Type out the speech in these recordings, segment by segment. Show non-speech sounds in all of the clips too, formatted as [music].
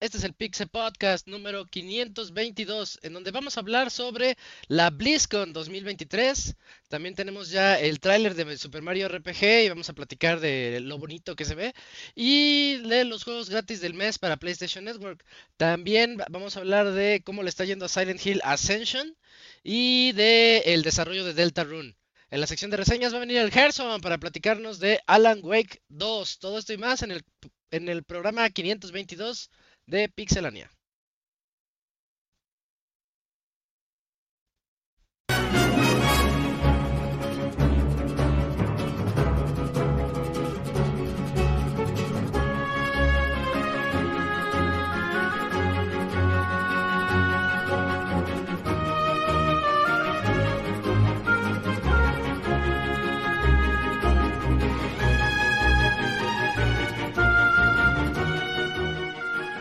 Este es el Pixel Podcast número 522, en donde vamos a hablar sobre la BlizzCon 2023. También tenemos ya el tráiler de Super Mario RPG y vamos a platicar de lo bonito que se ve y de los juegos gratis del mes para PlayStation Network. También vamos a hablar de cómo le está yendo a Silent Hill Ascension y de el desarrollo de Deltarune. En la sección de reseñas va a venir el Gerson para platicarnos de Alan Wake 2. Todo esto y más en el, en el programa 522 de Pixelania.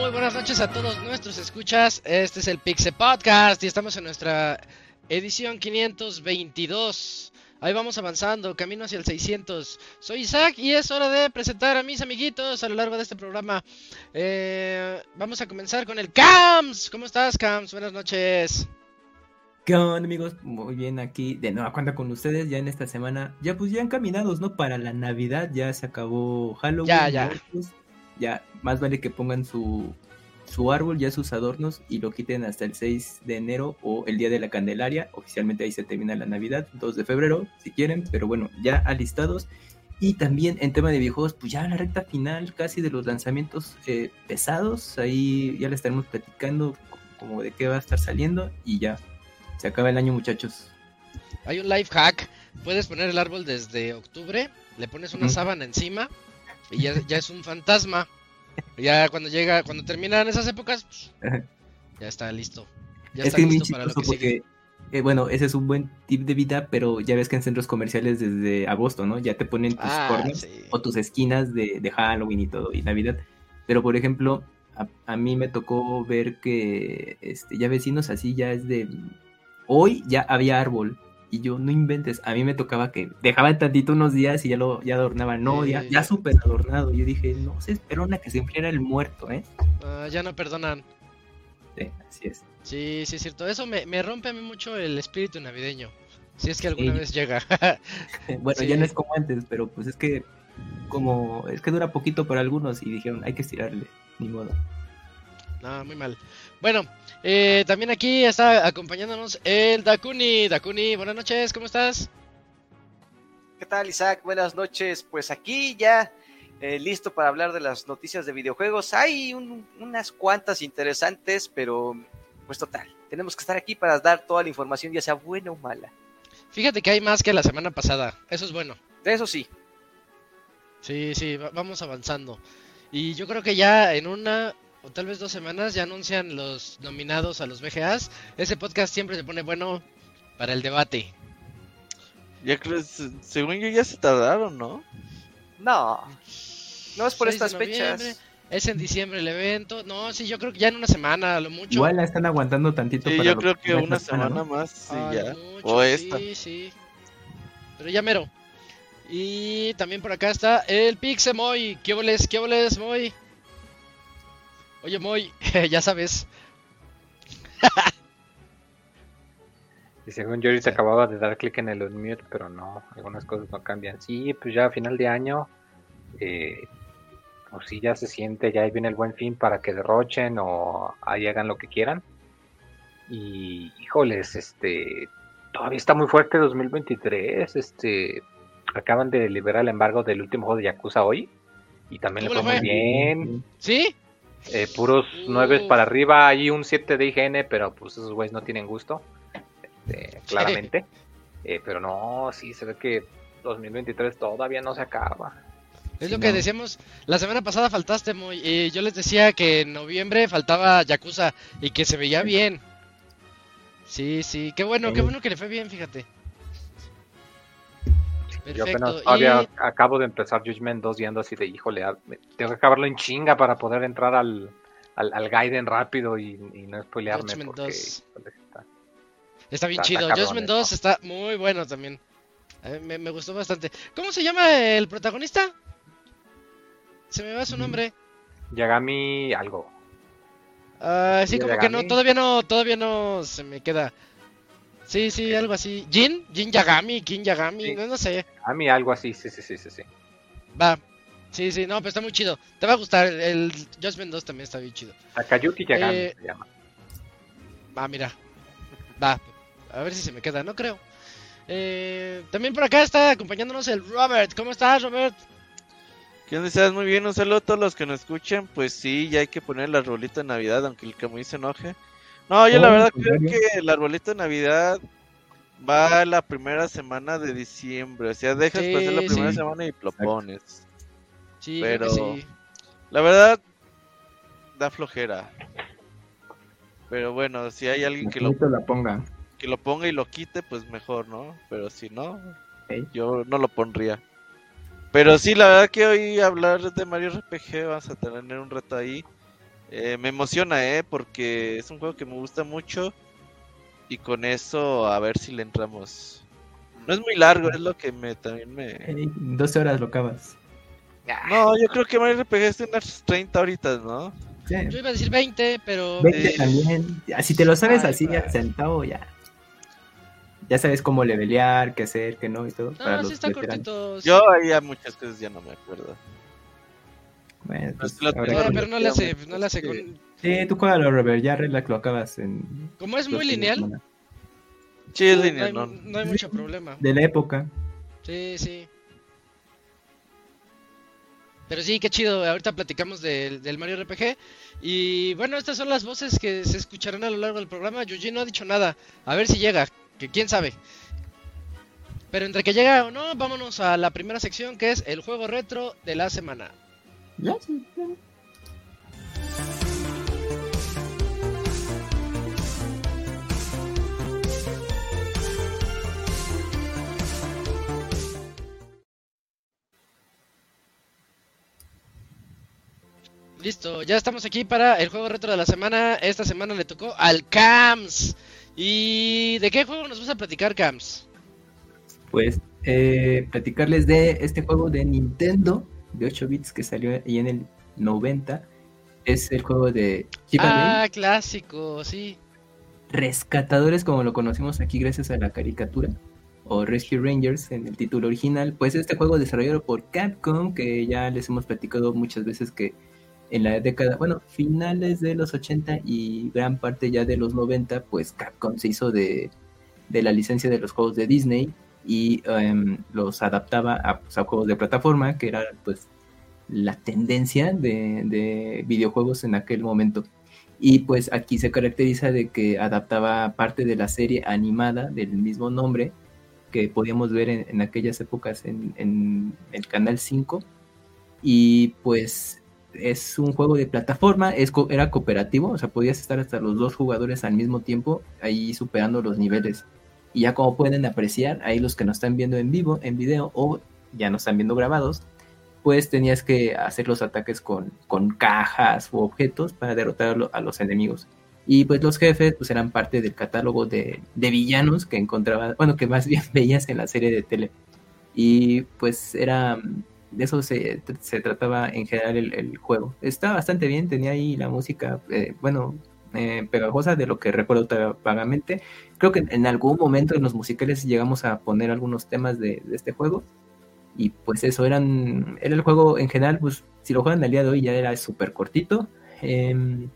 Muy buenas noches a todos nuestros escuchas. Este es el Pixel Podcast y estamos en nuestra edición 522. Ahí vamos avanzando, camino hacia el 600. Soy Isaac y es hora de presentar a mis amiguitos a lo largo de este programa. Eh, vamos a comenzar con el Cams. ¿Cómo estás, Cams? Buenas noches. ¿Qué onda, amigos? Muy bien, aquí de nueva cuenta con ustedes ya en esta semana. Ya pues ya encaminados, ¿no? Para la Navidad ya se acabó Halloween. Ya, ya. Ya, más vale que pongan su, su árbol, ya sus adornos y lo quiten hasta el 6 de enero o el día de la Candelaria. Oficialmente ahí se termina la Navidad, 2 de febrero, si quieren, pero bueno, ya alistados. Y también en tema de videojuegos, pues ya la recta final casi de los lanzamientos eh, pesados. Ahí ya le estaremos platicando como de qué va a estar saliendo y ya. Se acaba el año, muchachos. Hay un life hack. Puedes poner el árbol desde octubre, le pones una sábana encima y ya, ya es un fantasma. Ya cuando llega, cuando terminan esas épocas, pues, ya está listo. Ya es está que listo para lo que porque, eh, bueno, ese es un buen tip de vida, pero ya ves que en centros comerciales desde agosto, ¿no? Ya te ponen tus Ah, corners sí. o tus esquinas de, de Halloween y todo, y Navidad. Pero, por ejemplo, a, a mí me tocó ver que este, ya vecinos así ya es de... Hoy ya había árbol. Y yo, no inventes, a mí me tocaba que dejaban tantito unos días y ya lo ya adornaban. No, ya, ya súper adornado. Yo dije, no, se esperó a que se enfriara el muerto, ¿eh? Ah, ya no perdonan. Sí, así es. Sí, sí es cierto. Eso me, me rompe a mí mucho el espíritu navideño. Si es que alguna Sí. vez llega. [laughs] Bueno, Sí. ya no es como antes, pero pues es que como es que dura poquito para algunos y dijeron, hay que estirarle, ni modo. no, muy mal. Bueno, eh, también aquí está acompañándonos el Dakuni. Dakuni, buenas noches, ¿cómo estás? ¿Qué tal, Isaac? Buenas noches. Pues aquí ya eh, listo para hablar de las noticias de videojuegos. Hay un- unas cuantas interesantes, pero pues total, tenemos que estar aquí para dar toda la información, ya sea buena o mala. Fíjate que hay más que la semana pasada. Eso es bueno. De eso sí, Sí, sí, va- vamos avanzando. Y yo creo que ya en una o tal vez dos semanas ya anuncian los nominados a los VGAs. Ese podcast siempre se pone bueno para el debate. Ya creo, se- según yo ya se tardaron, ¿no? no, no es por 6 de estas fechas. Es en diciembre el evento. No, sí, yo creo que ya en una semana, a lo mucho. Igual la están aguantando tantito Sí, para yo lo creo que una semana, semana ¿no? más, sí, A ya. lo mucho, O esta. Sí, sí. Pero ya mero. Y también por acá está el Pixemoy. ¿Qué voles? ¿Qué voles, Moy? Oye, Moy, [laughs] ya sabes. Y según yo ahorita acababa de dar clic en el unmute, pero no, algunas cosas no cambian. Sí, pues ya a final de año, eh, pues sí ya se siente, ya ahí viene el buen fin para que derrochen o ahí hagan lo que quieran. Y híjoles, este, todavía está muy fuerte 2023, este, acaban de liberar el embargo del último juego de Yakuza hoy y también le ¿Cómo fue muy bien. ¿Sí? Eh, puros Uh. 9 para arriba, hay un 7 de IGN, pero pues esos güeyes no tienen gusto, este, [laughs] claramente. Eh, pero no, sí, se ve que 2023 todavía no se acaba. Es Sí, lo que no. decíamos, la semana pasada faltaste muy, y yo les decía que en noviembre faltaba Yakuza y que se veía bien. Sí, sí, qué bueno, qué bueno que le fue bien, fíjate. Yo apenas Y acabo de empezar Judgment 2 yendo así de híjole, tengo que acabarlo en chinga para poder entrar al, al, al Gaiden rápido y, y no spoilearme Judgment porque 2. híjole, está- está bien está- chido. está Judgment eso. 2 está muy bueno también. A mí me, me gustó bastante. ¿Cómo se llama el protagonista? Se me va su nombre. Yagami algo. Ah, sí, ¿Sí, como que no, todavía no, todavía no se me queda. Sí, sí, algo así. Jin, Jin Yagami, Kin Yagami, Sí. no, no sé. Yagami algo así, sí, sí, sí, sí, sí. Va. Sí, sí, no, pero está muy chido. Te va a gustar. El, el Judgment 2 también está bien chido. Takayuki Yagami Eh, se llama. Va, mira. Va. A ver si se me queda, no creo. Eh, también por acá está acompañándonos el Robert. ¿Cómo estás, Robert? ¿Qué onda? ¿Estás muy bien? Un saludo a todos los que nos escuchan. Pues sí, ya hay que poner el arbolito de Navidad, aunque el Camuy se enoje. No, yo la verdad ¿en creo que el arbolito de Navidad va la primera semana de diciembre. O sea, dejas Sí, pasar la primera sí. semana y lo pones. Sí, Pero- sí. La verdad, da flojera. Pero bueno, si hay alguien que lo, la ponga. que lo ponga y lo quite, pues mejor, ¿no? Pero si no, yo no lo pondría. Pero sí, la verdad que hoy hablar de Mario RPG vas a tener un reto ahí. Eh, me emociona, ¿eh? Porque es un juego que me gusta mucho. Y con eso, a ver si le entramos. No es muy largo, es lo que me también me... Ey, en 12 horas lo acabas. No, yo creo que Mario RPG es de unas 30 horitas, ¿no? Sí. Yo iba a decir 20, pero. 20 Sí. también. Ya, Si te lo sabes Ay, así va. al centavo, ya. Ya sabes cómo levelear, qué hacer, qué no y todo. para No, los sí está veteranos. cortito. sí. Yo ahí a muchas cosas ya no me acuerdo. Bueno, pues, Pero. No, que- pero no hace, Sí. no le hace con- Sí, tú juégalo, Robert. Ya Relax lo acabas en. Como es muy lineal. Sí, es no lineal, hay, no hay mucho problema. De la época. Sí, sí. Pero sí, qué chido. Ahorita platicamos del, del Mario RPG. Y bueno, estas son las voces que se escucharán a lo largo del programa. Yuji no ha dicho nada. A ver si llega, que quién sabe. Pero entre que llega o no, vámonos a la primera sección que es el juego retro de la semana. Ya, sí, ya. Listo, ya estamos aquí para el juego retro de la semana. Esta semana le tocó al Cams. ¿Y de qué juego nos vas a platicar, Cams? Pues eh, platicarles de este juego de Nintendo de 8 bits que salió ahí en el 90. Es el juego de Chip. Ah, clásico, sí. Rescatadores, como lo conocimos aquí gracias a la caricatura, o Rescue Rangers en el título original, pues este juego desarrollado por Capcom, que ya les hemos platicado muchas veces que en la década, bueno, finales de los 80 y gran parte ya de los 90, pues Capcom se hizo de, de la licencia de los juegos de Disney y em, los adaptaba a, pues, a juegos de plataforma, que era pues la tendencia de, de videojuegos en aquel momento. Y pues aquí se caracteriza de que adaptaba parte de la serie animada del mismo nombre que podíamos ver en, aquellas épocas en, el Canal 5. Y pues es un juego de plataforma, es era cooperativo, o sea, podías estar hasta los dos jugadores al mismo tiempo ahí superando los niveles. Y ya como pueden apreciar, ahí los que nos están viendo en vivo, en video o ya nos están viendo grabados, pues tenías que hacer los ataques con, con cajas u objetos para derrotar a, lo- a los enemigos. Y pues los jefes pues eran parte del catálogo de, villanos que encontrabas, bueno, que más [laughs] bien veías en la serie de tele. Y pues era, de eso se, se trataba en general el, el juego. Está bastante bien, tenía ahí la música, eh, bueno, eh, pegajosa de lo que recuerdo vagamente. Creo que en algún momento en los musicales llegamos a poner algunos temas de, este juego. Y pues eso, eran, era el juego en general, pues si lo juegan al día de hoy ya era súper cortito. em,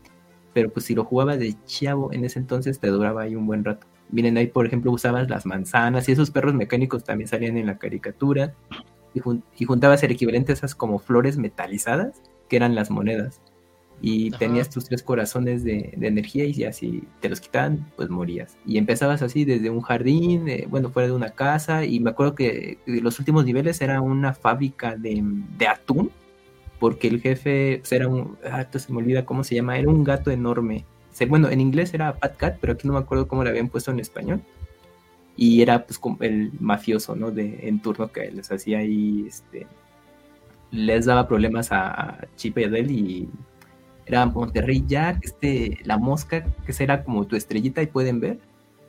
pero pues si lo jugaba de chavo en ese entonces te duraba ahí un buen rato. Miren ahí, por ejemplo, usabas las manzanas y esos perros mecánicos también salían en la caricatura. Y, y juntabas el equivalente a esas como flores metalizadas, que eran las monedas. Y Ajá. tenías tus tres corazones de, de energía y ya si te los quitaban, pues morías. Y empezabas así desde un jardín, eh, bueno, fuera de una casa y me acuerdo que los últimos niveles era una fábrica de, de atún, porque el jefe pues, era un, ah, se me olvida cómo se llama, era un gato enorme. Bueno, en inglés era Pat Cat, pero aquí no me acuerdo cómo le habían puesto en español. Y era pues como el mafioso, ¿no? De, en turno que les hacía ahí, este, les daba problemas a, a Chip y Adele y era Monterrey Jack, este, la mosca, que será como tu estrellita y pueden ver.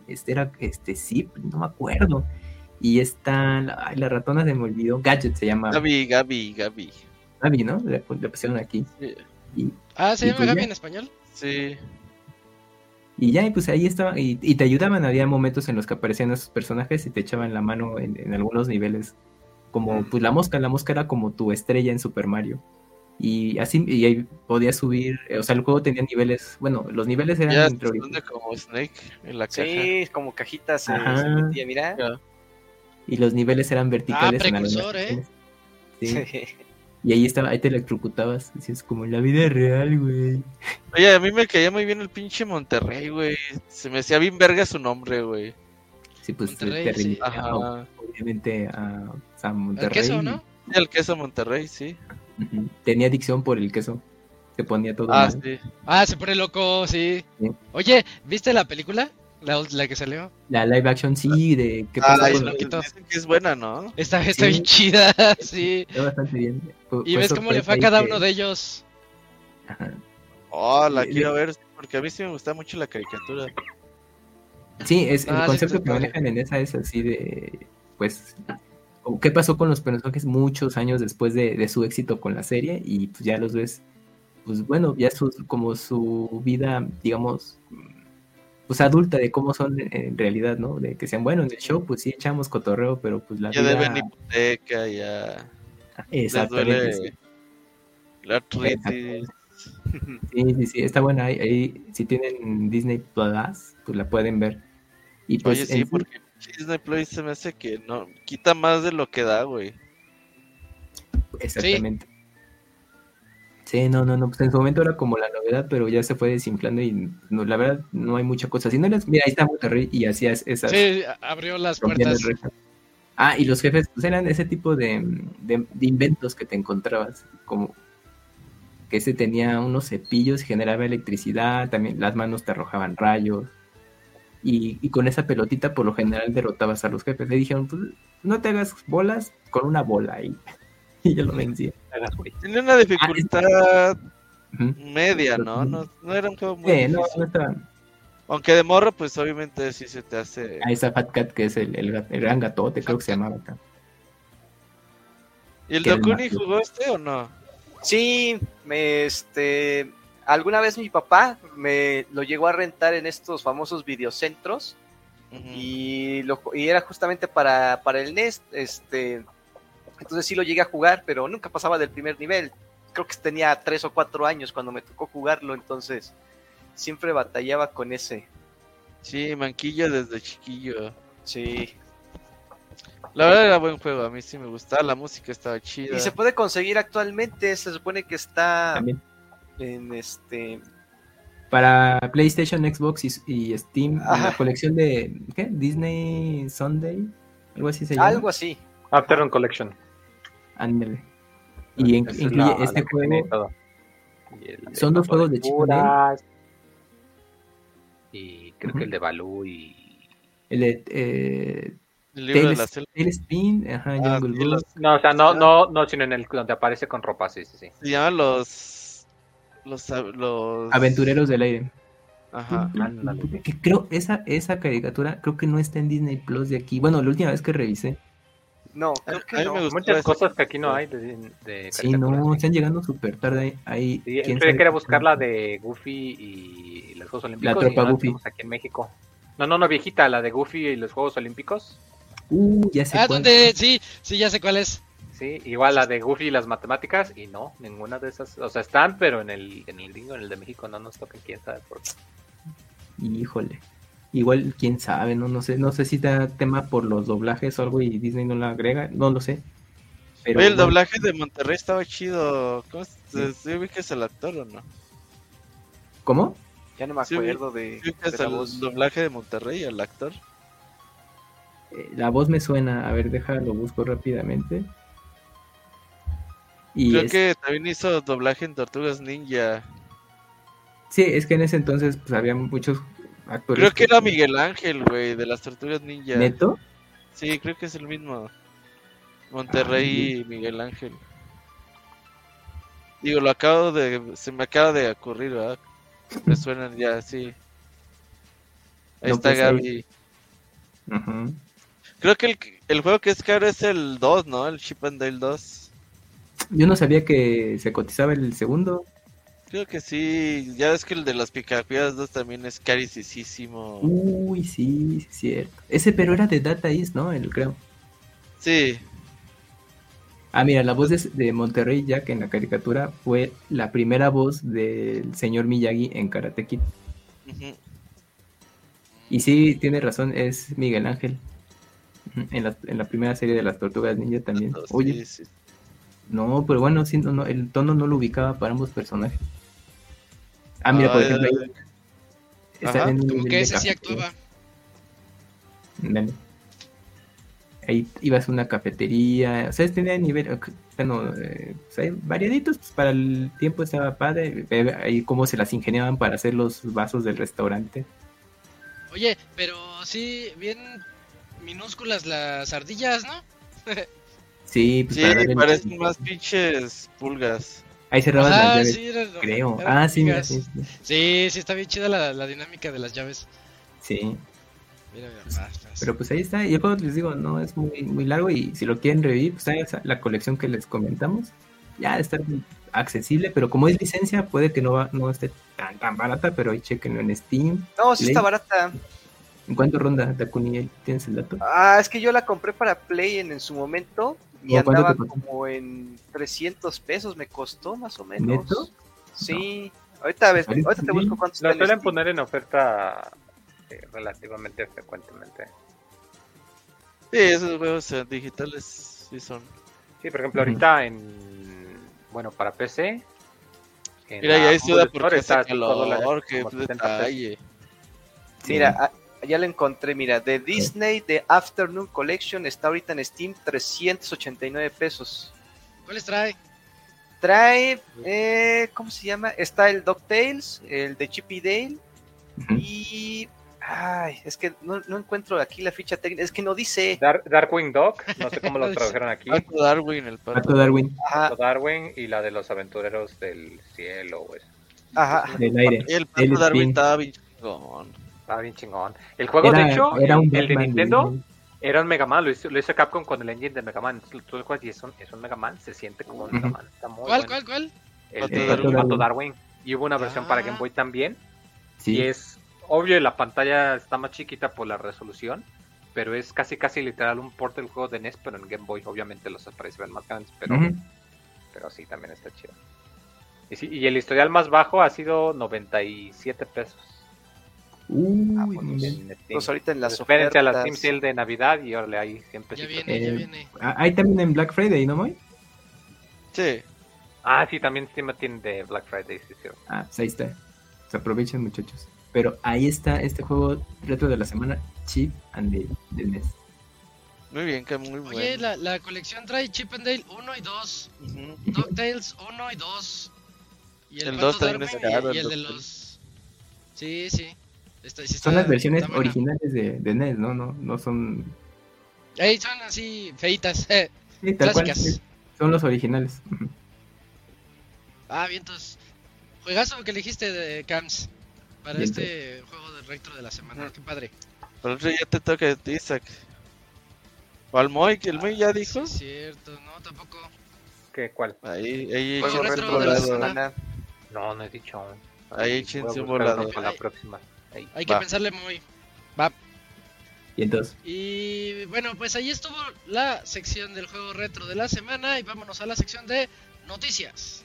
Este era, este, Zip, no me acuerdo. Y esta, la, ay, la ratona se me olvidó, Gadget se llama, Gaby, Gaby, Gaby. Gaby, ¿no? Le, le pusieron aquí. Sí. Y, Ah, ¿se ¿Y llama tú Gaby ya? en español? Sí. y ya, y pues ahí estaba, y, y te ayudaban, había momentos en los que aparecían esos personajes y te echaban la mano en, en algunos niveles. Como pues la mosca, la mosca era como tu estrella en Super Mario. Y así, y ahí podías subir, eh, o sea, el juego tenía niveles, bueno, los niveles eran Ya como Snake en la caja. Sí, como cajitas se, Ajá. se metía, mira. Y los niveles eran verticales. Ah, en precursor, ¿eh? Sí. [laughs] Y ahí estaba, ahí te electrocutabas. Así es como en la vida real, güey. Oye, a mí me caía muy bien el pinche Monterrey, güey. Se me hacía bien verga su nombre, güey. Sí, pues Monterrey, te sí. Ajá. obviamente a, a El Monterrey. queso, ¿no? Sí, el queso Monterrey, sí. Tenía adicción por el queso. Se ponía todo Ah, mal. sí. Ah, se pone loco, sí. Sí. Oye, ¿viste la película? La, la que salió. La live action sí, de qué Ah, pasa con- lo quitó. dicen que es buena, ¿no? Está, está Sí. bien chida, [laughs] sí. Está bastante bien. Fue- Y ves cómo le fue a cada uno de ellos. Ajá. Oh, la quiero ver, porque a mí sí me gusta mucho la caricatura. Sí, es el Ah, concepto que manejan en esa es así de, pues, qué pasó con los personajes muchos años después de, de su éxito con la serie y pues ya los ves, pues bueno, ya su, como su vida, digamos, pues adulta de cómo son en, realidad, ¿no? De que sean, bueno, en el show pues sí echamos cotorreo, pero pues la Ya vida... deben hipoteca, ya Exactamente, sí. la artritis. Sí, sí, sí, está buena. Ahí, ahí, si tienen Disney Plus, pues la pueden ver. Y pues, Oye, sí, porque Disney Plus se me hace que no quita más de lo que da, güey. Exactamente. Sí. no, no, no, pues en su momento era como la novedad, pero ya se fue desinflando y no, la verdad no hay mucha cosa. Si no les, mira, ahí está Monterrey y hacías esas Sí, abrió las puertas. Ah, y los jefes, pues eran ese tipo de, de- de inventos que te encontrabas, como que ese tenía unos cepillos, generaba electricidad, también las manos te arrojaban rayos. Y, y con esa pelotita por lo general derrotabas a los jefes. Le dijeron, pues no te hagas bolas con una bola ahí. [laughs] Y yo lo güey. Tenía una dificultad Ujú. media, ¿no? ¿no? No era un juego muy Sí, no, difícil. no estaba. Aunque de morro, pues obviamente sí se te hace. A esa Fat Cat que es el, el, gran gatote, creo que se llamaba acá. ¿Y el Dokuni jugó este o no? Sí, me, este, alguna vez mi papá me lo llegó a rentar en estos famosos videocentros y, lo, y era justamente para, para el NES, este, entonces sí lo llegué a jugar, pero nunca pasaba del primer nivel. Creo que tenía tres o cuatro años cuando me tocó jugarlo, entonces siempre batallaba con ese. Sí, manquillo desde chiquillo. Sí. La verdad era buen juego, a mí sí me gustaba, la música estaba chida. Y se puede conseguir actualmente, se supone que está También. En este Para PlayStation, Xbox y, y Steam, en la colección de ¿qué? Disney Sunday, algo así se llama. algo así. Afternoon Collection. Ándale. Y en- Esa es incluye la- este la juego. Y Son dos juegos de. Aventuras, Y creo que el de Baloo y. El de eh, El libro de Tales- la selva. Tailspin, ajá, Ah, los- No, o sea, no, no, no, sino en el donde aparece con ropa, sí, sí, sí. Se llaman los. Los. los... Aventureros del aire. Ajá. Ándale. Que creo, esa, esa caricatura creo que no está en Disney Plus de aquí. Bueno, la última vez que revisé. No, A- creo a que mí no. me Muchas esa cosas que aquí no hay de, de Sí, no, están llegando súper tarde. Ahí, Sí, qué buscar la de Goofy y los Juegos Olímpicos. tropa y no la Goofy. tenemos aquí en México. No, no, no, viejita, la de Goofy y los Juegos Olímpicos. Uh, ya sé Ah, cuál. donde sí, sí, ya sé cuál es. Sí, igual la de Goofy y las matemáticas. Y no, ninguna de esas. O sea, están, pero en el, en el gringo, en el de México, no nos toca quién sabe por qué. Híjole. Igual, quién sabe, no, no sé, no sé si da tema por los doblajes o algo y Disney no lo agrega, no lo sé. Pero Oye, el bueno, doblaje de Monterrey estaba chido. ¿Cómo se sí. el actor o no? ¿Cómo? Ya no me Sí, acuerdo de, ¿Sí de la el voz. doblaje de Monterrey, el actor? Eh, La voz me suena, a ver, déjalo, busco rápidamente. Y Creo es- que también hizo doblaje en Tortugas Ninja. sí, es que en ese entonces pues había muchos actores. Creo que era Miguel Ángel, güey, de las Tortugas Ninja. Neto. Sí, creo que es el mismo. Monterrey y Miguel Ángel. Digo, lo acabo de. Se me acaba de ocurrir, ¿verdad? Me [laughs] suenan ya, sí. Ahí No, está pues, Gaby. Creo que el, el juego que es caro es el 2, ¿no? El Chip and Dale 2. Yo no sabía que se cotizaba el segundo. Creo que sí. Ya ves que el de las Picapiedras 2 también es carísimo. Uy, sí, sí, es cierto. Ese pero era de Data East, ¿no? El creo. Sí. Ah, mira, la voz de, de Monterrey Jack en la caricatura fue la primera voz del señor Miyagi en Karate Kid. Y sí, tiene razón, es Miguel Ángel. En la, en la primera serie de las Tortugas Ninja también. Sí, Oye, sí. No, pero bueno, sí, no, no, el tono no lo ubicaba para ambos personajes. Ah, mira, por Ah, ejemplo, ahí está en Como que ese sí actuaba. Dale. Ahí ibas a una cafetería, o sea, tenía nivel, bueno, eh, o sea, variaditos, pues para el tiempo estaba padre, ahí cómo se las ingeniaban para hacer los vasos del restaurante. Oye, pero sí, bien minúsculas las ardillas, ¿no? [laughs] Sí, pues Sí, para parecen más pinches pulgas. Ahí cerrabas las Ah, llaves, sí, eran- creo. Ah, sí, mira, sí, sí. Sí, sí, está bien chida la, la dinámica de las llaves. Sí, Mira, mira, pero pues ahí está. Y juego, les digo, no es muy, muy largo y si lo quieren revivir, pues ahí está la colección que les comentamos. Ya está accesible, pero como es licencia, puede que no, va- no esté tan, tan barata, pero ahí chequenlo en Steam. No, sí Play. está barata. ¿En cuánto ronda, Takuni? ¿Ahí ¿Tienes el dato? Ah, es que yo la compré para Play en, en su momento y ¿Cómo cuánto andaba como en 300 pesos, me costó más o menos. ¿Neto? Sí. Ahorita, ves, Ahorita te busco cuánto está Lo en suelen Steam. poner en oferta eh, relativamente frecuentemente. Sí, esos juegos eh, digitales sí son. Sí, por ejemplo, ahorita en. Bueno, para PC. Mira, ya ahí suda Humble porque está calor, qué como 70 pesos. detalle. Sí. Mira, ya lo encontré, mira, de Disney, de Afternoon Collection, está ahorita en Steam 389 pesos. ¿Cuáles trae? Trae, eh, ¿cómo se llama? Está el DuckTales, el de Chip y Dale y... Ay, es que no, no encuentro aquí la ficha técnica, es que no dice. Dark, Darkwing Dog, no sé cómo lo [laughs] tradujeron aquí. Pato Darwin, el pato. Pato Darwin, Ajá, Darwin y la de los aventureros del cielo, güey. ajá. del aire. El es Darwin estaba bien. Estaba bien chingón. El juego, Era, de hecho, era un el de Nintendo, era un Mega Man. Lo hizo, lo hizo Capcom con el engine de Mega Man. Tú lo juegas y es un, es un Mega Man. Se siente como un Mega. Man. Está muy ¿Cuál, bueno. cuál, cuál? El de Darwin. Pato Darwin. Y hubo una versión para Ah. Game Boy también. Sí. Y es obvio, la pantalla está más chiquita por la resolución. Pero es casi, casi literal un port del juego de NES, pero en Game Boy. Obviamente los sprites ven más grandes, pero, pero sí, también está chido. Y, sí, y el historial más bajo ha sido 97 pesos. Uy, Ah, bueno. Pues ahorita en las espérense a la ofertas. Steam Sale de Navidad y órale ahí siempre Ya viene, ya Eh, viene. Ah, Hay también en Black Friday, ¿no, Moy? Sí. Ah, sí, también Steam tiene de Black Friday, sí, sí. Ah, pues ahí está. Se aprovechen, muchachos. Pero ahí está este juego retro de la semana, Chip and Dale del NES. Muy bien, que muy bueno. Oye, la, la colección trae Chip and Dale 1 y 2, Ujú. DuckTales 1 y 2. Y el El Pato dos también Darwin es caro, y, y el el de los... Sí, sí. Está- Son las versiones originales de, de NES, ¿no? No, no son... Ahí son así, feitas, [laughs] eh, Sí, cual, clásicas. sí, son los originales. Ah, vientos. Juegazo que elegiste de Cams para este juego de retro de la semana. Qué padre. Pero otro ya te toca a ti, Isaac. O al Moy, que el Moy ya dijo. Sí, cierto, no, tampoco. ¿Qué, ¿Cuál? Ahí, ahí Juego retro de la semana. No, no he dicho. Ahí échense Voy a un buscar volado. uno Para la próxima. Ahí. Hay que pensarle muy. Va. Y entonces, Y bueno, pues ahí estuvo la sección del juego retro de la semana y vámonos a la sección de noticias.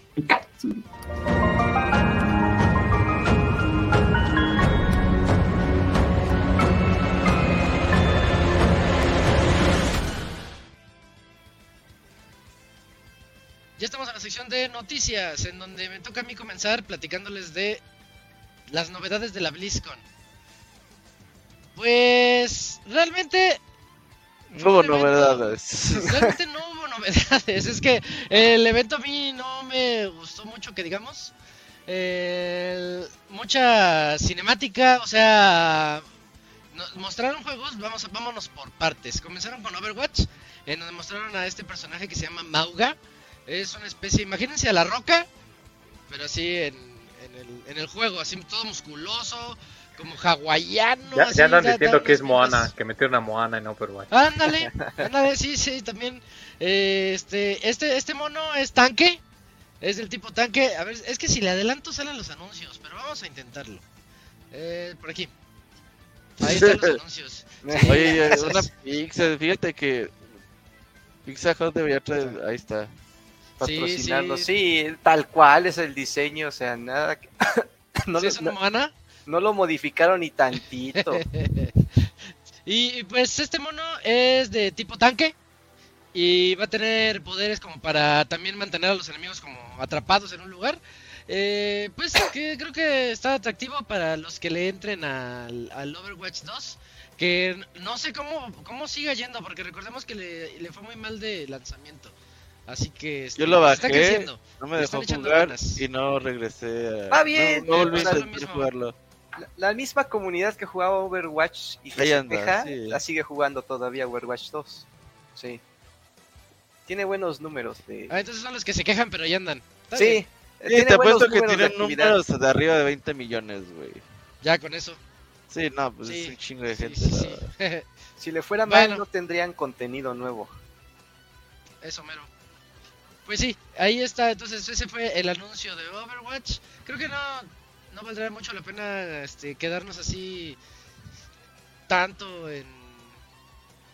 Ya estamos en la sección de noticias, en donde me toca a mí comenzar platicándoles de las novedades de la BlizzCon. Pues realmente No hubo novedades. Realmente no hubo novedades. Es que el evento a mí no me gustó mucho, que digamos. El- mucha cinemática, o sea, nos mostraron juegos, vamos a- vámonos por partes. Comenzaron con Overwatch, en donde mostraron a este personaje que se llama Mauga. Es una especie, imagínense a la roca, pero así en el, en el juego, así todo musculoso, como hawaiano. Ya, así, ya andan da- da diciendo que es Moana, que metieron a Moana en Overwatch. Ándale, [laughs] ándale, sí, sí, también. eh, este, este, este mono es tanque. Es del tipo tanque. A ver, es que si le adelanto salen los anuncios, pero vamos a intentarlo. Eh, por aquí. Ahí están los [laughs] anuncios. Sí, Oye, una [laughs] pizza, fíjate que Pizza Hut debería traer, ahí está. Patrocinando. sí. Sí, tal cual es el diseño, o sea, nada que... [laughs] no, ¿Sí lo, es no- no lo modificaron ni tantito. [laughs] Y y, pues este mono es de tipo tanque. Y va a tener poderes como para también mantener a los enemigos como atrapados en un lugar. Eh, pues [coughs] que creo que está atractivo para los que le entren al, al Overwatch 2. Que no sé cómo, cómo siga yendo, porque recordemos que le, le fue muy mal de lanzamiento. Así que este, Yo lo está bajé. creciendo. No me dejó jugar y no regresé a... Va bien, No, no volví a intentar jugarlo. La, la misma comunidad que jugaba Overwatch y que se sí. la sigue jugando todavía Overwatch 2. Sí. Tiene buenos números de... Ah, entonces son los que se quejan, pero ya andan. Sí. bien, Sí, tiene te apuesto que de tienen números de arriba de 20 millones, güey. Ya con eso. Sí, no, pues Sí, es un chingo de gente. sí, sí. [laughs] Si le fuera mal, Bueno. no tendrían contenido nuevo. Eso mero. Pues sí, ahí está. Entonces ese fue el anuncio de Overwatch. Creo que no, no valdrá mucho la pena este, quedarnos así tanto en,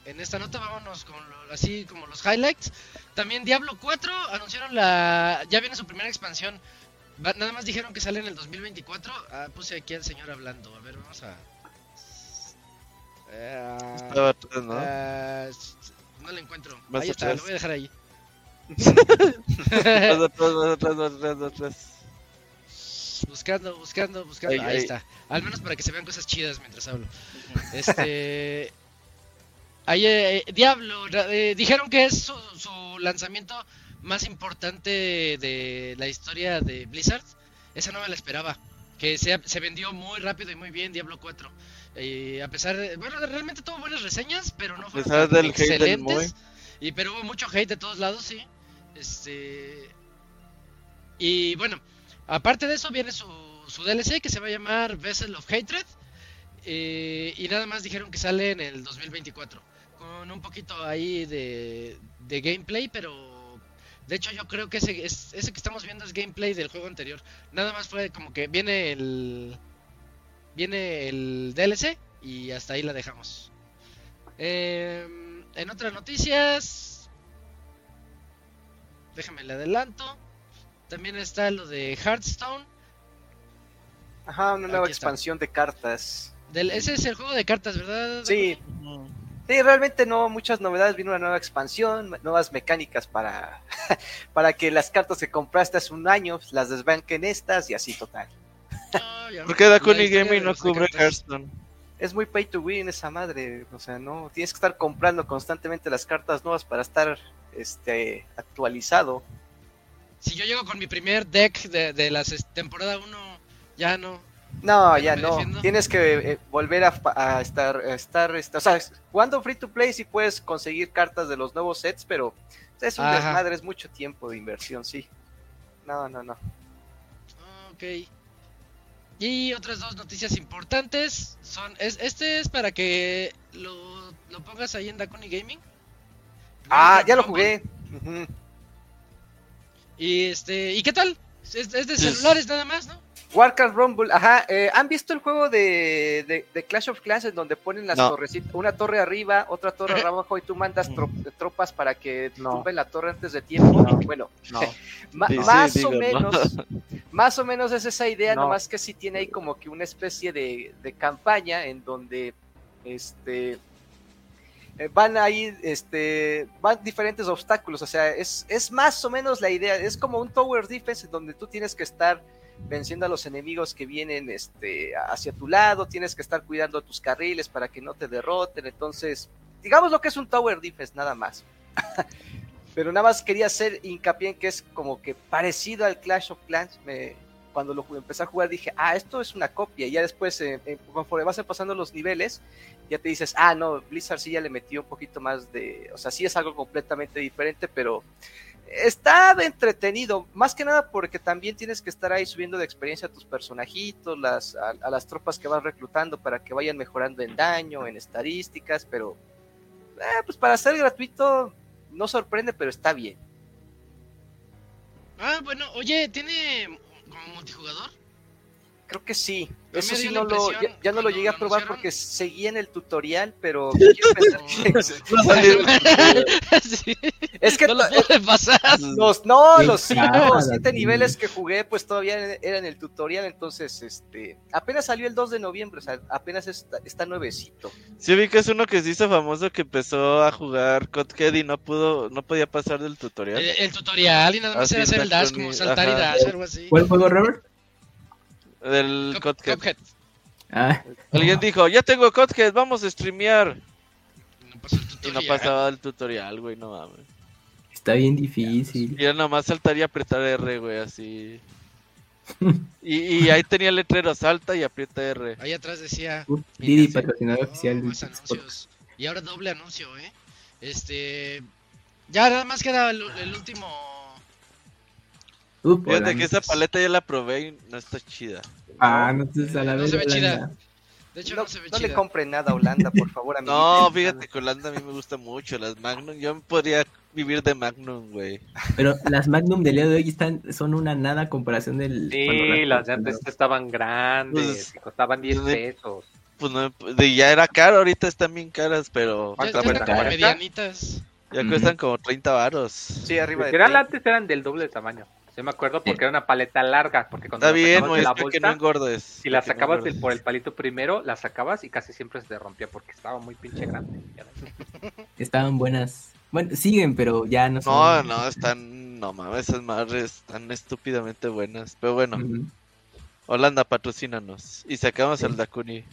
en esta nota. Vámonos con lo- así como los highlights. También Diablo 4 anunciaron la... Ya viene su primera expansión. Nada más dijeron que sale en el 2024. Ah, puse aquí al señor hablando. A ver, vamos a... Eh, Estaba ¿no? S- no lo encuentro. Ahí está, lo voy a dejar ahí. Más atrás, más atrás, más atrás, más atrás. buscando, buscando, buscando. Ahí, Ahí, ahí. está. Al menos para que se vean cosas chidas mientras hablo. Este. Ahí, eh, Diablo, ra- eh, dijeron que es su, su lanzamiento más importante de la historia de Blizzard. Esa no me la esperaba. Que se, se vendió muy rápido y muy bien Diablo 4. Eh, a pesar de. Bueno, realmente tuvo buenas reseñas, pero no fueron pesar tan del hate del. Y pero hubo mucho hate de todos lados, sí. Este. Y bueno, aparte de eso viene su, su DLC que se va a llamar Vessel of Hatred. eh, y nada más dijeron que sale en el 2024. Con un poquito ahí de, de gameplay, pero de hecho yo creo que ese, es- ese que estamos viendo es gameplay del juego anterior. Nada más fue como que viene el viene el DLC y hasta ahí la dejamos. Em, en otras noticias, déjame le adelanto. También está lo de Hearthstone. Ajá, una nueva Aquí está. expansión de cartas. Del, ese es el juego de cartas, ¿verdad? Sí, sí, realmente no muchas novedades. Vino una nueva expansión, nuevas mecánicas para, [laughs] para que las cartas que compraste hace un año las desbanquen estas y así total. [laughs] No, ¿Por qué Dakuni Gaming no cubre. Hearthstone? Es muy pay to win esa madre, o sea, no tienes que estar comprando constantemente las cartas nuevas para estar este actualizado. Si yo llego con mi primer deck de, de la temporada 1, ya no. No, Ya no. defiendo. Tienes que eh, volver a, estar, a estar, este, o sea, jugando free to play sí puedes conseguir cartas de los nuevos sets, pero es un Ajá. desmadre, es mucho tiempo de inversión, sí. No, no, no. Ok. Y otras dos noticias importantes son es, este es para que lo, lo pongas ahí en Dakuni Gaming. Ah, ya lo jugué. Y este, ¿y qué tal? Es, es de Sí. celulares nada más, ¿no? Warcraft Rumble, ajá. eh, ¿Han visto el juego de, de, de Clash of Clans en donde ponen las No. torrecitas, una torre arriba, otra torre abajo y tú mandas tro- tropas para que No. tumben la torre antes de tiempo? No. Bueno, No. [laughs] ma- Sí, sí, más digo, o ¿no? menos, [laughs] más o menos es esa idea, No. nomás que sí tiene ahí como que una especie de, de campaña en donde este eh, van ahí, este, van diferentes obstáculos, o sea, es, es más o menos la idea, es como un tower defense en donde tú tienes que estar venciendo a los enemigos que vienen este, hacia tu lado, tienes que estar cuidando tus carriles para que no te derroten, entonces, digamos lo que es un Tower Defense, nada más. [laughs] Pero nada más quería hacer hincapié en que es como que parecido al Clash of Clans, me, cuando lo empecé a jugar dije, ah, esto es una copia. Y ya después, eh, eh, conforme vas pasando los niveles, ya te dices, ah, no, Blizzard sí ya le metió un poquito más de, o sea, sí es algo completamente diferente, pero está entretenido, más que nada porque también tienes que estar ahí subiendo de experiencia a tus personajitos, a las tropas que vas reclutando para que vayan mejorando en daño, en estadísticas, pero eh, pues para ser gratuito no sorprende, pero está bien. Ah, bueno, oye, ¿tiene como multijugador? Creo que sí. Eso sí no lo, ya, ya no lo llegué a probar porque seguí en el tutorial, pero [laughs] [laughs] es que no lo to- pude pasar. [laughs] los no, los cinco o siete niveles que jugué, pues todavía era en el tutorial, entonces este apenas salió el 2 de noviembre, o sea, apenas está, está nuevecito. Sí vi que es uno que se hizo famoso que empezó a jugar Codhead y no pudo, no podía pasar del tutorial. El, el tutorial y nada más Así era hacer el dash, como saltar y dash, algo así. ¿Cuál juego, Robert? Del Codhead. Cuphead. Ah, Alguien dijo, ya tengo Codhead, vamos a streamear. No pasó el Y no pasaba el tutorial, güey, no mames. está bien difícil. Y era nomás saltar y apretar R, güey, así. [laughs] Y, y ahí tenía el letrero, salta y aprieta R. Ahí atrás decía. Uh, Didi, patrocinador Oh, oficial. más anuncios. Y ahora doble anuncio, ¿eh? Este. Ya nada más queda el, el último. Uh, Fíjate que esa paleta ya la probé y no está chida. Ah, no te a la No vez. se ve chida. De hecho, No, no, se ve no le chida. compren nada a Holanda, por favor. [laughs] No, fíjate que Holanda a mí me gusta mucho, las Magnum. Yo podría vivir de Magnum, güey. Pero las Magnum del día de hoy están, son una nada a comparación del. Sí, las de antes estaban grandes, Pues, costaban 10 pues, pesos. Pues no, de- ya era caro, ahorita están bien caras, pero Ya, ¿Cuánto ya como medianitas. ya Ujú. cuestan como 30 varos. Sí, arriba de Literal, 30. antes eran del doble de tamaño. Yo me acuerdo porque era una paleta larga, porque cuando Está la bien, sacabas de la muestra que no bolsa, engordes. si la que no sacabas del- por el palito primero, la sacabas y casi siempre se te rompía porque estaba muy pinche grande. Estaban buenas. Bueno, siguen, pero ya no No, son. no, están, no mames, esas madres están estúpidamente buenas. Pero bueno, Ujú. Holanda, patrocínanos. Y sacamos Sí. al Dakuni.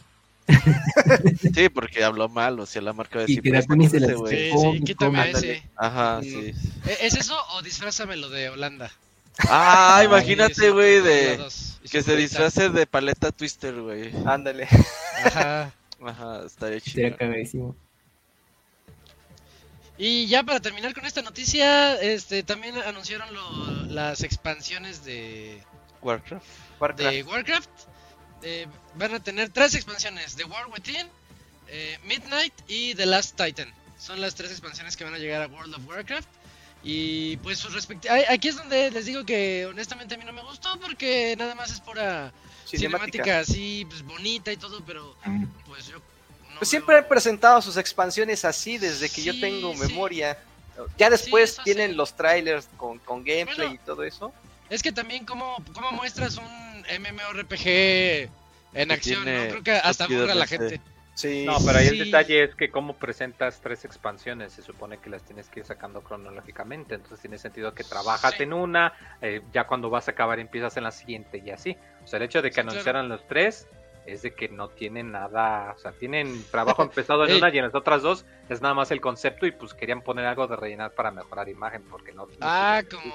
[laughs] sí, porque habló mal, o sea, la marca de Y que Dakuni se "Préstate las- ese, Sí, güey". Oh, sí, quítame ese. Ajá, Mm. sí. ¿E- ¿Es eso o disfrázamelo de Holanda? Ah, imagínate, güey, de que se disfrace de paleta Twister, güey. Ándale. Ajá. [laughs] Ajá, estaría Sería chido. cagadísimo. Y ya para terminar con esta noticia, este también anunciaron lo- las expansiones de, Warcraft. Warcraft. de Warcraft. Eh, van a tener tres expansiones: The War Within, eh, Midnight y The Last Titan. Son las tres expansiones que van a llegar a World of Warcraft. Y pues sus respect- ay, aquí es donde les digo que honestamente a mí no me gustó porque nada más es pura Cinemática. cinemática así pues, bonita y todo, pero pues yo no Pues siempre veo- han presentado sus expansiones así desde que yo tengo sí. memoria. Ya después tienen sí. los trailers con, con gameplay Bueno. y todo eso. Es que también cómo, cómo muestras un MMORPG en acción, Creo que hasta estúpido aburre a la gente. Sí. No, pero ahí Sí. el detalle es que cómo presentas tres expansiones, se supone que las tienes que ir sacando cronológicamente, entonces tiene sentido que trabajas Sí. en una, eh, ya cuando vas a acabar empiezas en la siguiente y así. O sea, el hecho de que Sí, claro. anunciaran los tres es de que no tienen nada, o sea, tienen trabajo [laughs] empezado en una y en las otras dos es nada más el concepto y pues querían poner algo de rellenar para mejorar imagen porque no... Ah, como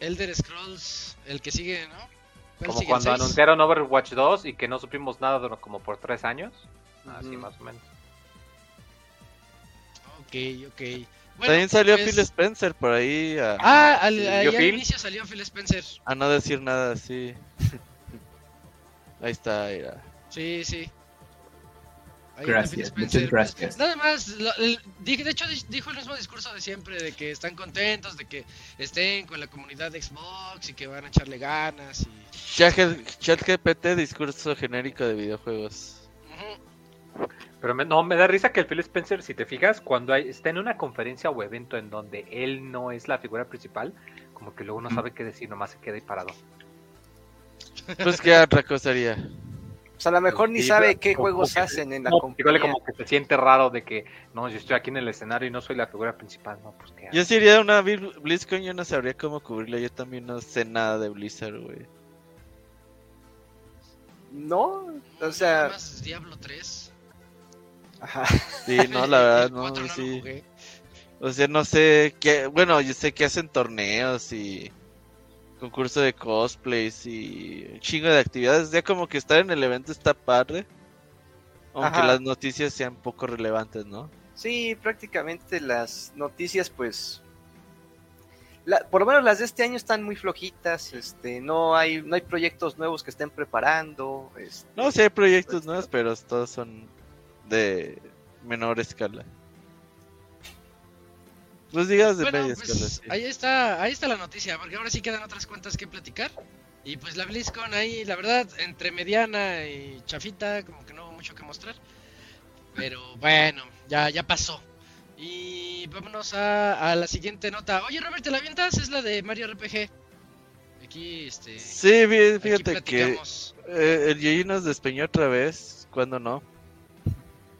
Elder Scrolls, el que sigue, ¿no? ¿Cuál Como sigue, cuando anunciaron Overwatch 2 y que no supimos nada como por tres años. Así más o menos. Ok, ok. Bueno, También salió pues- Phil Spencer por ahí a, Ah, al, ¿Sí? ahí ¿Yo al Phil? inicio salió Phil Spencer. a no decir nada así. [laughs] Ahí está, mira. Sí, sí. Ahí Phil Gracias, muchas gracias. Nada más, lo- el- de hecho di- dijo el mismo discurso de siempre, de que están contentos, de que estén con la comunidad de Xbox y que van a echarle ganas y... Chat GPT, discurso genérico de videojuegos. Ujú. Pero me- no, me da risa que el Phil Spencer, si te fijas, cuando hay- está en una conferencia o evento en donde él no es la figura principal, como que luego no sabe qué decir, nomás se queda ahí parado. Pues qué otra cosa haría. O sea, a lo mejor ni sabe qué como juegos que- hacen en la No, compañía. igual como que se siente raro de que, no, yo estoy aquí en el escenario y no soy la figura principal, no, pues qué. Yo si iría a una Bl- BlizzCon, yo no sabría cómo cubrirla. Yo también no sé nada de Blizzard, güey. No, o sea, más Diablo 3. Ajá. Sí, no, la [laughs] verdad, no, 4 lo sí. O sea, no sé qué, bueno, yo sé que hacen torneos y concurso de cosplays y un chingo de actividades. Ya como que estar en el evento está padre. Aunque Ajá. las noticias sean poco relevantes, ¿no? Sí, prácticamente las noticias, pues, la- por lo menos las de este año están muy flojitas. Este, no hay, no hay proyectos nuevos que estén preparando. este, No, sí hay proyectos Pues, nuevos, pero todos son de menor escala. Pues digas de Bueno, media pues, escala, sí. ahí está, ahí está la noticia, porque ahora sí quedan otras cuentas que platicar. Y pues la BlizzCon ahí, la verdad, entre mediana y chafita, como que no hubo mucho que mostrar. Pero bueno, ya, ya pasó. Y vámonos a, a la siguiente nota. Oye, Robert, ¿te la avientas? Es la de Mario RPG. Aquí, este. Sí, aquí fíjate que eh, el Yoyi nos despeñó otra vez, cuando no.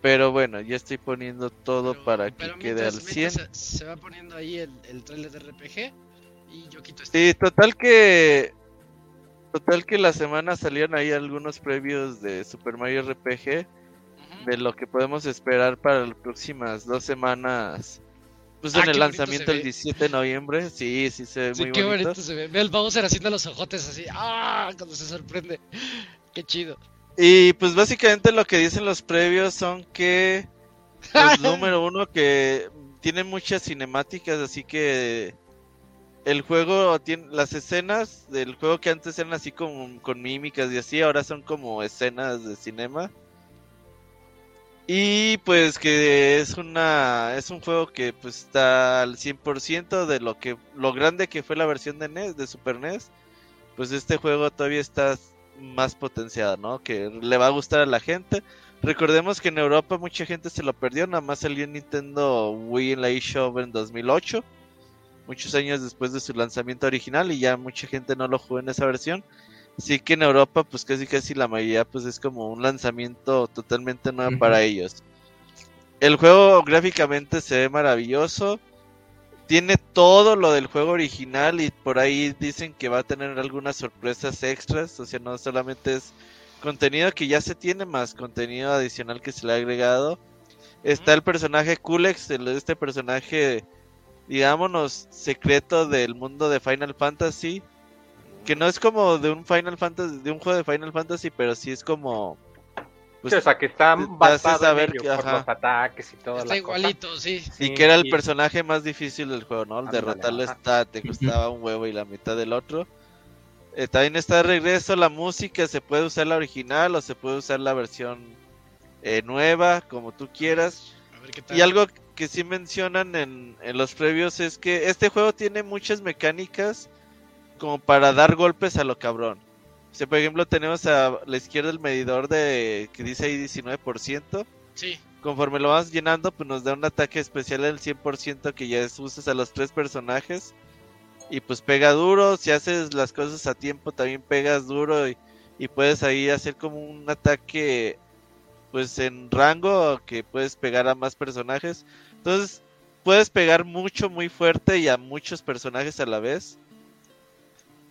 Pero bueno, ya estoy poniendo todo Pero- para que quede al mientras- 100. mientras Se, se va poniendo ahí el, el trailer de RPG. Y yo quito este. Sí, total que. Total que la semana salieron ahí algunos previos de Super Mario RPG. De lo que podemos esperar para las próximas dos semanas. Pues Ah, en qué el lanzamiento el ve. 17 de noviembre. Sí, sí se ve Sí, muy qué bonito. bonito se ve. Ve al Bowser haciendo los ojotes así. ¡Ah! Cuando se sorprende. Qué chido. Y pues básicamente lo que dicen los previos son que. [laughs] Pues número uno, que tiene muchas cinemáticas, así que. El juego tiene las escenas del juego que antes eran así como con mímicas y así, ahora son como escenas de cinema. Y pues que es una es un juego que pues está al 100% de lo que lo grande que fue la versión de NES, de Super NES. Pues este juego todavía está más potenciado, ¿no? Que le va a gustar a la gente. Recordemos que en Europa mucha gente se lo perdió, nada más salió en Nintendo Wii en la eShop en 2008, muchos años después de su lanzamiento original y ya mucha gente no lo jugó en esa versión. Así que en Europa pues casi casi la mayoría pues es como un lanzamiento totalmente nuevo para ellos. El juego gráficamente se ve maravilloso. Tiene todo lo del juego original y por ahí dicen que va a tener algunas sorpresas extras, o sea, no solamente es contenido que ya se tiene más contenido adicional que se le ha agregado. Está el personaje Kulex, el- este personaje, digámonos, secreto del mundo de Final Fantasy, que no es como de un Final Fantasy, de un juego de Final Fantasy, pero sí es como pues, o sea, que está basado saber en ello que- por ajá. los ataques y toda Está la cosa. igualito, sí. y que era el y- personaje más difícil del juego, ¿no? Ándale, Derrotarlo ajá. está, te costaba un huevo y la mitad del otro. Eh, también está de regreso la música, se puede usar la original o se puede usar la versión eh, nueva, como tú quieras. A ver qué tal. Y algo que sí mencionan en, en los previos es que este juego tiene muchas mecánicas como para dar golpes a lo cabrón. O sea, por ejemplo, tenemos a la izquierda el medidor de que dice ahí 19%. Sí. Conforme lo vas llenando, pues nos da un ataque especial del 100% que ya es, usas a los tres personajes. Y pues pega duro, si haces las cosas a tiempo también pegas duro y, y puedes ahí hacer como un ataque pues en rango que puedes pegar a más personajes. Entonces puedes pegar mucho, muy fuerte y a muchos personajes a la vez.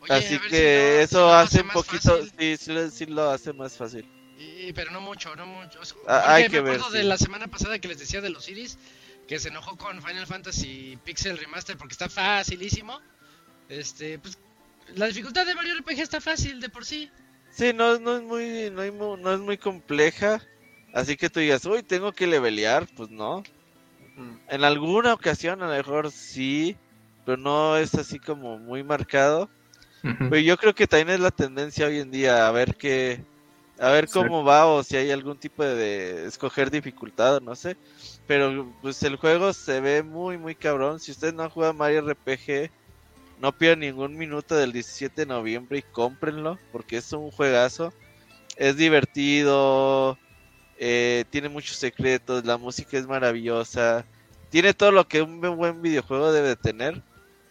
Oye, Así ver si que si eso no hace un poquito, sí, sí, lo- sí lo hace más fácil. Y- pero no mucho, no mucho. O sea, Ah, hay me que ver, acuerdo de sí. la semana pasada que les decía de los Iris, que se enojó con Final Fantasy Pixel Remaster porque está facilísimo. Este, pues la dificultad de Mario RPG está fácil de por sí. Sí, no, no es muy, no, hay no es muy compleja. Así que tú digas, uy, tengo que levelear, pues no. Mm. En alguna ocasión a lo mejor sí, pero no es así como muy marcado. Ujú. Pero yo creo que también es la tendencia hoy en día a ver qué, a ver cómo va o si hay algún tipo de, de escoger dificultad, no sé. Pero pues el juego se ve muy muy cabrón. Si ustedes no han jugado Mario RPG, no pierdan ningún minuto del 17 de noviembre y cómprenlo porque es un juegazo. Es divertido, eh, tiene muchos secretos, la música es maravillosa, tiene todo lo que un buen videojuego debe de tener.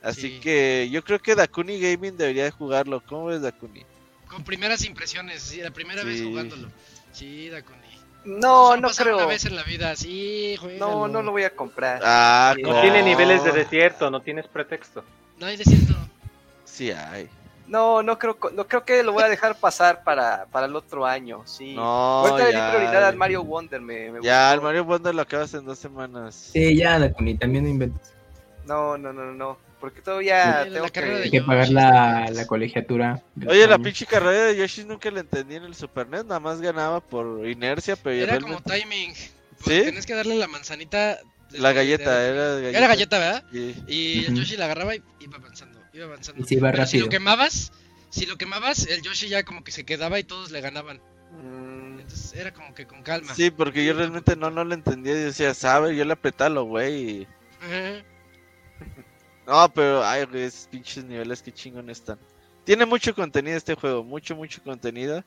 Así Sí. que yo creo que Dakuni Gaming debería de jugarlo. ¿Cómo ves Dakuni? Con primeras impresiones, sí, la primera vez Sí. jugándolo. Sí, Dakuni. No, no creo. Una vez en la vida, sí, No, juégalo. no lo voy a comprar. Ah, No tiene niveles de desierto, no tienes pretexto. No hay desierto. Sí hay. No, no creo, no creo que lo voy a dejar pasar para, para el otro año, sí. No, Ahorita le di ya. prioridad al Mario Wonder, me, me Ya, gustó. el Mario Wonder lo acabas en dos semanas. Sí, ya, Dakuni, también no inventes. No, no, no, no, no, porque todavía Sí, tengo Hay que... que pagar la, la colegiatura. Oye, la pinche carrera de Yoshi nunca la entendí en el Super NES, nada más ganaba por inercia, pero Era realmente... como timing. Pues ¿Sí? Tenías que darle la manzanita. La galleta, de- era galleta. Era galleta, ¿verdad? Sí. Y el. Yoshi la agarraba y iba avanzando, iba avanzando. Y se iba Pero si lo quemabas, si lo quemabas, el Yoshi ya como que se quedaba y todos le ganaban. Mm, Entonces era como que con calma. Sí, porque yo realmente no, no lo entendía. Yo decía, sabe, yo le apretalo, güey. y- Ajá. No, pero, ay, esos pinches niveles, qué chingón están. Tiene mucho contenido este juego, mucho, mucho contenido.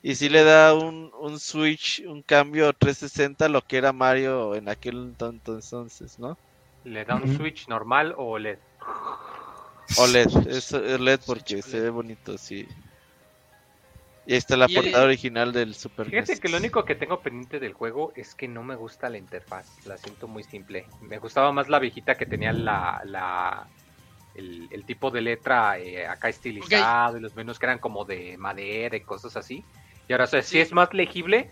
Y sí le da un, un switch, un cambio 360 a lo que era Mario en aquel tonto entonces, ¿no? ¿Le da un. Switch normal o LED? OLED, es OLED porque se ve bonito, sí. Y ahí está la Y- portada original del Super Fíjate NES. que lo único que tengo pendiente del juego es que no me gusta la interfaz, la siento muy simple. Me gustaba más la viejita que tenía la, la el, el tipo de letra eh, acá estilizado y los menús que eran como de madera y cosas así. Y ahora o sea, sí. Sí. es más legible,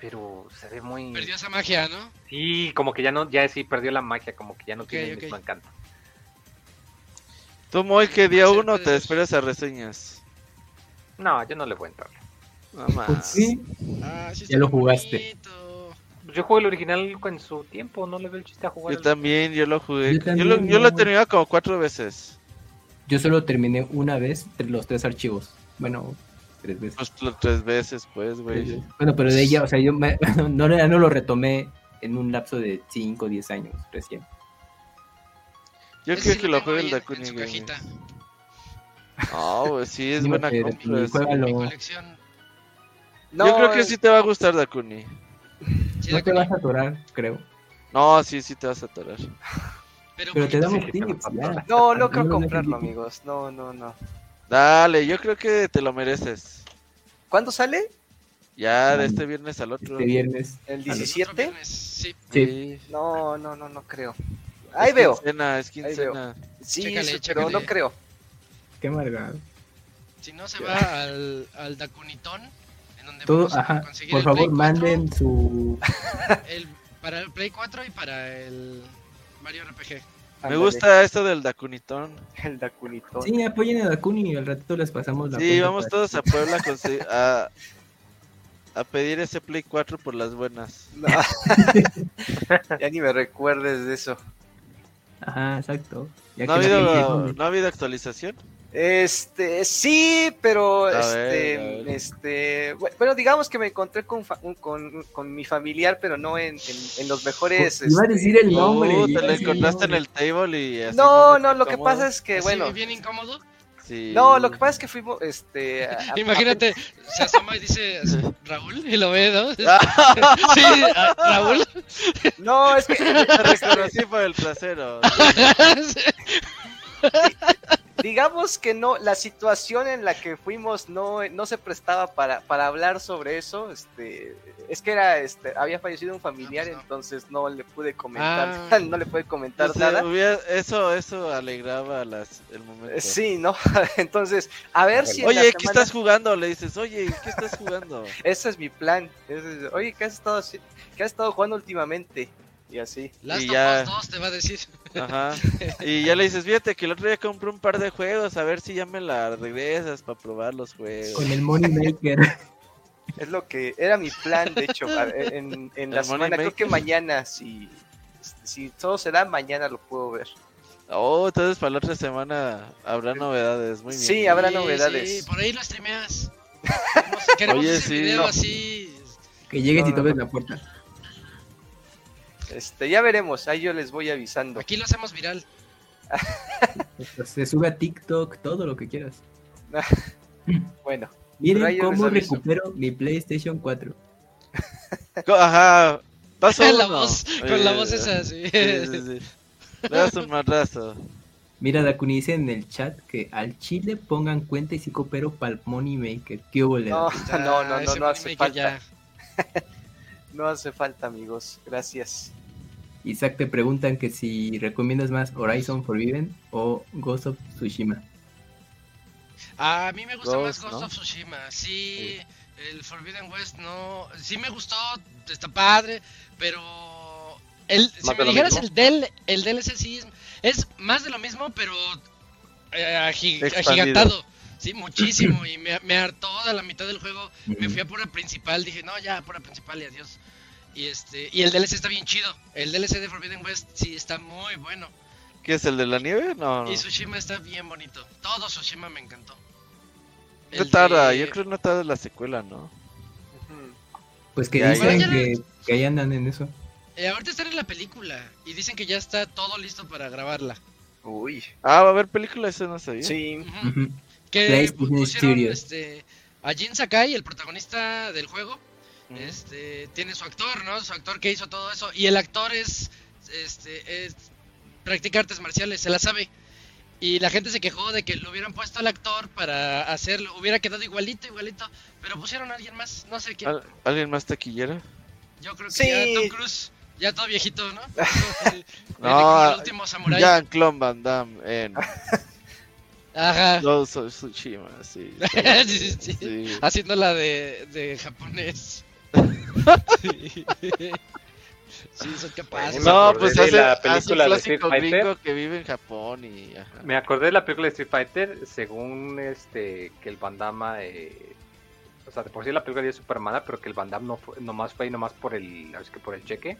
pero se ve muy Perdió esa magia, ¿no? sí, como que ya no ya sí perdió la magia, como que ya no tiene el mismo encanto. Tú, Moy, que día uno te esperas a reseñas. No, yo no le voy a entrar. Pues más. sí, Ah, sí Ya lo jugaste. bonito. Yo jugué el original en su tiempo, no le veo el chiste a jugar. Yo el- también, yo lo jugué. Yo también, lo, yo lo he no. terminado como cuatro veces. yo solo terminé una vez los tres archivos. Bueno, tres veces. Pues tres veces, pues, güey. Bueno, pero de ella, o sea, yo me- [laughs] no, no, no lo retomé en un lapso de 5 o 10 años recién. Yo Ese creo sí que lo ahí el Dakuni No, güey, sí, es buena compra. colección. No, Yo creo que sí te va a gustar Dakuni. Sí, No te vas a atorar, creo. No, sí, sí te vas a atorar. Pero, Pero te damos sí, ya. No, no creo lo comprarlo, amigos. No, no, no. Dale, yo creo que te lo mereces. ¿Cuándo sale? Ya de este viernes al otro. Este viernes. ¿El a los- 17? Viernes, Sí. Sí. No, no, no, no creo. Ahí Es veo. Quincena, es veo. quincena. Sí, Chécale, sí, chécale. pero no creo. Qué amargado. Si no, se va al, al Dakunitón. En donde Todo, vamos a ajá. conseguir Por el favor, Play 4, manden su. [laughs] el- para el Play 4 y para el Mario RPG. Me gusta esto del Dakunitón. El Dakunito. Sí, apoyen a Dakuni y al ratito les pasamos la Sí, vamos para- todos a Puebla a, [laughs] a, a pedir ese Play 4 por las buenas. No. [laughs] ya ni me recuerdes de eso. Ajá, exacto. Ya ¿No ha, que habido, ¿No ha habido actualización? Este, sí, pero A este, ver, a ver. este, bu- bueno, digamos que me encontré con, fa- con, con mi familiar, pero no en, en, en los mejores. Iba a este, decir el nombre. Uh, te lo encontraste en el table y así. No, no, lo que pasa es que, bueno, bien incómodo. Sí. no, lo que pasa es que fuimos, este, a- a- Imagínate, se asoma y dice Raúl y lo ve, ¿no? [laughs] Sí, a- Raúl. no, es que, te reconocí por el trasero. [laughs] digamos que no, la situación en la que fuimos no, no se prestaba para, para hablar sobre eso, este, es que era, este, había fallecido un familiar, Ah, pues no. entonces no le pude comentar, Ah. [laughs] no le pude comentar nada. hubiera- eso, eso alegraba las, el momento. Eh, Sí, ¿no? [laughs] Entonces, a ver si Oye, ¿qué semana- estás jugando? Le dices, oye, ¿qué estás jugando? [laughs] Ese es mi plan. Ese es- Oye, ¿qué has estado qué has estado jugando últimamente? Y así. Last Y of ya. Us 2 te va a decir. [laughs] Ajá. [laughs] Y ya le dices, fíjate que el otro día compré un par de juegos, a ver si ya me la regresas para probar los juegos. Con el Money Maker. [laughs] Es lo que era mi plan, de hecho, en, en la semana. Creo que mañana, si, si todo se da, mañana lo puedo ver. Oh, entonces para la otra semana habrá novedades, muy bien. Sí, habrá Sí, novedades. Sí, por ahí lo streameas. Queremos, queremos Oye, ese sí. video No. así. Que llegues No, y no, toques no. la puerta. Este, ya veremos, ahí yo les voy avisando. Aquí lo hacemos viral. Se sube a TikTok, todo lo que quieras. [laughs] Bueno, Miren cómo recupero mi PlayStation 4. [laughs] Co- Ajá. Paso Con [laughs] la uno. voz, con la voz esa, sí. Sí, sí, sí. Le das un madrazo. Mira, Dakuni dice en el chat que al chile pongan cuenta y si coopero para el Money Maker. ¿Qué hubo, no, Ya, no, no, no, ese no hace falta. No hace falta, amigos. Gracias. Isaac te preguntan que si recomiendas más Horizon Forbidden o Ghost of Tsushima. A mí me gusta más Ghost, of Tsushima. Sí, el Forbidden West no. Sí me gustó, está padre, pero. El, si ¿Más me dijeras el, del, el DLC sí es, es más de lo mismo, pero eh, agi- Expandido. agigantado. Sí, muchísimo. [clears throat] y me, me hartó a la mitad del juego. Me fui a pura principal. Dije, no, ya, pura principal y adiós. Y este y el DLC está bien chido. El DLC de Forbidden West sí está muy bueno. ¿Qué es el de la nieve? No, no. Y Tsushima está bien bonito. Todo Tsushima me encantó. No tarda, de- yo creo que no tarda la secuela, ¿no? Pues que Ya, dicen ya. que, que ahí andan en eso. Eh, ahorita están en la película y dicen que ya está todo listo para grabarla. Uy, Ah, va a haber película, eso no sabía. sí. Ujú. Ujú. Que pusieron este, a Jin Sakai, el protagonista del juego. Este, tiene su actor, ¿no? Su actor que hizo todo eso. Y el actor es, este, es, practica artes marciales, se la sabe. Y la gente se quejó de que lo hubieran puesto al actor para hacerlo, hubiera quedado igualito, igualito. Pero pusieron a alguien más, no sé quién. ¿Al- ¿Alguien más taquillera? Yo creo que Sí. ya Tom Cruise, ya todo viejito, ¿no? [laughs] El- No, el último samurái. Jean-Claude Van Damme en Ajá. Ghost of Tsushima, [laughs] sí. Sí, sí, sí. Sí. Haciendo la de, de japonés. [laughs] sí, son capaces. Me No, acordé pues de hace, la hace película de Street Fighter. que vive en Japón y... Ajá. Me acordé de la película de Street Fighter, según este que el Bandama, eh, o sea, de por sí la película es super mala, pero que el Bandam no fue, nomás fue ahí nomás por el, es que por el cheque.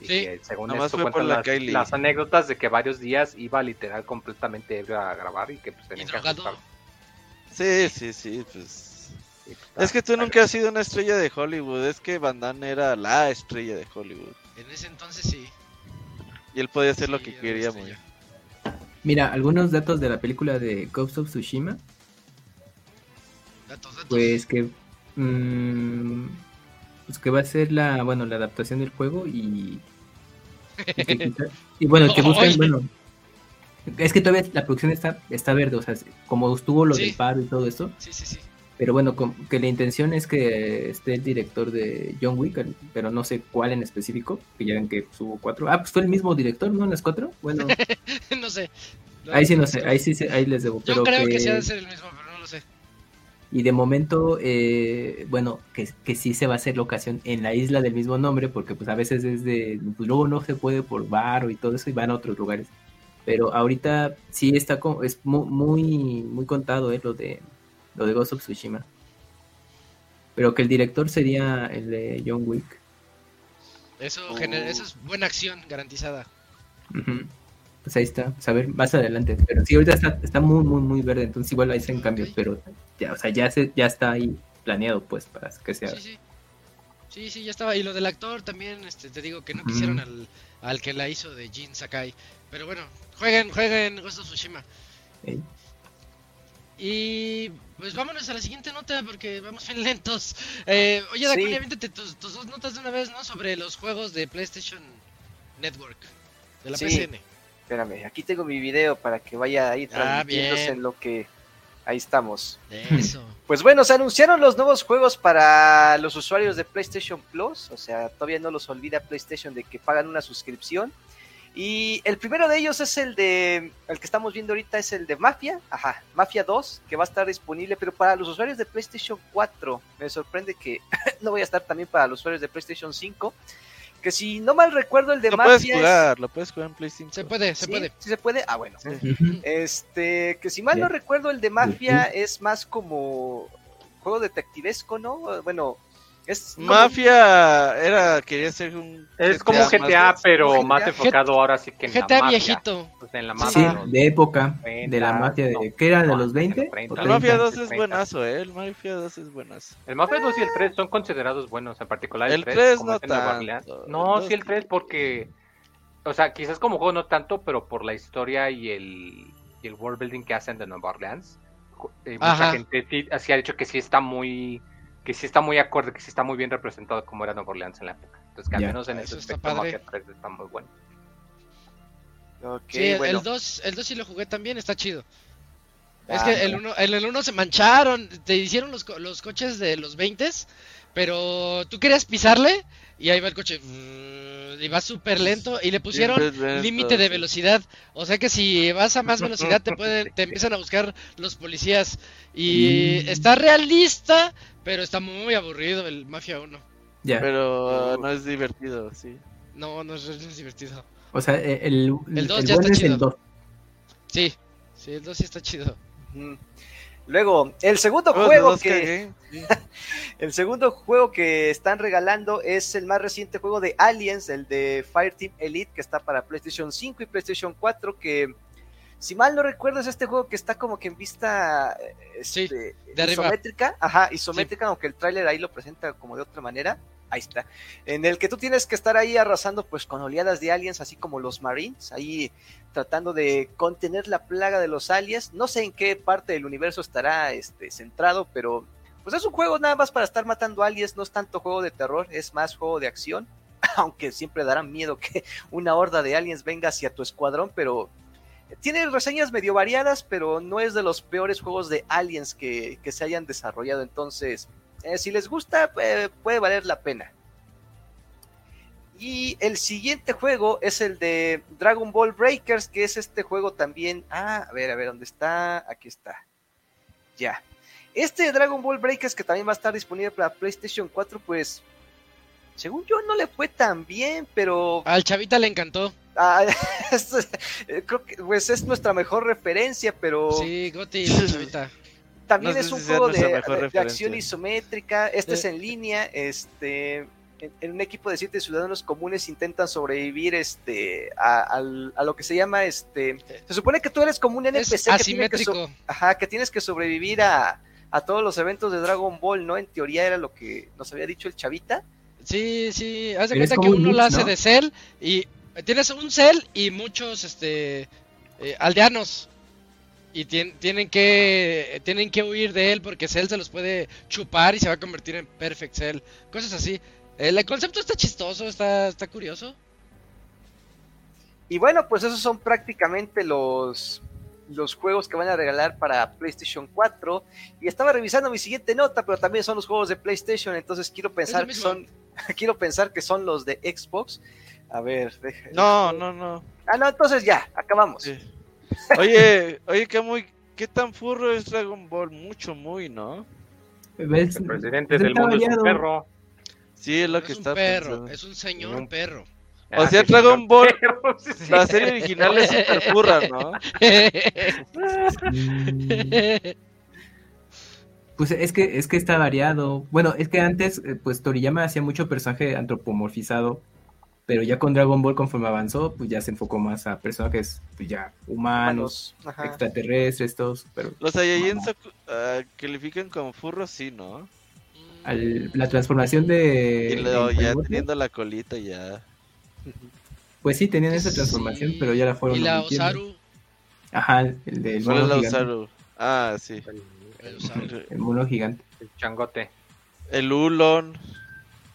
Y Sí. que según Nomás esto fue por cuentan la las, Kylie. las anécdotas de que varios días iba literal completamente ebrio a grabar y que pues Y tenían que ajustar. Sí, sí, sí, pues... Es que tú nunca has sido una estrella de Hollywood, es que Van Damme era la estrella de Hollywood. En ese entonces sí. Y él podía hacer lo que quería, muy. Mira, algunos datos de la película de Ghost of Tsushima. Datos, datos. Pues que. mm, pues que va a ser la, bueno, la adaptación del juego y. Y, que quizá- y bueno, que [laughs] buscan, bueno. Es que todavía la producción está, está verde, o sea, como estuvo lo Sí. del paro y todo eso. Sí, sí, sí. Pero bueno, que la intención es que esté el director de John Wick, pero no sé cuál en específico, que ya ven que hubo cuatro. Ah, pues fue el mismo director, ¿no? En las cuatro. Bueno, [laughs] no sé. No, ahí sí no sé, ahí sí ahí les debo. Yo Pero creo que... que, sí ha de ser el mismo, pero no lo sé. Y de momento, eh, bueno, que, que sí se va a hacer la ocasión en la isla del mismo nombre, porque pues a veces es de, pues luego no se puede por bar y todo eso y van a otros lugares. Pero ahorita sí está como, es mu- muy, muy contado eh, lo de lo de Ghost of Tsushima. Pero que el director sería el de John Wick. Eso, Oh. eso es buena acción garantizada. Pues ahí está, pues a ver, más adelante. Pero sí, ahorita está, está muy, muy, muy verde, entonces igual ahí hacen cambios, Ok. pero ya, o sea, ya, se, ya está ahí planeado pues para que sea. Sí, sí. Sí, sí, ya estaba. Y lo del actor también, este, te digo que no quisieron al, al que la hizo de Jin Sakai. Pero bueno, jueguen, jueguen Ghost of Tsushima. ¿eh? Y pues vámonos a la siguiente nota porque vamos bien lentos. Eh, oye, Dakuni, Sí. aviéntate tus, tus dos notas de una vez, ¿no? Sobre los juegos de PlayStation Network, de la Sí. PCN. Espérame, aquí tengo mi video para que vaya ahí Ah, transmitiéndose bien. en lo que... Ahí estamos. Eso. [laughs] Pues bueno, se anunciaron los nuevos juegos para los usuarios de PlayStation Plus, o sea, todavía no los olvida PlayStation de que pagan una suscripción. Y el primero de ellos es el de, el que estamos viendo ahorita es el de Mafia, ajá, Mafia 2, que va a estar disponible, pero para los usuarios de PlayStation 4, me sorprende que [laughs] no vaya a estar también para los usuarios de PlayStation 5, que si no mal recuerdo el de Lo puedes Mafia es- jugar, lo puedes jugar en PlayStation. Se puede, se ¿Sí? puede. ¿Sí se puede? Ah, bueno. Este, que si mal no recuerdo, el de Mafia es más como juego detectivesco, ¿no? Bueno, es como- Mafia era, quería ser un... Es como más GTA, de- pero GTA. más enfocado ahora sí que en la GTA mafia. viejito. Pues en la Sí, mafia. los- de época, de 90, la mafia de... no, ¿Qué era? ¿De los 20? de los 30. ¿O El Mafia 30? 2 es 30. buenazo, eh. El Mafia 2 es buenazo. El Mafia 2 y el 3 son considerados buenos, en particular el, El 3. 3 como no tanto, el No, 2 sí el 3 porque, o sea, quizás como juego no tanto, pero por la historia y el, y el world building que hacen de Nueva Orleans, eh, mucha gente sí, así ha dicho que sí está muy, que sí está muy acorde, que sí está muy bien representado como era Nueva Orleans en la época. Entonces, que al menos en Eso ese está aspecto. Mafia 3 está muy bueno. Ok, Sí, el- bueno. el 2 el 2 sí lo jugué también, está chido. Es Ah, que el 1 el, el uno se mancharon, te hicieron los, los coches de los 20 pero tú querías pisarle y ahí va el coche. y va súper lento y le pusieron límite de velocidad. O sea que si vas a más [laughs] velocidad te pueden, te empiezan a buscar los policías. Y Mm. está realista, pero está muy aburrido el Mafia 1. Ya. Pero Uh. no es divertido, sí. No, no es, no es divertido. O sea, eh, el, El dos el ya bueno está es chido. el 2. Sí, sí, el 2 sí está chido. Ujú. Luego, el segundo Oh, juego que sí. [laughs] el segundo juego que están regalando es el más reciente juego de Aliens, el de Fireteam Elite, que está para PlayStation 5 y PlayStation 4, que si mal no recuerdo es este juego que está como que en vista eh, Sí, este, de isométrica, ajá, isométrica, aunque el tráiler ahí lo presenta como de otra manera. Ahí está. En el que tú tienes que estar ahí arrasando pues con oleadas de aliens, así como los Marines, ahí tratando de contener la plaga de los aliens. No sé en qué parte del universo estará este, centrado, pero pues es un juego nada más para estar matando aliens, no es tanto juego de terror, es más juego de acción. [laughs] Aunque siempre dará miedo que una horda de aliens venga hacia tu escuadrón, pero tiene reseñas medio variadas, pero no es de los peores juegos de aliens que, que se hayan desarrollado. Entonces, eh, si les gusta, eh, puede valer la pena. Y el siguiente juego es el de Dragon Ball Breakers, que es este juego también. Ah, a ver, a ver, ¿dónde está? Aquí está. Ya. Este Dragon Ball Breakers, que también va a estar disponible para PlayStation 4, pues. Según yo, no le fue tan bien, pero. Al chavita le encantó. Ah, [laughs] esto eh, creo que pues es nuestra mejor referencia, pero Sí, Goti, [laughs] también no es un juego de, acción isométrica. Este Eh. es en línea. Este, en, en un equipo de siete ciudadanos comunes intentan sobrevivir este, a, lo que se llama este. Se supone que tú eres como un NPC Es que tiene que, so- asimétrico. ajá, que tienes que sobrevivir a, a todos los eventos de Dragon Ball, ¿no? En teoría era lo que nos había dicho el chavita. Sí, sí, haz de cuenta que uno mix, lo hace ¿no? de Cell y tienes un Cell y muchos este eh, aldeanos y tien- tienen que tienen que huir de él porque Cell se los puede chupar y se va a convertir en Perfect Cell, cosas así. El, concepto está chistoso, está está curioso. Y bueno, pues esos son prácticamente los, los juegos que van a regalar para PlayStation 4. Y estaba revisando mi siguiente nota, pero también son los juegos de PlayStation, entonces quiero pensar que son [laughs] quiero pensar que son los de Xbox. A ver, deja- No, no, no. Ah, no, entonces ya, acabamos. Sí. Oye, oye, qué muy, qué tan furro es Dragon Ball, mucho, muy, ¿no? ¿Ves? El presidente del está mundo es un perro. Sí, es lo No que es un está perro, pensando. es un señor Un- perro. O Ah, sea, sí, Dragon Ball- perro, [laughs] sí, sí. La serie original es super furra, ¿no? [laughs] Pues es que, es que está variado. Bueno, es que antes, eh, pues Toriyama hacía mucho personaje antropomorfizado, pero ya con Dragon Ball, conforme avanzó, pues ya se enfocó más a personajes pues ya humanos, ajá. extraterrestres, todos, pero Los Saiyajin so- ah, califican como furros, sí, ¿no? al- la transformación de... Y luego ya teniendo la colita ya. Pues sí, tenían esa transformación, Sí, pero ya la fueron Y la. Osaru, Ajá, el del ¿Cuál es mono la gigante. Usaru? Ah, sí. El, el Osaru. El mono gigante. el changote. El Ulon.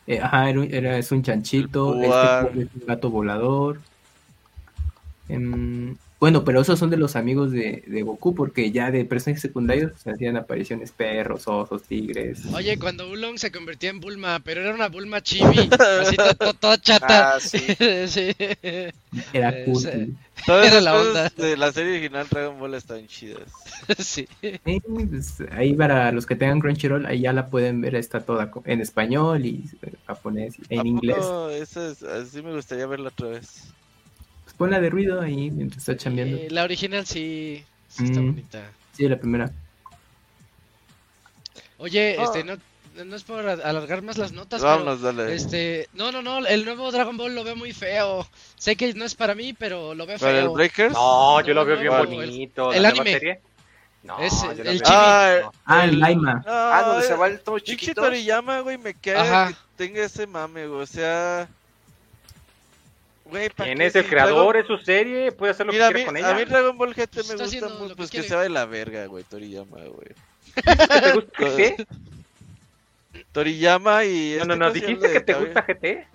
Eh, ajá, era, un- era- es un chanchito, este es un gato volador. Em, bueno, pero esos son de los amigos de, de Goku, porque ya de personajes secundarios se hacían apariciones perros, osos, tigres. Oye, cuando Ulong se convertía en Bulma, pero era una Bulma chibi, así to- to- toda chata. [laughs] Ah, sí. [laughs] sí. Era Todas Era esas la cosas onda. de la serie original Dragon Ball están chidas. [laughs] sí. Pues, ahí para los que tengan Crunchyroll, ahí ya la pueden ver, está toda en español y eh, japonés, ¿A en inglés. poco Esa es, así me gustaría verla otra vez. Pues ponla de ruido ahí mientras está chambeando. Eh, la original sí, sí está Mm. bonita. Sí, la primera. Oye, Ah. este, no, no es por alargar más las notas, Vámonos, pero, dale. este, no, no, no, el nuevo Dragon Ball lo veo muy feo. Sé que no es para mí, pero lo veo ¿Para el feo. Breakers? No, yo No, lo veo bien no, el- bonito. el la nueva anime. serie. No, Es el chibi. Ah. Ah, el Laima. Ah, donde se va el todo chiquito. Toriyama, güey, me cae Ajá. que tenga ese mame, güey. O sea. Güey, ¿pa' ¿Quién qué? es el Si creador? Dragon- Es su serie. Puede hacer lo Mira, que mí, quiera con a mí ella. Dragon Ball GT Pues me gusta mucho, pues que se va de la verga, güey, Toriyama, güey. ¿Te gusta GT? Toriyama y. No, este, no, no. ¿cómo se llama ¿Dijiste el que te gusta GT?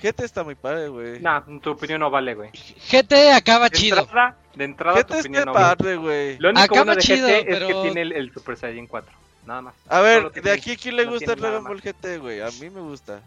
GT está muy padre, güey. No, tu opinión no vale, güey. GT acaba De chido. entrada, de entrada tu GT opinión está no vale. padre, güey. Lo único Acaba bueno de chido, GT es pero- que tiene el, el Super Saiyan 4. Nada más. A ver, de aquí, ¿quién le no gusta nada Dragon. Ball GT, güey? A mí me gusta.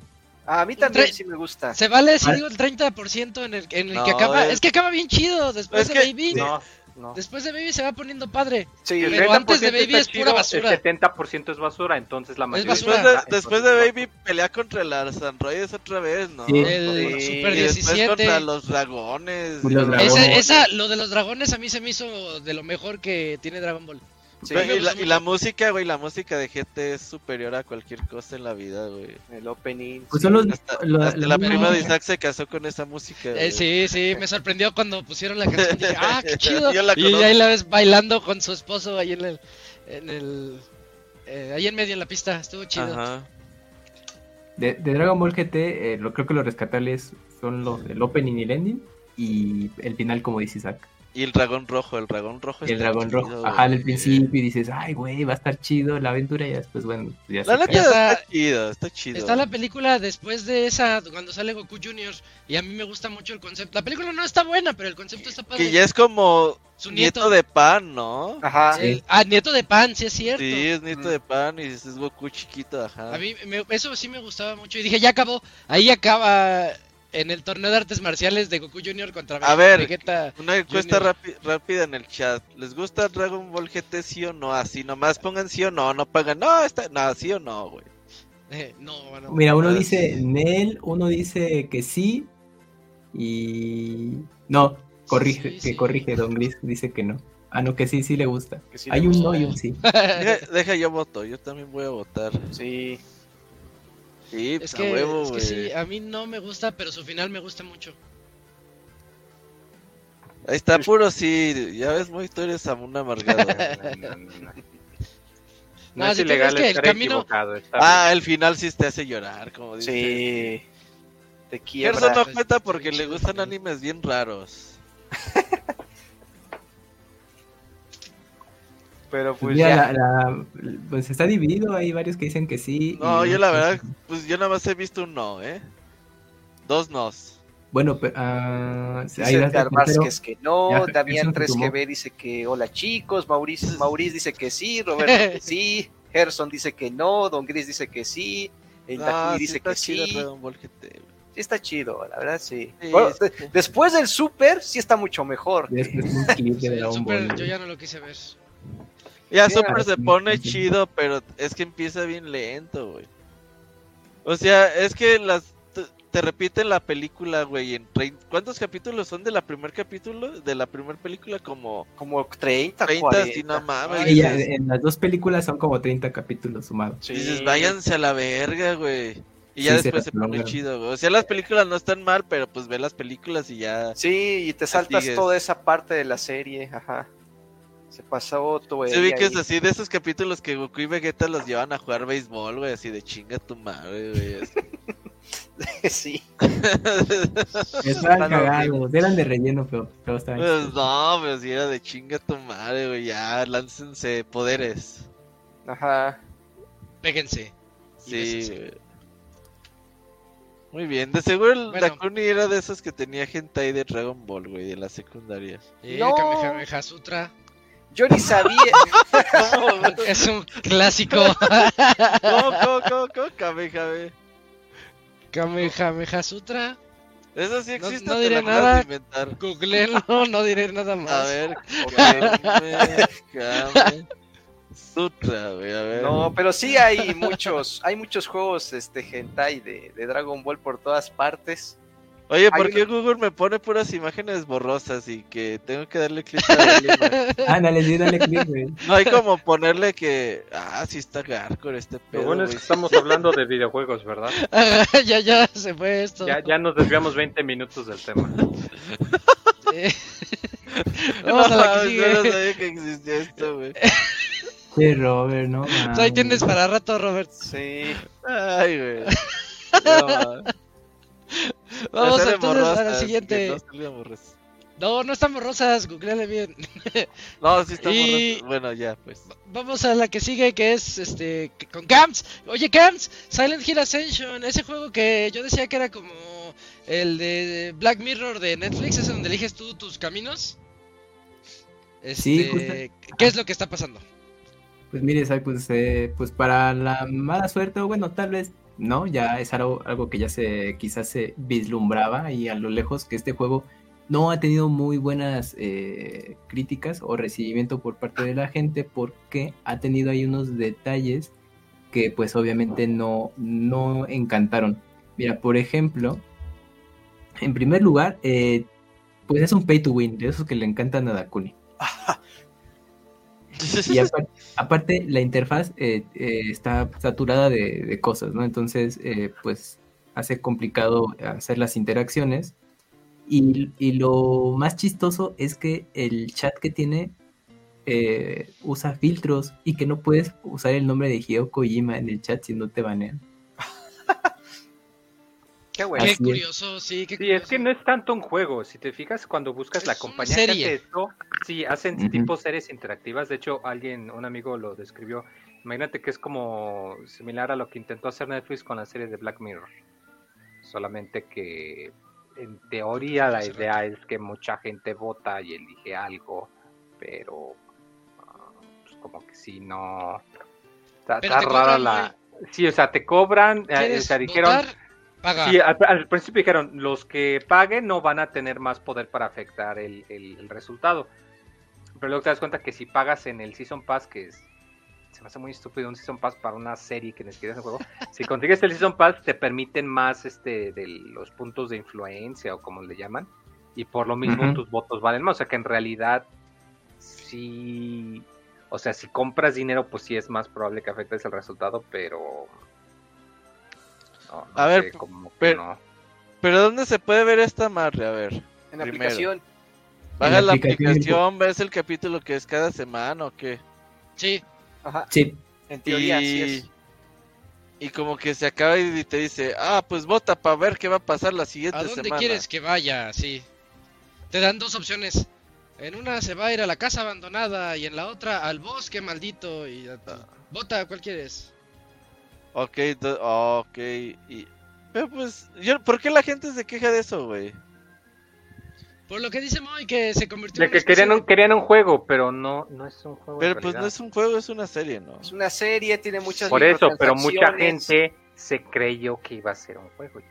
A mí también Tre- sí me gusta. Se vale si Ah. digo el 30% en el, en el No, que acaba. es- Es que acaba bien chido. Después Es de que- Baby. No, no. Después de Baby se va poniendo padre. Sí, El Pero 30% antes de Baby es pura chido, basura. El 70% es basura, entonces la mayoría. Después de, Ah, después de Baby pelea contra las androides otra vez, ¿no? Sí. El Sí, Super y después 17. contra los dragones. Los dragones. Ese- esa, lo de los dragones a mí se me hizo de lo mejor que tiene Dragon Ball. Sí, Güey, y, la, y música, güey, la música de GT es superior a cualquier cosa en la vida, güey. el opening. Pues son los, Hasta, lo- hasta lo la prima de Isaac se casó con esa música. Eh, sí, sí, me sorprendió cuando pusieron la canción. Dije, ah, qué [laughs] chido. Yo la y ahí la ves bailando con su esposo ahí en el. En el eh, ahí en medio en la pista. Estuvo chido. Ajá. De, de Dragon Ball GT, eh, lo, creo que los rescatables son los del opening y el ending. Y el final, como dice Isaac. Y el dragón rojo, el dragón rojo. Y el dragón chido, rojo. Ajá, al principio y dices, ay, güey, va a estar chido la aventura. Y después, bueno, ya La se neta está- está, chido, está chido. Está la película después de esa, cuando sale Goku Jr. Y a mí me gusta mucho el concepto. La película no está buena, pero el concepto está padre. Que ya es como Su nieto. nieto. de pan, ¿no? Ajá. El- ah, nieto de pan, sí es cierto. Sí, es nieto Mm. de pan y es Goku chiquito, ajá. A mí me- eso sí me gustaba mucho. Y dije, ya acabó. Ahí acaba en el torneo de artes marciales de Goku Jr. contra A ver. Vegeta. Una encuesta rápida en el chat. ¿Les gusta Dragon Ball GT sí o no? Así nomás pongan sí o no, no pagan. No, está, no, sí o no, güey. Eh, no, bueno. Mira, uno dice sí. Nel, uno dice que sí. Y. No, corrige, Sí, que corrige, Don Gris dice que no. Ah, no, que sí, sí le gusta. Hay le un gusta. no y un sí. Deja, deja, yo voto, yo también voy a votar. Sí. Sí, Es pues, a que, huevo, es que güey. sí, a mí no me gusta, pero su final me gusta mucho. Ahí está, puro sí. Ya ves, muy tú eres una amargada. No, no, [laughs] no. No, No es sí, ilegal es que el estar camino- equivocado. ah, bien. el final sí te hace llorar, como dice. Sí. Te Gerson quiebra. no Pues, cuenta porque le gustan animes bien raros. [laughs] Pero pues Mira, ya. la- la- pues está dividido, hay varios que dicen que sí. No, y yo la otros verdad, pues yo nada más he visto un no, ¿eh? Dos nos. Bueno, pero. ah, ahí Dice el Edgar. Vázquez que no, Ya, Damián Gerson se sumó. 3GB dice que hola chicos, Mauricio, [laughs] Maurice dice que sí, Roberto que [laughs] sí, Gerson dice que no, Don Gris dice que sí, el No, sí dice que chido sí, Ball sí está chido, la verdad sí. Sí, Bueno, sí. de- después del Super sí está mucho mejor. [laughs] Super, yo ya no lo quise ver. Ya Sí, Super ah, se sí, pone sí. chido, pero es que empieza bien lento, güey. O sea, es que las te, te repiten la película, güey, en trein- ¿cuántos capítulos son de la primer capítulo? De la primer película como Como 30, 30, 40. si no mames. Sí, ya, dices, en las dos películas son como 30 capítulos sumados. Sí. dices, váyanse a la verga, güey. Y ya Sí, después se pone chido, güey. O sea, las películas no están mal, pero pues ve las películas y ya. Sí, y te saltas sigues. toda esa parte de la serie, ajá. Se pasó todo Se vi que es ahí. así de esos capítulos que Goku y Vegeta los llevan a jugar béisbol, güey, así de chinga tu madre, güey. así. [laughs] sí. [laughs] Estaban cagados, eran de relleno, pero, pero estaban Pues no, pero si era de chinga tu madre, güey, ya, láncense poderes. Ajá. Péguense. Sí, güey. Muy bien, de seguro el Bueno. Dakuni era de esos que tenía hentai de Dragon Ball, güey, de la secundaria. Y No. Kamehameha Sutra. Yo ni sabía. [laughs] Es un clásico. ¿Cómo, cómo, cómo, cómo? Kamehameha. Kamehameha Sutra. Eso sí No- existe, no te diré nada. Googleenlo, no diré nada más. A ver, Kame, Kame Sutra, a ver. No, pero sí hay muchos, hay muchos juegos este hentai de, de Dragon Ball por todas partes. Oye, ¿por hay qué Google me pone puras imágenes borrosas y que tengo que darle clic a la imagen? [laughs] Ándale, sí, dale click, güey. No hay como ponerle que, ah, sí está hardcore este pedo, Lo bueno es que estamos hablando de videojuegos, ¿verdad? [laughs] ya, ya se fue esto. Ya, ya nos desviamos 20 minutos del tema. [laughs] No, Vamos a la que mames, yo no sabía que existía esto, güey. Sí, Robert, no. Pues ahí tienes para rato, Robert. Sí. Ay, güey. No, [laughs] Vamos Hacer entonces a la siguiente. no. No, están borrosas, googleale bien. [laughs] No, sí están Y- borrosas. Bueno, ya, pues. Vamos a la que sigue, que es este con Camps. Oye, Camps, Silent Hill Ascension, ese juego que yo decía que era como el de Black Mirror de Netflix, ese donde eliges tú tus caminos. Este, Sí. ¿Qué es lo que está pasando? Pues mire, pues, eh, pues para la mala suerte, o bueno, tal vez no, ya es algo, algo que ya se quizás se vislumbraba y a lo lejos que este juego no ha tenido muy buenas eh, críticas o recibimiento por parte de la gente porque ha tenido ahí unos detalles que pues obviamente no, no encantaron. Mira, por ejemplo, en primer lugar, eh, pues es un pay to win, de esos que le encantan a Dakuni. [laughs] Y aparte, aparte, la interfaz eh, eh, está saturada de, cosas, ¿no? Entonces, eh, pues hace complicado hacer las interacciones. Y, y, lo más chistoso es que el chat que tiene usa filtros y que no puedes usar el nombre de Hideo Kojima en el chat si no te banean. Qué, bueno. qué curioso, sí. Qué sí, curioso. es que no es tanto un juego. Si te fijas, cuando buscas Es la compañía que serie. hace esto, sí, hacen tipo series interactivas. De hecho, alguien, un amigo lo describió. Imagínate que es como similar a lo que intentó hacer Netflix con la serie de Black Mirror. Solamente que en teoría la idea es que mucha gente vota y elige algo, pero ah, pues como que sí, no. Está, rara cobran, la. Sí, o sea, te cobran. eh, o ¿Quieres sea, dijeron. votar? Paga. Sí, al, al principio dijeron, los que paguen no van a tener más poder para afectar el, el- el resultado. Pero luego te das cuenta que si pagas en el Season Pass, que es, se me hace muy estúpido un Season Pass para una serie que es un juego, [laughs] si consigues el Season Pass te permiten más este de los puntos de influencia o como le llaman, y por lo mismo tus votos valen más. O sea que en realidad sí... O sea, si compras dinero, pues sí es más probable que afectes el resultado, pero... no, no A ver, sé, pero- no. Pero ¿dónde se puede ver esta madre? A ver. En la aplicación. Baja la la aplicación. aplicación, ves el capítulo que es cada semana o qué. Sí. Ajá. Sí, En teoría, y... es. y como que se acaba y te dice, ah, pues vota para ver qué va a pasar la siguiente ¿A dónde semana. quieres que vaya? Sí. Te dan dos opciones. En una se va a ir a la casa abandonada y en la otra al bosque maldito. Y vota, ¿cuál quieres? Ok, do- ok. Y... Pero pues, yo, ¿por qué la gente se queja de eso, güey? Por lo que dice Moy, que se convirtió De en que querían un, querían un juego, pero no, no es un juego. en Pero pues no es un juego, es una serie, ¿no? Es una serie, tiene muchas Por eso, pero mucha gente se creyó que iba a ser un juego.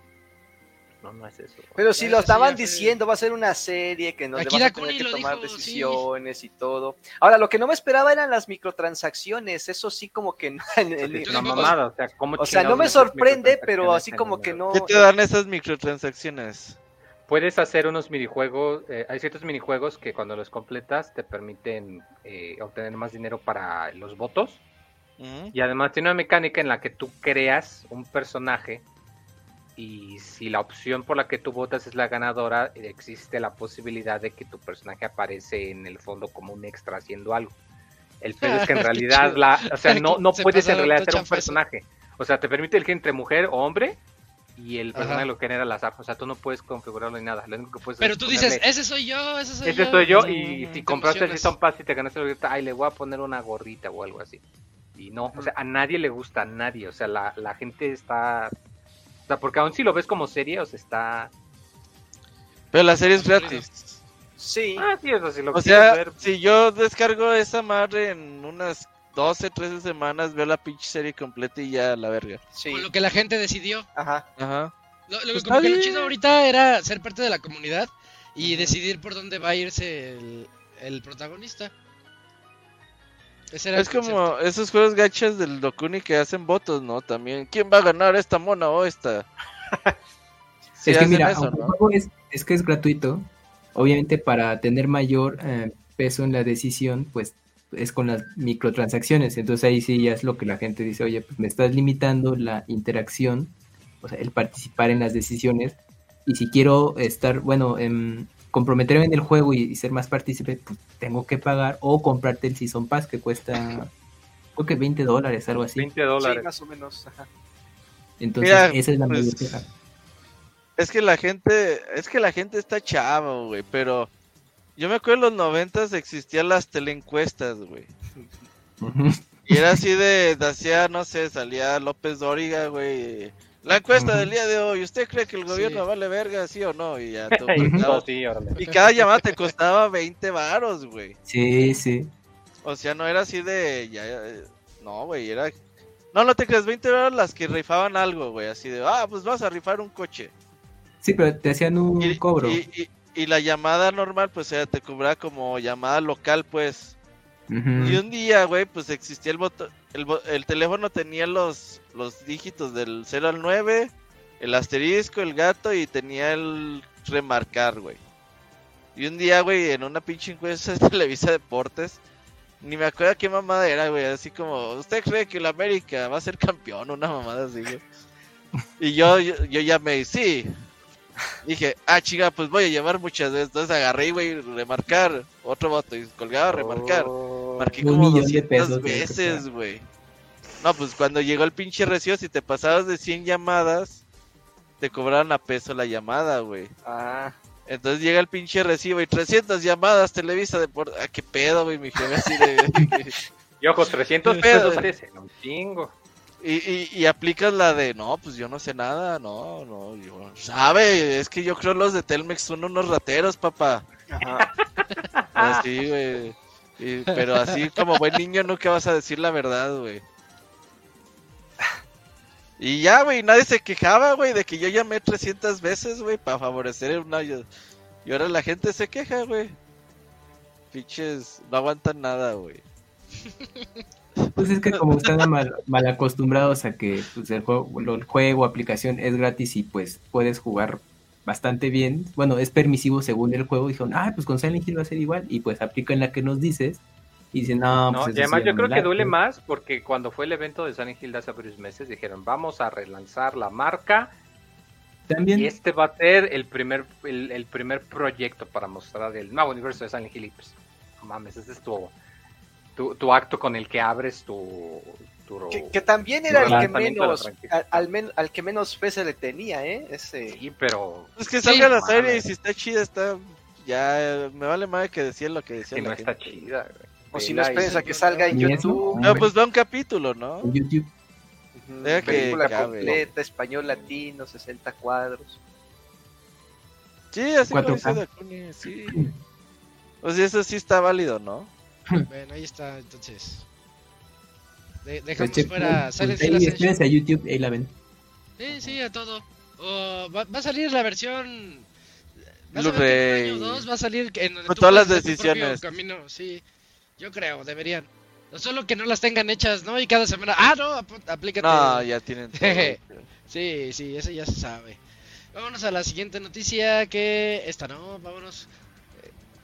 No, no es eso. Pero si lo estaban diciendo, va a ser una serie que nos vas a tener que tomar dijo, sí. decisiones y todo. Ahora, lo que no me esperaba eran las microtransacciones, eso sí como que no, una mamada, o sea, ¿cómo o sea, no me sorprende, pero así como que no. ¿Qué te dan esas microtransacciones? Puedes hacer unos minijuegos, eh, hay ciertos minijuegos que cuando los completas te permiten eh, obtener más dinero para los votos. ¿Mm? Y además tiene una mecánica en la que tú creas un personaje y si la opción por la que tú votas es la ganadora, existe la posibilidad de que tu personaje aparece en el fondo como un extra haciendo algo. El pedo es que en [laughs] realidad la, o sea, [laughs] no, no Se puedes en realidad ser un personaje. O sea, te permite elegir entre mujer o hombre y el personaje Ajá. lo genera al azar. O sea, tú no puedes configurarlo ni nada. Lo único que puedes Pero tú ponerle, dices, ese soy yo, ese soy ese yo. soy yo Mm, y si te compraste el. Season Pass y te ganaste la gorrita, ay, le voy a poner una gorrita o algo así. Y no, o sea, a nadie le gusta, a nadie. O sea, la, la gente está... O sea, porque aún si lo ves como serie, o sea, está... Pero la serie es gratis. Sí, Ah, sí, o sea, si lo O sea, ver... si yo descargo esa madre en unas 12, 13 semanas, veo la pinche serie completa y ya la verga. sí. Con lo que la gente decidió. Ajá. Ajá. Lo, lo- Pues como está que lo chido ahorita era ser parte de la comunidad y decidir por dónde va a irse el, el protagonista. Es como esos juegos gachas del Dokuni que hacen votos, ¿no? También. ¿Quién va a ganar esta mona o esta? [laughs] Sí es que mira, eso, aunque el ¿no? juego es, es que es gratuito, obviamente para tener mayor eh, peso en la decisión, pues es con las microtransacciones. Entonces ahí sí ya es lo que la gente dice, oye, pues me estás limitando la interacción, o sea, el participar en las decisiones. Y si quiero estar, bueno, em, comprometerme en el juego y, y ser más partícipe, pues tengo que pagar o comprarte el Season Pass que cuesta, creo que 20 dólares, algo así. 20 Sí, dólares. más o menos. Ajá. Entonces Mira, esa es la pues, mayor. Es que la gente, es que la gente está chava, güey, pero yo me acuerdo en los noventas existían las teleencuestas, güey. Y era así de, de hacía, no sé, salía López Dóriga, güey. La encuesta del día de hoy, ¿usted cree que el gobierno Sí. vale verga, sí o no? Y ya [laughs] tú sí, órale. Y cada llamada te costaba 20 varos, güey. Sí, sí. O sea, no era así de. Ya, ya, no, güey, era. No, no te creas, 20 eran las que rifaban algo, güey. Así de, ah, pues vas a rifar un coche. Sí, pero te hacían un Y, cobro. y- y- y la llamada normal, pues te cobraba como llamada local, pues. Y un día, güey, pues existía el botón. El, el teléfono tenía los, los dígitos del 0 al 9, el asterisco, el gato y tenía el remarcar, güey. Y un día, güey, en una pinche encuesta de Televisa Deportes, ni me acuerdo qué mamada era, güey. Así como, ¿usted cree que el América va a ser campeón? Una mamada así, güey. Y yo, yo, yo llamé, sí. Dije, ah, chica, pues voy a llamar muchas veces. Entonces agarré, güey, remarcar. Otro voto y colgaba, remarcar. Oh, Marqué como millón de 200 pesos de veces, güey. No, pues cuando llegó el pinche recibo, si te pasabas de 100 llamadas, te cobraron a peso la llamada, güey. Ah, Entonces llega el pinche recibo y 300 llamadas, Televisa de por... Ah, qué pedo, güey, mi jefe así de... [laughs] Y ojo, 300 Qué pedo. pesos es un chingo. Y, y, y aplicas la de, no, pues yo no sé nada, no, no, yo... ¿Sabe? Es que yo creo los de Telmex son unos rateros, papá. ajá. [laughs] Así, güey. Pero así como buen niño nunca vas a decir la verdad, güey. Y ya, güey, nadie se quejaba, güey, de que yo llamé 300 veces, güey, para favorecer una... Y ahora la gente se queja, güey. Pinches, no aguantan nada, güey. [laughs] Pues es que como están mal, mal acostumbrados a que pues, el juego, el juego, aplicación es gratis y pues puedes jugar bastante bien. Bueno, es permisivo según el juego. Dijeron, ah, pues con Silent Hill va a ser igual. Y pues aplican la que nos dices. Y dicen, no, No, pues y eso además yo creo que duele late". más porque cuando fue el evento de Silent Hill de hace varios meses dijeron vamos a relanzar la marca También, y este va a ser el primer el, el primer proyecto para mostrar el nuevo universo de Silent Hill y pues no mames, ese es tu, tu, acto con el que abres tu... tu Que, que también era el que menos, al, al men- al que menos fe se le tenía, ¿eh? Ese, Sí, pero Es que Sí, salga la no serie y si está chida, está... Ya, me vale madre que decían lo que decían si no la está gente. chida. güey. o si no esperes a que salga en. YouTube, No, pues da un capítulo, ¿no? en YouTube. deja que película acabe. completa, español latino, 60 cuadros. Sí, así lo 4K. dice Dakuni, sí. O sea, eso sí está válido, ¿no? Bueno, ahí está, entonces. De- dejamos fuera pues, espérense a YouTube, ahí la ven. Sí, sí, a todo. O va, va a salir la versión. vas a ver año va a salir en donde Con tú todas las decisiones. Camino, sí. Yo creo, deberían. No solo que no las tengan hechas, ¿no? Y cada semana. Ah, no, ap- aplícate. No, ya tienen [laughs] todo. Sí, sí, eso ya se sabe. Vámonos a la siguiente noticia que esta no, vámonos.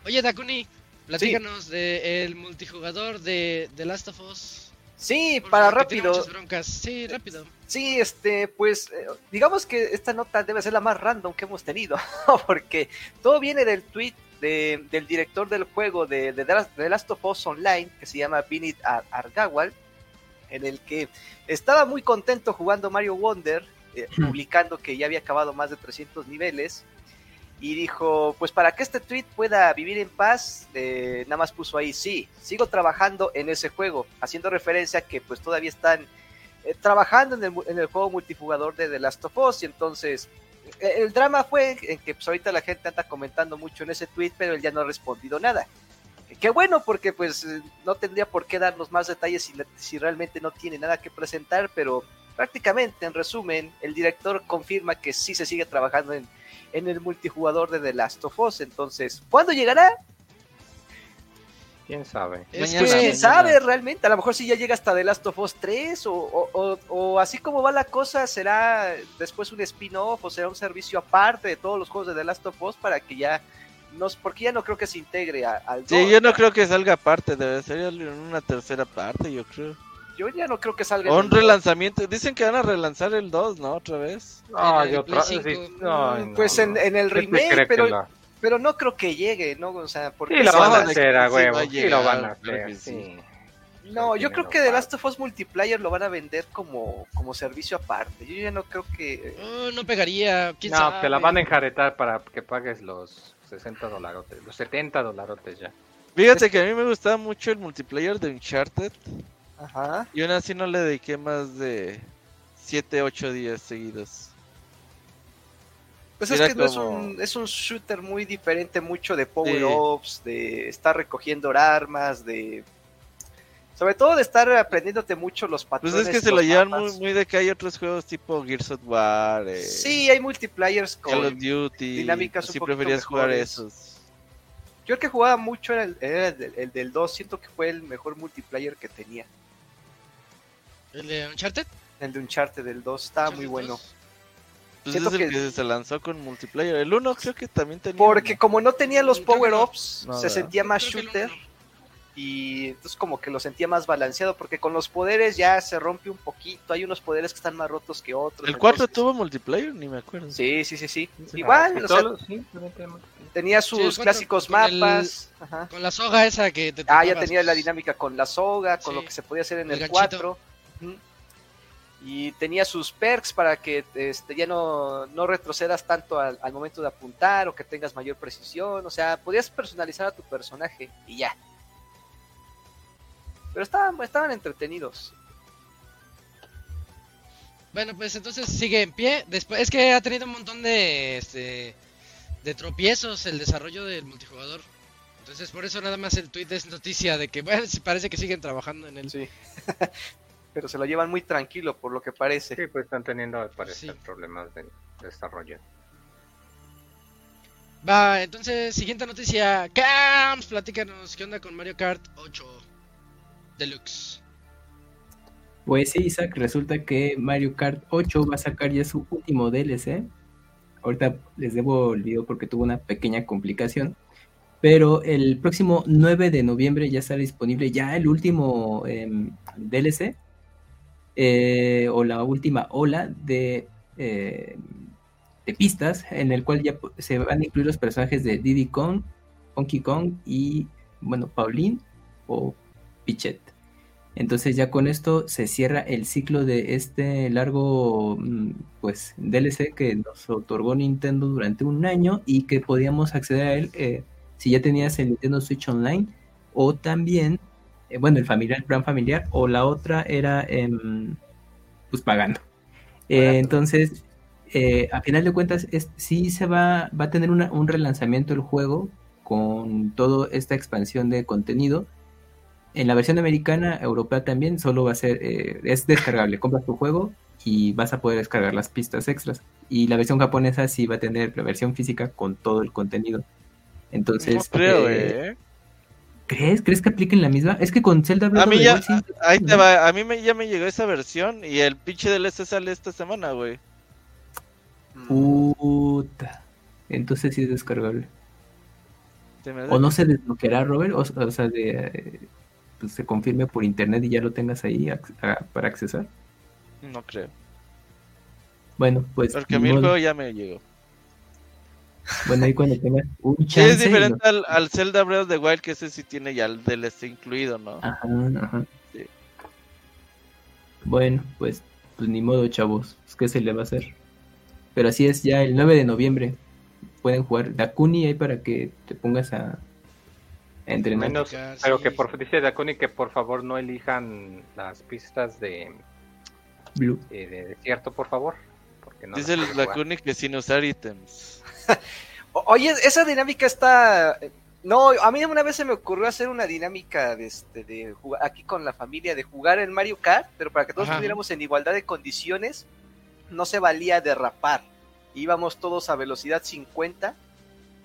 Oye, Dakuni, platícanos del multijugador de The Last of Us. Sí, para rápido. muchas broncas. Sí, rápido. Sí, este, pues, eh, digamos que esta nota debe ser la más random que hemos tenido, [laughs] porque todo viene del tweet de- del director del juego de, de, The Last- of Us Online, que se llama Vinit Ar- Argawal, en el que estaba muy contento jugando Mario Wonder, eh, Hmm. publicando que ya había acabado más de 300 niveles, y dijo, pues para que este tweet pueda vivir en paz, eh, nada más puso ahí, sí, sigo trabajando en ese juego, haciendo referencia a que pues todavía están eh, trabajando en el, en el juego multijugador de The Last of Us, y entonces eh, el drama fue en que pues ahorita la gente anda comentando mucho en ese tweet, pero él ya no ha respondido nada. Qué bueno, porque pues no tendría por qué darnos más detalles si, si realmente no tiene nada que presentar, pero prácticamente, en resumen, el director confirma que sí se sigue trabajando en, en el multijugador de The Last of Us. Entonces, ¿cuándo llegará? ¿Quién sabe? Es Mañana, Pues que- quién mañana. sabe realmente, a lo mejor si ya llega hasta The Last of Us 3 o, o- o- o así como va la cosa, será después un spin-off o será un servicio aparte de todos los juegos de The Last of Us para que ya nos, porque ya no creo que se integre a- al Sí, yo no creo que salga aparte, debe ser en una tercera parte, yo creo. Yo ya no creo que salga un el- relanzamiento. Dicen que van a relanzar el 2, ¿no? Otra vez. No, En el yo otra sí, no, no, pues en, no. en el ¿Quién te remake, pero, la- pero no creo que llegue, ¿no? O sea, porque Sí, lo van a hacer a huevo. Sí, lo van a hacer. sí. No, yo creo que The. Last of Us Multiplayer lo van a vender como, como servicio aparte. Yo ya no creo que... Oh, no pegaría. ¿quién No, sabe? te la van a enjaretar para que pagues los 60 dolarotes, los 70 dolarotes ya. Fíjate que a mí me gustaba mucho el multiplayer de Uncharted. Ajá. Y aún así no le dediqué más de 7, 8 días seguidos. Pues es que no es, como- un, es un shooter muy diferente, mucho de power-ups, de estar recogiendo armas, de Sobre todo de estar aprendiéndote mucho los Pues patrones. es que se lo llevan muy, muy de que hay otros juegos tipo Gears of War, eh, Sí, hay multiplayers con... Call of Duty. dinámicas Si preferías jugar esos. Yo el que jugaba mucho era el, era el el del 2, siento que fue el mejor multiplayer que tenía. ¿El de Uncharted? El de Uncharted del 2 estaba muy bueno. 2. Pues es el que- que... se lanzó con multiplayer. El 1 creo que también tenía. Porque como no tenía los power-ups, No, se sentía más shooter y entonces como que lo sentía más balanceado porque con los poderes ya se rompe un poquito, hay unos poderes que están más rotos que otros. ¿El 4 entonces- tuvo multiplayer? Ni me acuerdo. Sí, sí, sí, sí. Sí. Igual, Ah, o sea, sí, tenía sus clásicos con el- mapas. Ajá. Con la soga esa que te Ah, ya tenía la dinámica con la soga, con Sí. lo que se podía hacer en El el, ganchito. 4. Y tenía sus perks para que este, ya no, no retrocedas tanto al, al momento de apuntar o que tengas mayor precisión. O sea, podías personalizar a tu personaje y ya. Pero estaban, estaban entretenidos. Bueno, pues entonces sigue en pie. Después es que ha tenido un montón de este de tropiezos el desarrollo del multijugador. Entonces por eso nada más el tweet es noticia de que bueno, parece que siguen trabajando en él. Sí. [laughs] Pero se lo llevan muy tranquilo por lo que parece. Sí, pues están teniendo al parecer Sí. problemas de desarrollo. Va, entonces siguiente noticia. Camps, platícanos qué onda con Mario Kart 8 Deluxe. Pues sí, Isaac, resulta que Mario Kart 8 va a sacar ya su último DLC. Ahorita les debo el video porque tuvo una pequeña complicación. Pero el próximo 9 de noviembre ya estará disponible ya el último em, DLC. Eh, o la última ola de, eh, de pistas en el cual ya se van a incluir los personajes de Diddy Kong, Donkey Kong y, bueno, Pauline o Pichet. Entonces ya con esto se cierra el ciclo de este largo mm, pues DLC que nos otorgó Nintendo durante un año y que podíamos acceder a él eh, si ya tenías el Nintendo Switch Online o también eh, bueno el familiar el plan familiar o la otra era em, pues pagando. Eh, entonces eh, a final de cuentas es, sí se va, va a tener una- un relanzamiento el juego con toda esta expansión de contenido en la versión americana, europea también, solo va a ser, es descargable, compras tu juego y vas a poder descargar las pistas extras. Y la versión japonesa sí va a tener la versión física con todo el contenido. Entonces, no creo, eh. ¿Crees? ¿Crees que apliquen la misma? Es que con Zelda Breath A mí of the ya, Wild sí- ahí te va, a mí me, ya me llegó esa versión y el pinche DLC sale esta semana, güey. Puta. Entonces sí es descargable. O no se desbloqueará, Robert, o, o sea, de, eh, pues se confirme por internet y ya lo tengas ahí a- para accesar. No creo. Bueno, pues Porque a ni mí el modo. juego ya me llegó. Bueno, ahí cuando tengas un Sí, chance. es y diferente al, al Zelda Breath of the Wild, que ese sí tiene ya el DLC incluido, ¿no? Ajá, ajá. Sí. Bueno, pues, pues ni modo, chavos. Pues, ¿Qué se le va a hacer? Pero así es, ya el 9 de noviembre pueden jugar Dakuni ahí para que te pongas a, a entrenar. Menos, pero sí. que por dice Dakuni que por favor no elijan las pistas de, Blue. eh, de desierto, por favor. Porque no Dice. Lacuni que sin usar ítems. [laughs] Oye, esa dinámica está... No, a mí una vez se me ocurrió hacer una dinámica de, este, de jugar aquí con la familia, de jugar en Mario Kart, pero para que todos estuviéramos en igualdad de condiciones, no se valía derrapar. Íbamos todos a velocidad 50,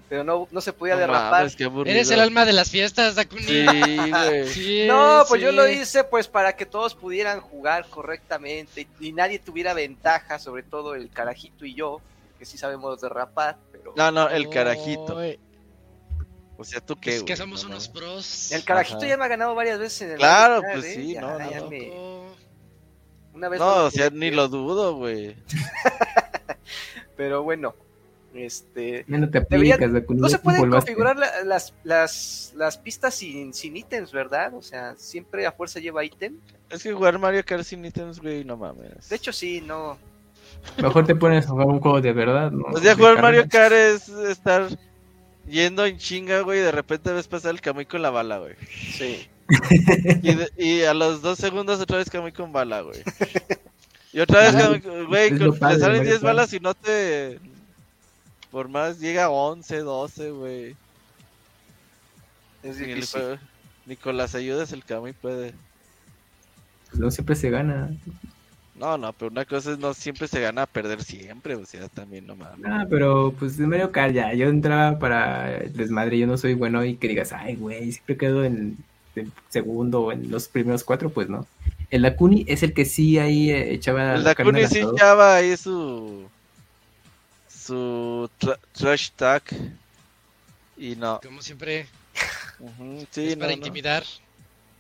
pero no, no se podía No derrapar. mames, qué aburrido. Eres el alma de las fiestas, Dakuni. Sí, güey. [laughs] Sí, No, pues sí. yo lo hice pues para que todos pudieran jugar correctamente y, y nadie tuviera ventaja, sobre todo el carajito y yo, que sí sabemos derrapar, pero No, no, el carajito. O sea, ¿tú qué, Es que somos No unos pros. el carajito Ajá. ya me ha ganado varias veces en el Claro, pues ¿eh? sí, Ya- no, ya no, me- una vez No, o sea, ni lo dudo, güey. [laughs] Pero bueno, este Ya no te aplicas, no se pueden configurar la- las, las, las pistas sin, sin ítems, ¿verdad? O sea, siempre a fuerza lleva ítem. Es que jugar Mario Kart sin ítems, güey, no mames. De hecho, sí, no. Mejor te pones a jugar un juego de verdad, ¿no? O sea, De jugar. Mario Kart es estar yendo en chinga, güey, y de repente ves pasar el Kamui con la bala, güey. Sí. Y, de- y a los dos segundos otra vez Kamui con bala, güey. Y otra vez. Kamui- güey, Es con- padre te salen Mario 10 Kart. balas y no te... Por más llega a 11, 12, Es güey. Ni, el difícil. ni con las ayudas el Kamui puede. pues no siempre se gana. No, no, pero una cosa es no siempre se gana a perder siempre, o sea, también no mames. Ah, pero pues de Mario Kart ya, yo entraba para el desmadre, yo no soy bueno y que digas, ay, güey, siempre quedo en segundo o en los primeros cuatro, pues no. El Dakuni es el que sí ahí eh, echaba El la carne Dakuni al sí echaba ahí su. su tra- trash tag. Y no. Como siempre, Ujú, sí, es no, para no. intimidar.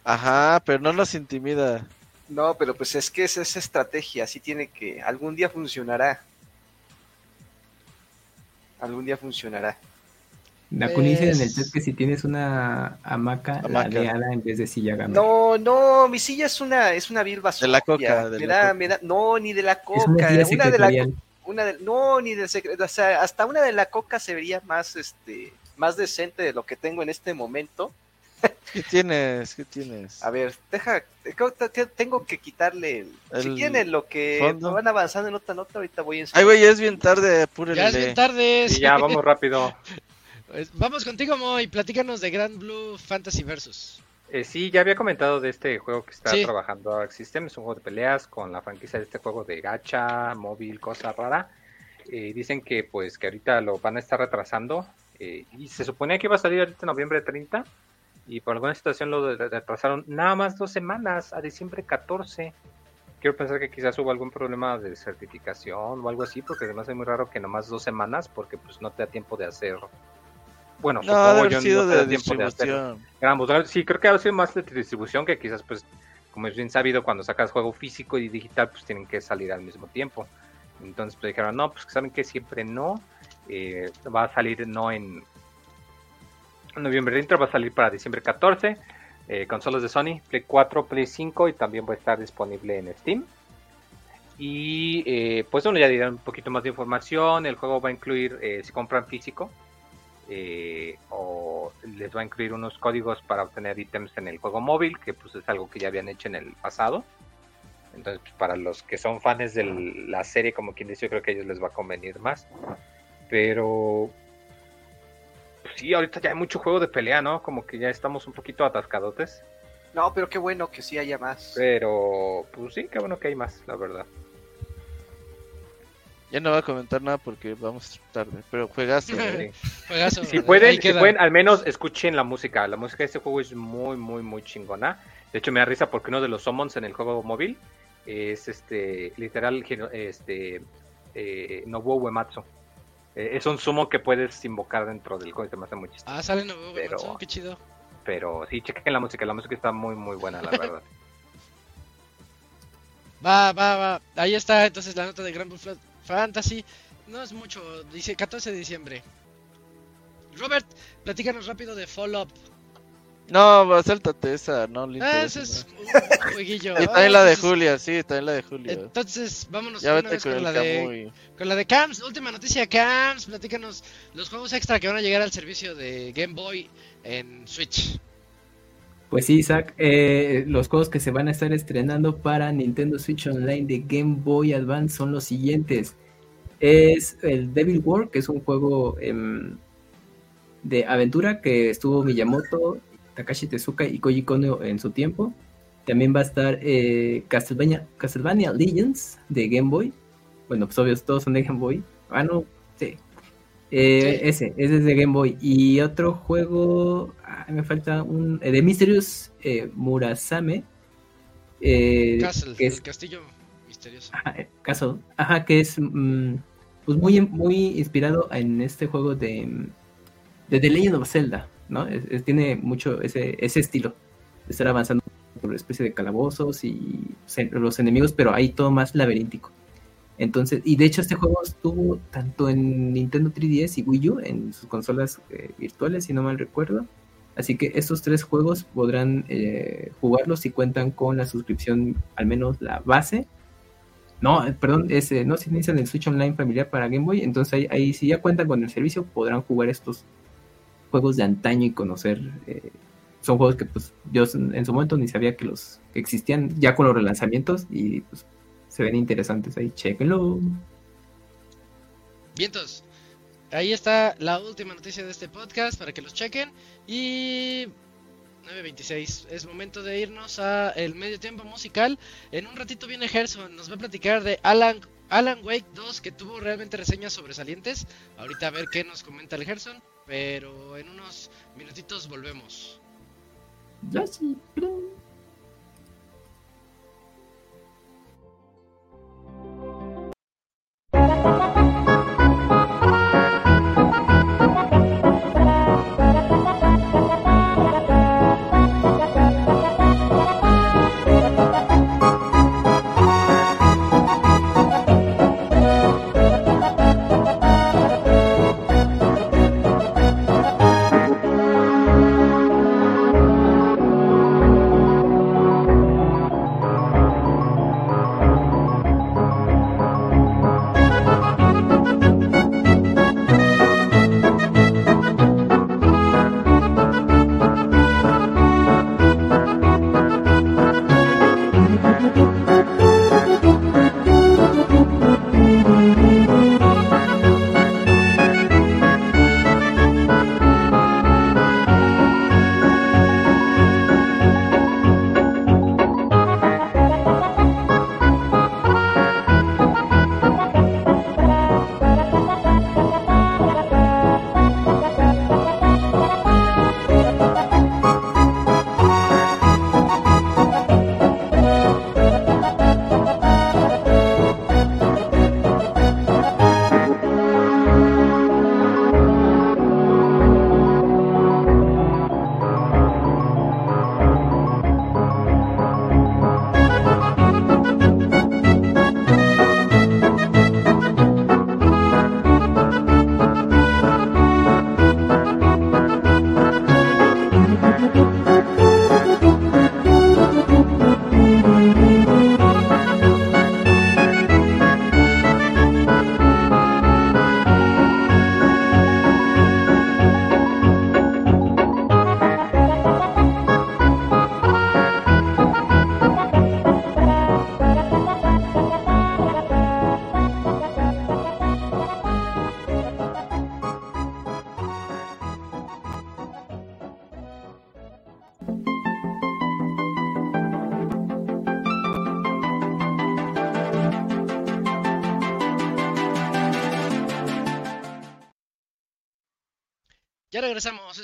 Ajá, pero no nos intimida. No, pero pues es que es esa estrategia, así tiene que, algún día funcionará. Algún día funcionará. Dakuni dice en el Pues- chat que si tienes una hamaca, la de ala en vez de silla gamer. No, no, mi silla es una, es una vil basura. De la coca, de me la da, coca. me da, no, ni de la es coca, una de la, una de, no, ni del secreto, o sea, hasta una de la coca se vería más, este, más decente de lo que tengo en este momento. ¿Qué tienes? ¿Qué tienes? A ver, deja, te- te- tengo que quitarle el, si quieren lo que fondo. van avanzando en otra nota, ahorita voy a Ay, güey, ya es bien tarde, apúrenle. Ya es bien tarde. Y ya, vamos rápido. [laughs] Pues, Vamos contigo, Moy. Platícanos de Grand Blue Fantasy Versus. Eh, sí, ya había comentado de este juego que está Sí. trabajando Arc System. Es un juego de peleas con la franquicia de este juego de gacha, móvil, cosa rara. Eh, dicen que pues que ahorita lo van a estar retrasando. eh, y se suponía que iba a salir ahorita en noviembre 30. Y por alguna situación lo retrasaron nada más dos semanas, a diciembre 14. Quiero pensar que quizás hubo algún problema de certificación o algo así, porque además es muy raro que nomás dos semanas, porque pues no te da tiempo de hacer. Bueno, No, supongo yo, sido no te da de tiempo de hacer distribución. Ambos, sí, creo que ha sido más de distribución que quizás, pues, como es bien sabido, cuando sacas juego físico y digital, pues tienen que salir al mismo tiempo. Entonces, pues dijeron, no, pues saben que siempre no. eh, va a salir no en noviembre 30, va a salir para diciembre 14. eh, consolas de Sony, Play 4, Play 5 y también va a estar disponible en Steam. Y eh, pues bueno, ya dirán un poquito más de información. El juego va a incluir, eh, si compran físico, eh, o les va a incluir unos códigos para obtener ítems en el juego móvil, que pues es algo que ya habían hecho en el pasado. Entonces, pues, para los que son fans de la serie, como quien dice, yo creo que a ellos les va a convenir más. Pero sí, ahorita ya hay mucho juego de pelea, ¿no? Como que ya estamos un poquito atascadotes. No, pero qué bueno que sí haya más. Pero, pues sí, qué bueno que hay más, la verdad. Ya no voy a comentar nada porque vamos tarde, pero juegazo. ¿eh? Sí. [laughs] Juegazo. Si pueden, si pueden, al menos escuchen la música. La música de este juego es muy, muy, muy chingona. De hecho, me da risa porque uno de los summons en el juego móvil es este, literal, este, eh, Nobuo Uematsu. Eh, es un summon que puedes invocar dentro del juego y se me hace muy chistoso. Ah, sale nuevo, Pero- qué chido. Pero sí, chequen la música. La música está muy, muy buena, la [laughs] verdad. Va, va, va. Ahí está entonces la nota de Grand Blue Fantasy. No es mucho, dice 14 de diciembre. Robert, platícanos rápido de Fall Up. No, sáltate esa, no le Ah, interesa, ese es un jueguillo. [laughs] Y también la de Entonces- Julia, sí, también la de Julia. Entonces, vámonos Ya vete con con el la de con la de Camps, última noticia Camps, platícanos los juegos extra que van a llegar al servicio de Game Boy en Switch. Pues sí, Isaac, eh, los juegos que se van a estar estrenando para Nintendo Switch Online de Game Boy Advance son los siguientes. Es el Devil War, que es un juego em, de aventura que estuvo Miyamoto, Takashi Tezuka y Koji Kono en su tiempo. También va a estar eh, Castlevania, Castlevania Legends de Game Boy. Bueno, pues obvio, todos son de Game Boy. Ah, no, sí. Eh, Sí. Ese, ese es de Game Boy. Y otro juego, ah, me falta un, eh, de Mysterious eh, Murasame. Castle, que es el castillo misterioso. Ajá, caso, ajá, que es mm, pues muy, muy inspirado en este juego de, mm, de The Legend of Zelda, ¿no? Tiene mucho ese, ese estilo de estar avanzando por una especie de calabozos y los enemigos, pero ahí todo más laberíntico. Entonces, y de hecho este juego estuvo tanto en Nintendo 3DS y Wii U, en sus consolas eh, virtuales, si no mal recuerdo. Así que estos tres juegos podrán eh, jugarlos si cuentan con la suscripción, al menos la base, no, eh, perdón, no se inician el Switch Online familiar para Game Boy, entonces ahí, ahí si ya cuentan con el servicio podrán jugar estos juegos de antaño y conocer. eh, son juegos que pues yo en su momento ni sabía que los que existían ya con los relanzamientos y pues se ven interesantes ahí, chequenlo. Vientos. Ahí está la última noticia de este podcast para que los chequen. Y 9.26. Es momento de irnos a el medio tiempo musical. En un ratito viene Gerson, nos va a platicar de Alan, Alan Wake 2, que tuvo realmente reseñas sobresalientes. Ahorita a ver qué nos comenta el Gerson, pero en unos minutitos volvemos. Ya sí, pero-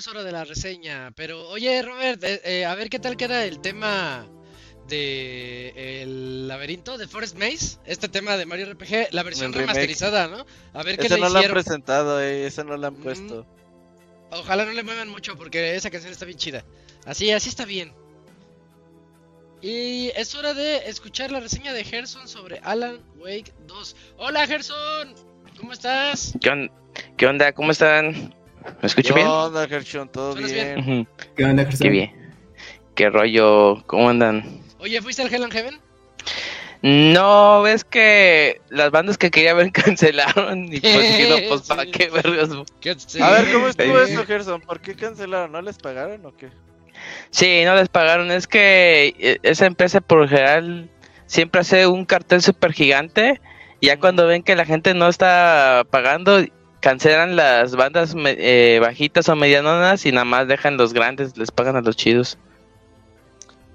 es hora de la reseña. Pero, oye, Robert, eh, eh, a ver qué tal queda el tema de el laberinto de Forest Maze. Este tema de Mario RPG, la versión remasterizada, ¿no? A ver qué Ese le no lo han presentado, eh, ese no lo han Mm. puesto. Ojalá no le muevan mucho porque esa canción está bien chida. Así, así está bien. Y es hora de escuchar la reseña de Gerson sobre Alan Wake 2. Hola Gerson, ¿cómo estás? ¿Qué, on- qué onda? ¿Cómo están? ¿Me escucho ¿Qué bien? onda, Gershon? ¿Todo ¿Suenas bien? ¿Qué onda, Gerson? Qué bien. ¿Qué rollo? ¿Cómo andan? Oye, ¿fuiste al Hell and Heaven? No, ves que las bandas que quería ver [laughs] cancelaron y pues digo, pues para Sí. [laughs] qué vergas. A ver, ¿cómo estuvo eso, Gerson? ¿Por qué cancelaron? ¿No les pagaron o qué? Sí, no les pagaron. Es que eh, esa empresa por lo general siempre hace un cartel súper gigante. Ya cuando ven que la gente no está pagando, cancelan las bandas me- eh, bajitas o medianonas y nada más dejan los grandes, les pagan a los chidos.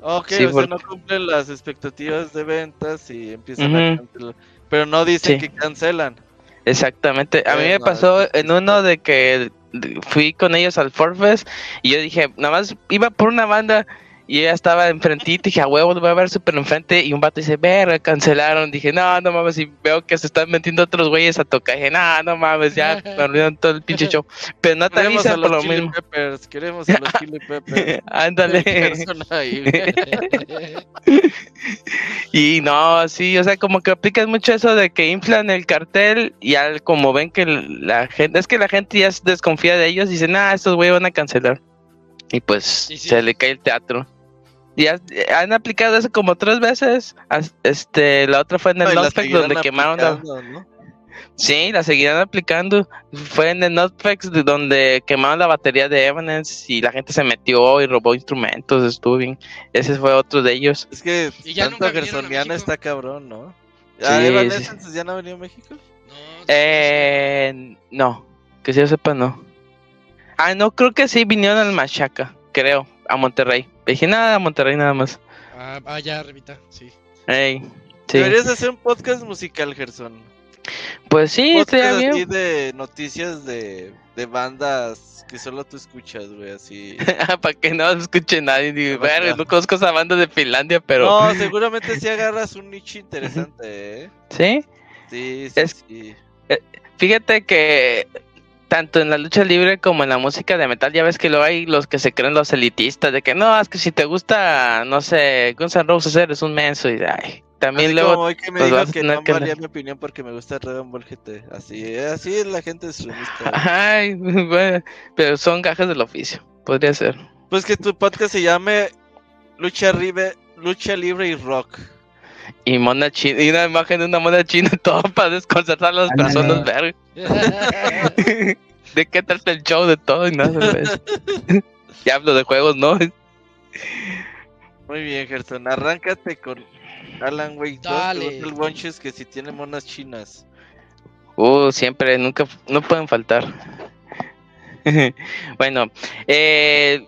Ok, Sí, o sea, no cumplen las expectativas de ventas y empiezan a cancelar. Pero no dicen Sí. que cancelan. Exactamente. A mí me pasó en uno de que fui con ellos al Forfest y yo dije, nada más iba por una banda y ella estaba enfrentito y dije, a huevo, voy a ver súper enfrente y un vato dice, verga, cancelaron. Dije, no, no mames, y veo que se están metiendo otros güeyes a tocar. Dije, no, no mames, ya [laughs] me olvidaron todo el pinche show. Pero no te Queremos a avisan por los lo Chili mismo. Peppers, queremos a los [laughs] Chili Peppers. Ándale. [laughs] Y no, sí, o sea, como que aplican mucho eso de que inflan el cartel y al como ven que la gente, es que la gente ya desconfía de ellos y dicen, ah, estos güeyes van a cancelar. Y pues Y sí. se le cae el teatro. Y ha- han aplicado eso como tres veces. As- Este, la otra fue en el Notfest seguirán donde quemaron la... ¿no? Sí, la seguirán aplicando. Fue en el Notfest de donde quemaron la batería de Evanescence y la gente se metió y robó instrumentos, estuvo bien. Ese fue otro de ellos. Es que Y ya tanto a México. está cabrón, ¿no? Sí, Ah, sí. Evanescence ya no ha venido a México. No, Eh, no, que si yo sepa, no. Ah, no, creo que sí vinieron al Machaca, creo. a Monterrey. Dije, nada, a Monterrey nada más. Ah, ah, ya, Revita, sí. Ey, sí. Deberías hacer un podcast musical, Gerson. Pues sí, estaría bien. de noticias de, de bandas que solo tú escuchas, güey, así. [laughs] Para que no escuche nadie. Ni, que- no conozco esa banda de Finlandia, pero. No, [laughs] seguramente si agarras un nicho interesante, ¿eh? ¿Sí? Sí, sí, Es- sí. Fíjate que tanto en la lucha libre como en la música de metal, ya ves que luego hay los que se creen los elitistas, de que no, es que si te gusta, no sé, Guns N' Roses eres un menso y ay, también Así luego como hoy que me dijo que no que- valía mi opinión porque me gusta Dragon Ball GT. Así, así es la gente extremista. Ay, [laughs] bueno, pero son gajes del oficio, podría ser. Pues que tu podcast se llame Lucha Libre, Lucha Libre y Rock. Y mona china, y una imagen de una mona china, [laughs] todo para desconcertar a las personas, verga. [laughs] ¿De qué trata el show de todo y nada de eso? ya hablo de juegos, ¿no? Muy bien, Gerson. Arráncate con Alan Wake 2. Dale. te gusta el Bunches que si tiene monas chinas. Uh, siempre, nunca, no pueden faltar. [laughs] bueno, eh,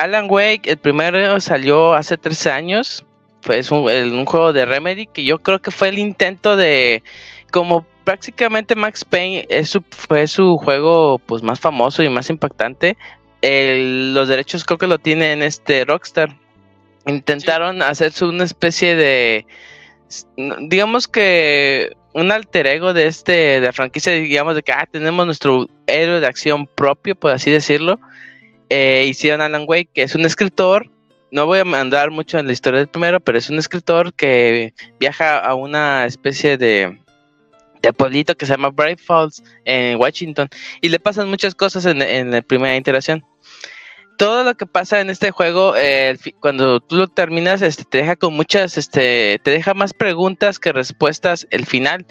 Alan Wake, el primero salió hace 13 años. Es un, un juego de Remedy que yo creo que fue el intento de, como prácticamente Max Payne es su, fue su juego pues más famoso y más impactante. el- los derechos creo que lo tienen este Rockstar. Intentaron hacerse una especie de, digamos que un alter ego de este de la franquicia, digamos de que ah, tenemos nuestro héroe de acción propio, por así decirlo. Eh, hicieron Alan Wake, que es un escritor. No voy a mandar mucho en la historia del primero, pero es un escritor que viaja a una especie de, de pueblito que se llama Bright Falls en Washington y le pasan muchas cosas en, en la primera iteración. Todo lo que pasa en este juego, eh, cuando tú lo terminas, este, te deja con muchas, este, te deja más preguntas que respuestas el final.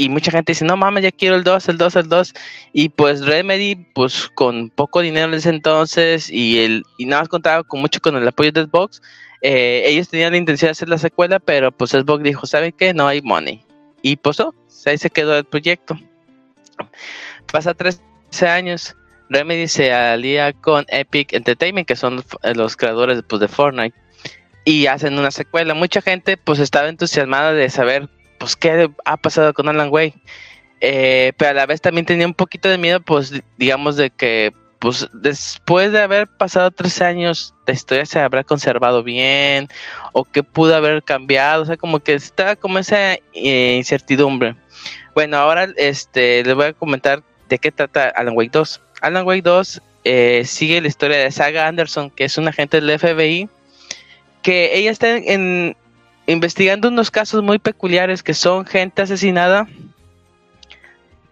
Y mucha gente dice, no mames, ya quiero el 2, el 2, el 2. Y pues Remedy, pues con poco dinero en ese entonces y, el, y nada más contaba con mucho con el apoyo de Xbox, eh, ellos tenían la intención de hacer la secuela, pero pues Xbox dijo, ¿saben qué? No hay money. Y pues oh, ahí se quedó el proyecto. Pasa 13 años, Remedy se alía con Epic Entertainment, que son eh, los creadores pues, de Fortnite, y hacen una secuela. Mucha gente pues estaba entusiasmada de saber pues qué ha pasado con Alan Wake, Eh, pero a la vez también tenía un poquito de miedo, pues di- digamos de que pues después de haber pasado tres años, la historia se habrá conservado bien o que pudo haber cambiado, o sea, como que está como esa eh, incertidumbre. Bueno, ahora este les voy a comentar de qué trata Alan Wake 2. Alan Wake 2 eh, sigue la historia de Saga Anderson, que es una agente del FBI, que ella está en- investigando unos casos muy peculiares que son gente asesinada,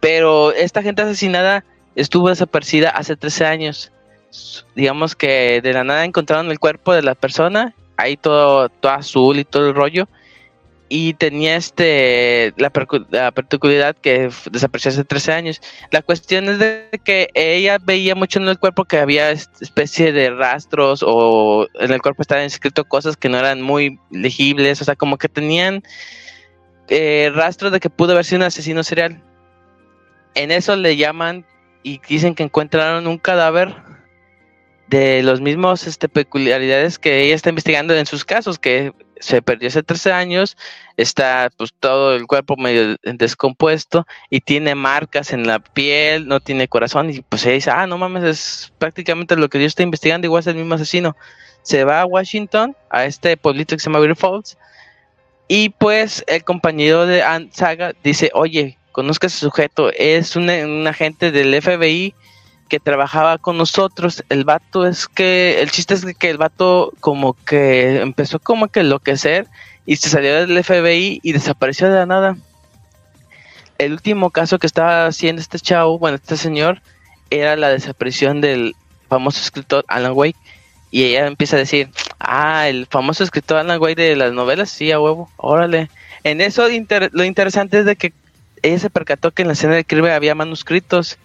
pero esta gente asesinada estuvo desaparecida hace 13 años. Digamos que de la nada encontraron el cuerpo de la persona, ahí todo, todo azul y todo el rollo, y tenía este la, la particularidad que desapareció hace 13 años. La cuestión es de que ella veía mucho en el cuerpo que había especie de rastros o en el cuerpo estaban escrito cosas que no eran muy legibles, o sea, como que tenían eh, rastros de que pudo haber sido un asesino serial. En eso le llaman y dicen que encontraron un cadáver de los mismos este, peculiaridades que ella está investigando en sus casos, que se perdió hace 13 años, está pues todo el cuerpo medio descompuesto y tiene marcas en la piel, no tiene corazón y pues ella dice, ah, no mames, es prácticamente lo que yo estoy investigando, igual es el mismo asesino. Se va a Washington, a este pueblito que se llama Great Falls, y pues el compañero de Saga dice, oye, conozca a ese sujeto, es un agente del FBI que trabajaba con nosotros. El vato es que, el chiste es que el vato como que empezó como que enloquecer y se salió del FBI y desapareció de la nada. El último caso que estaba haciendo este chavo, bueno, este señor, era la desaparición del famoso escritor Alan Wake. Y ella empieza a decir, ah, el famoso escritor Alan Wake de las novelas, sí, a huevo, órale. En eso lo interesante es de que ella se percató que en la escena del crimen había manuscritos.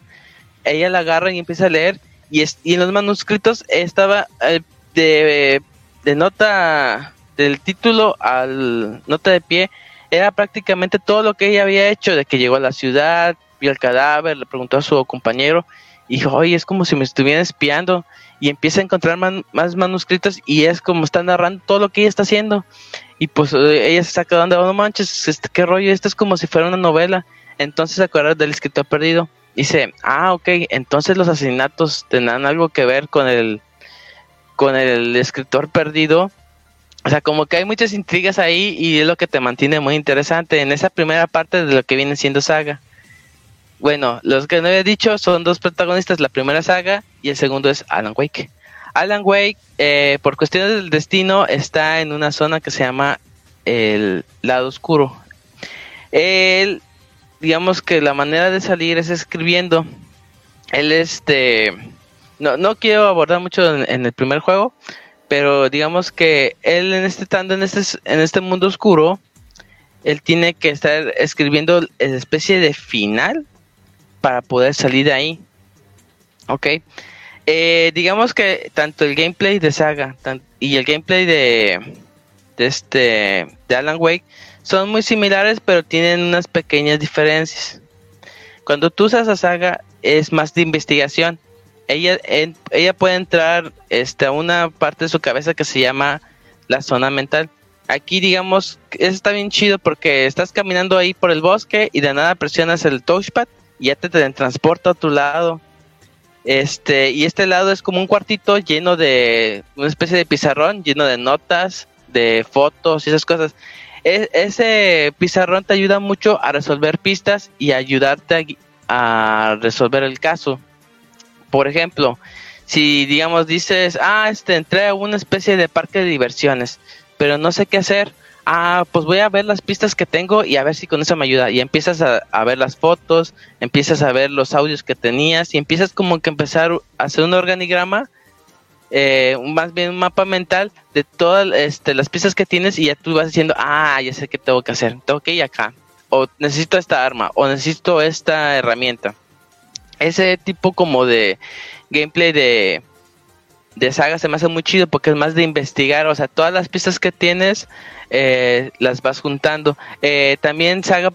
Ella la agarra y empieza a leer y, es- y en los manuscritos estaba eh, de, de nota del título al nota de pie era prácticamente todo lo que ella había hecho de que llegó a la ciudad vio el cadáver le preguntó a su compañero Y dijo, oye, es como si me estuvieran espiando. Y empieza a encontrar más manuscritos y es como está narrando todo lo que ella está haciendo. Y pues eh, ella se está quedando, no manches, este, qué rollo, esto es como si fuera una novela. Entonces acuerda del escritor perdido. Dice, ah, ok, entonces los asesinatos tendrán algo que ver con el, con el escritor perdido. O sea, como que hay muchas intrigas ahí y es lo que te mantiene muy interesante en esa primera parte de lo que viene siendo saga. Bueno, los que no había dicho son dos protagonistas, la primera saga y el segundo es Alan Wake. Alan Wake, eh, por cuestiones del destino, está en una zona que se llama el lado oscuro. Él, digamos que la manera de salir es escribiendo. Él, este, no, no quiero abordar mucho en, el primer juego, pero digamos que él en este estando en este, en este mundo oscuro, él tiene que estar escribiendo la especie de final para poder salir de ahí. Ok. Eh, digamos que tanto el gameplay de Saga tan- y el gameplay de, de este de Alan Wake son muy similares, pero tienen unas pequeñas diferencias. Cuando tú usas a Saga es más de investigación. Ella, ella puede entrar este, a una parte de su cabeza que se llama la zona mental. Aquí digamos, eso está bien chido porque estás caminando ahí por el bosque y de nada presionas el touchpad y ya te, transporta a tu lado. Este, y este lado es como un cuartito lleno de una especie de pizarrón, lleno de notas, de fotos y esas cosas. Ese pizarrón te ayuda mucho a resolver pistas y ayudarte a, resolver el caso. Por ejemplo, si digamos dices, ah, este, entré a una especie de parque de diversiones, pero no sé qué hacer. Ah, pues voy a ver las pistas que tengo y a ver si con eso me ayuda. Y empiezas a, a ver las fotos, empiezas a ver los audios que tenías y empiezas como que empezar a hacer un organigrama, eh, más bien un mapa mental de todas este, las pistas que tienes y ya tú vas diciendo, ah, ya sé qué tengo que hacer, tengo que ir acá, o necesito esta arma, o necesito esta herramienta. Ese tipo como de gameplay de, de saga se me hace muy chido porque es más de investigar, o sea, todas las pistas que tienes eh, las vas juntando. Eh, también saga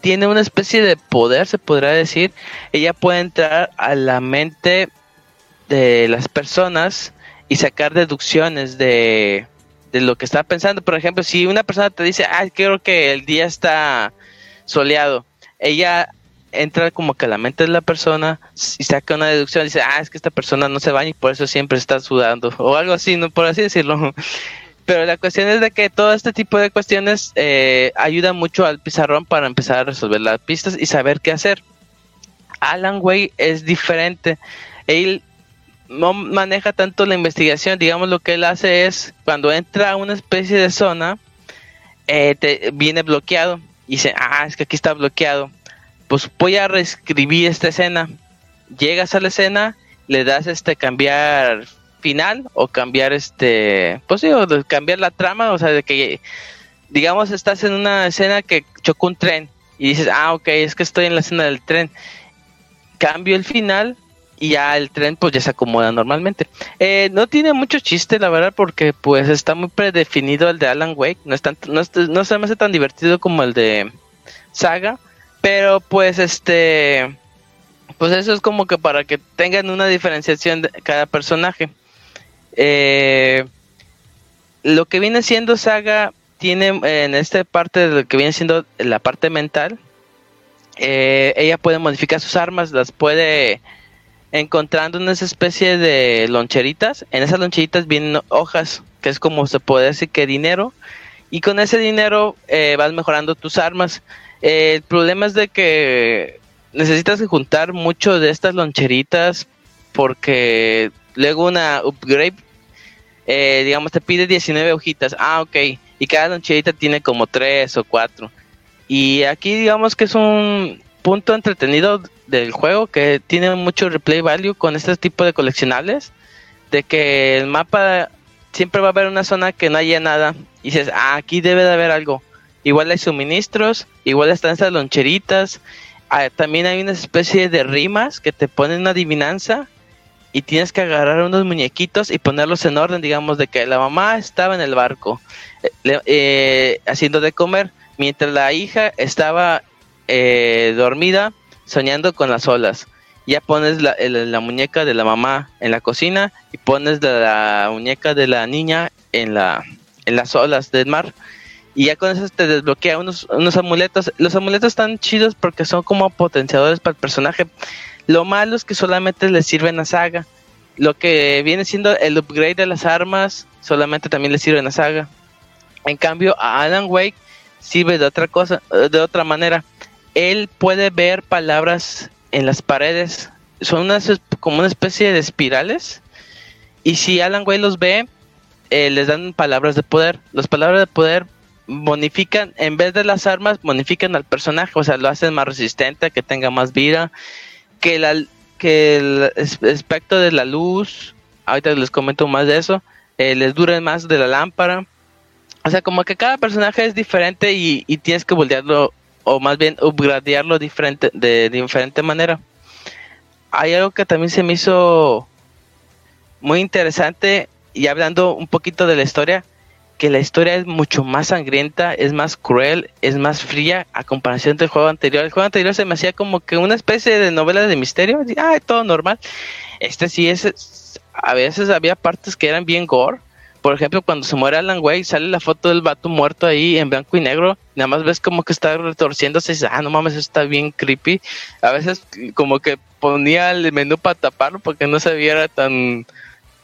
tiene una especie de poder, se podrá decir. Ella puede entrar a la mente de las personas y sacar deducciones de, de lo que está pensando. Por ejemplo, si una persona te dice, ah, creo que el día está soleado, ella entra como que a la mente de la persona y saca una deducción, dice, ah, es que esta persona no se baña y por eso siempre está sudando, o algo así, ¿no? por así decirlo. [laughs] Pero la cuestión es de que todo este tipo de cuestiones eh, ayuda mucho al pizarrón para empezar a resolver las pistas y saber qué hacer. Alan Way es diferente. Él no maneja tanto la investigación. Digamos, lo que él hace es, cuando entra a una especie de zona, eh, te, viene bloqueado. Y dice, ah, es que aquí está bloqueado. Pues voy a reescribir esta escena. Llegas a la escena, le das este cambiar final o cambiar este, pues sí, o cambiar la trama, o sea, de que digamos estás en una escena que chocó un tren y dices, ah, ok, es que estoy en la escena del tren. Cambio el final y ya el tren pues ya se acomoda normalmente. Eh, no tiene mucho chiste, la verdad, porque pues está muy predefinido el de Alan Wake, no, es no, no se me hace tan divertido como el de Saga, pero pues este, pues eso es como que para que tengan una diferenciación de cada personaje. Eh, lo que viene siendo Saga tiene en esta parte de lo que viene siendo la parte mental. eh, ella puede modificar sus armas, las puede encontrando una especie de loncheritas. En esas loncheritas vienen hojas, que es como se puede decir que dinero. Y con ese dinero eh, vas mejorando tus armas. Eh, el problema es de que necesitas juntar mucho de estas loncheritas porque luego una upgrade, eh, digamos, te pide 19 hojitas. Ah, ok. Y cada loncherita tiene como 3 o 4. Y aquí digamos que es un punto entretenido del juego que tiene mucho replay value con este tipo de coleccionables. De que el mapa siempre va a haber una zona que no haya nada. Y dices, ah, aquí debe de haber algo. Igual hay suministros, igual están esas loncheritas. Ah, también hay una especie de rimas que te ponen una adivinanza y tienes que agarrar unos muñequitos y ponerlos en orden, digamos, de que la mamá estaba en el barco eh, eh, haciendo de comer, mientras la hija estaba eh, dormida soñando con las olas. ya pones la, la muñeca de la mamá en la cocina y pones la muñeca de la niña en la en las olas del mar y ya con eso te desbloquea unos, unos amuletos. Los amuletos están chidos porque son como potenciadores para el personaje. Lo malo es que solamente le sirven a Saga. Lo que viene siendo el upgrade de las armas solamente también le sirven a Saga. En cambio, a Alan Wake sirve de otra cosa, de otra manera. Él puede ver palabras en las paredes. Son unas como una especie de espirales. Y si Alan Wake los ve, eh, les dan palabras de poder. Las palabras de poder bonifican, en vez de las armas, bonifican al personaje, o sea, lo hacen más resistente, que tenga más vida, que, la, el aspecto de la luz, ahorita les comento más de eso, eh, les dure más de la lámpara. O sea, como que cada personaje es diferente y tienes que voltearlo, o más bien upgradearlo diferente, de diferente manera. Hay algo que también se me hizo muy interesante y hablando un poquito de la historia, que la historia es mucho más sangrienta, es más cruel, es más fría a comparación del juego anterior. El juego anterior se me hacía como que una especie de novela de misterio, ah, todo normal. Este sí es- a veces había partes que eran bien gore. Por ejemplo, cuando se muere Alan Wake, sale la foto del vato muerto ahí en blanco y negro. Nada más ves como que está retorciéndose y dices, ah, no mames, eso está bien creepy. A veces como que ponía el menú para taparlo porque no se viera tan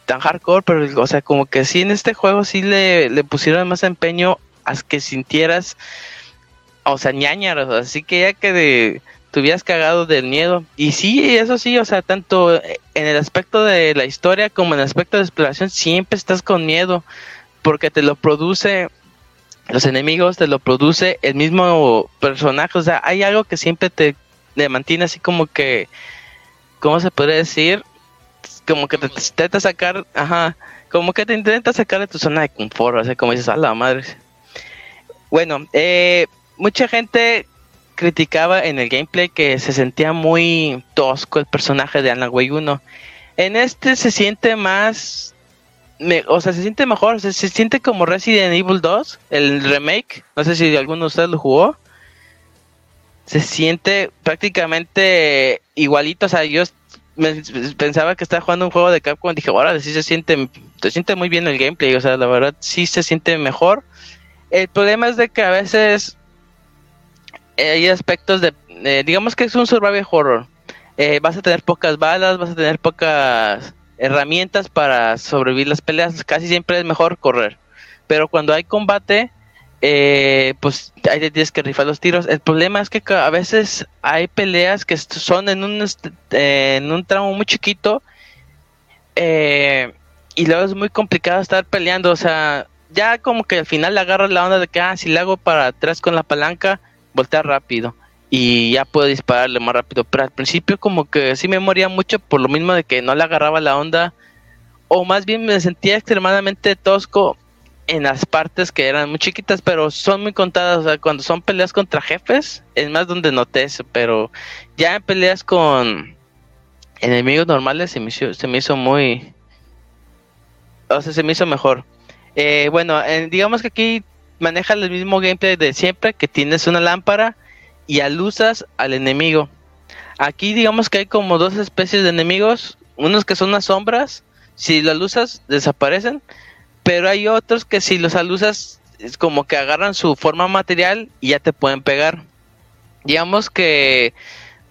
tan hardcore, pero o sea, como que sí en este juego sí le, le pusieron más empeño a que sintieras, o sea, ñañaros, así que ya que de, te cagado del miedo. Y sí, eso sí, o sea, tanto en el aspecto de la historia como en el aspecto de exploración, siempre estás con miedo, porque te lo produce los enemigos, te lo produce el mismo personaje, o sea, hay algo que siempre te, te mantiene así como que, ¿cómo se podría decir? Como que te, te intenta sacar, ajá, como que te intenta sacar de tu zona de confort, o sea, como dices, a la madre. Bueno, eh, mucha gente criticaba en el gameplay que se sentía muy tosco el personaje de Alan Wake 1. En este se siente más, me- o sea, se siente mejor, se siente como Resident Evil 2, el remake. No sé si alguno de ustedes lo jugó. Se siente prácticamente igualito, o sea, yo me- pensaba que estaba jugando un juego de Capcom, dije, ahora sí se siente, se siente muy bien el gameplay, o sea, la verdad sí se siente mejor. El problema es de que a veces hay aspectos de, eh, digamos que es un survival horror. Eh, vas a tener pocas balas, vas a tener pocas herramientas para sobrevivir las peleas. Casi siempre es mejor correr. Pero cuando hay combate, eh, pues ahí tienes que rifar los tiros. El problema es que a veces hay peleas que son en un, en un tramo muy chiquito. eh, y luego es muy complicado estar peleando. O sea, ya como que al final le agarras la onda de que, ah, si le hago para atrás con la palanca, voltea rápido y ya puedo dispararle más rápido. Pero al principio como que sí me moría mucho por lo mismo de que no le agarraba la onda. O más bien me sentía extremadamente tosco en las partes que eran muy chiquitas, pero son muy contadas. O sea, cuando son peleas contra jefes, es más donde noté eso. Pero ya en peleas con enemigos normales se me hizo, se me hizo muy... O sea, se me hizo mejor. Eh, bueno, eh, digamos que aquí maneja el mismo gameplay de siempre, que tienes una lámpara y alusas al enemigo. Aquí digamos que hay como dos especies de enemigos, unos que son las sombras, si los alusas desaparecen, pero hay otros que si los alusas es como que agarran su forma material y ya te pueden pegar. Digamos que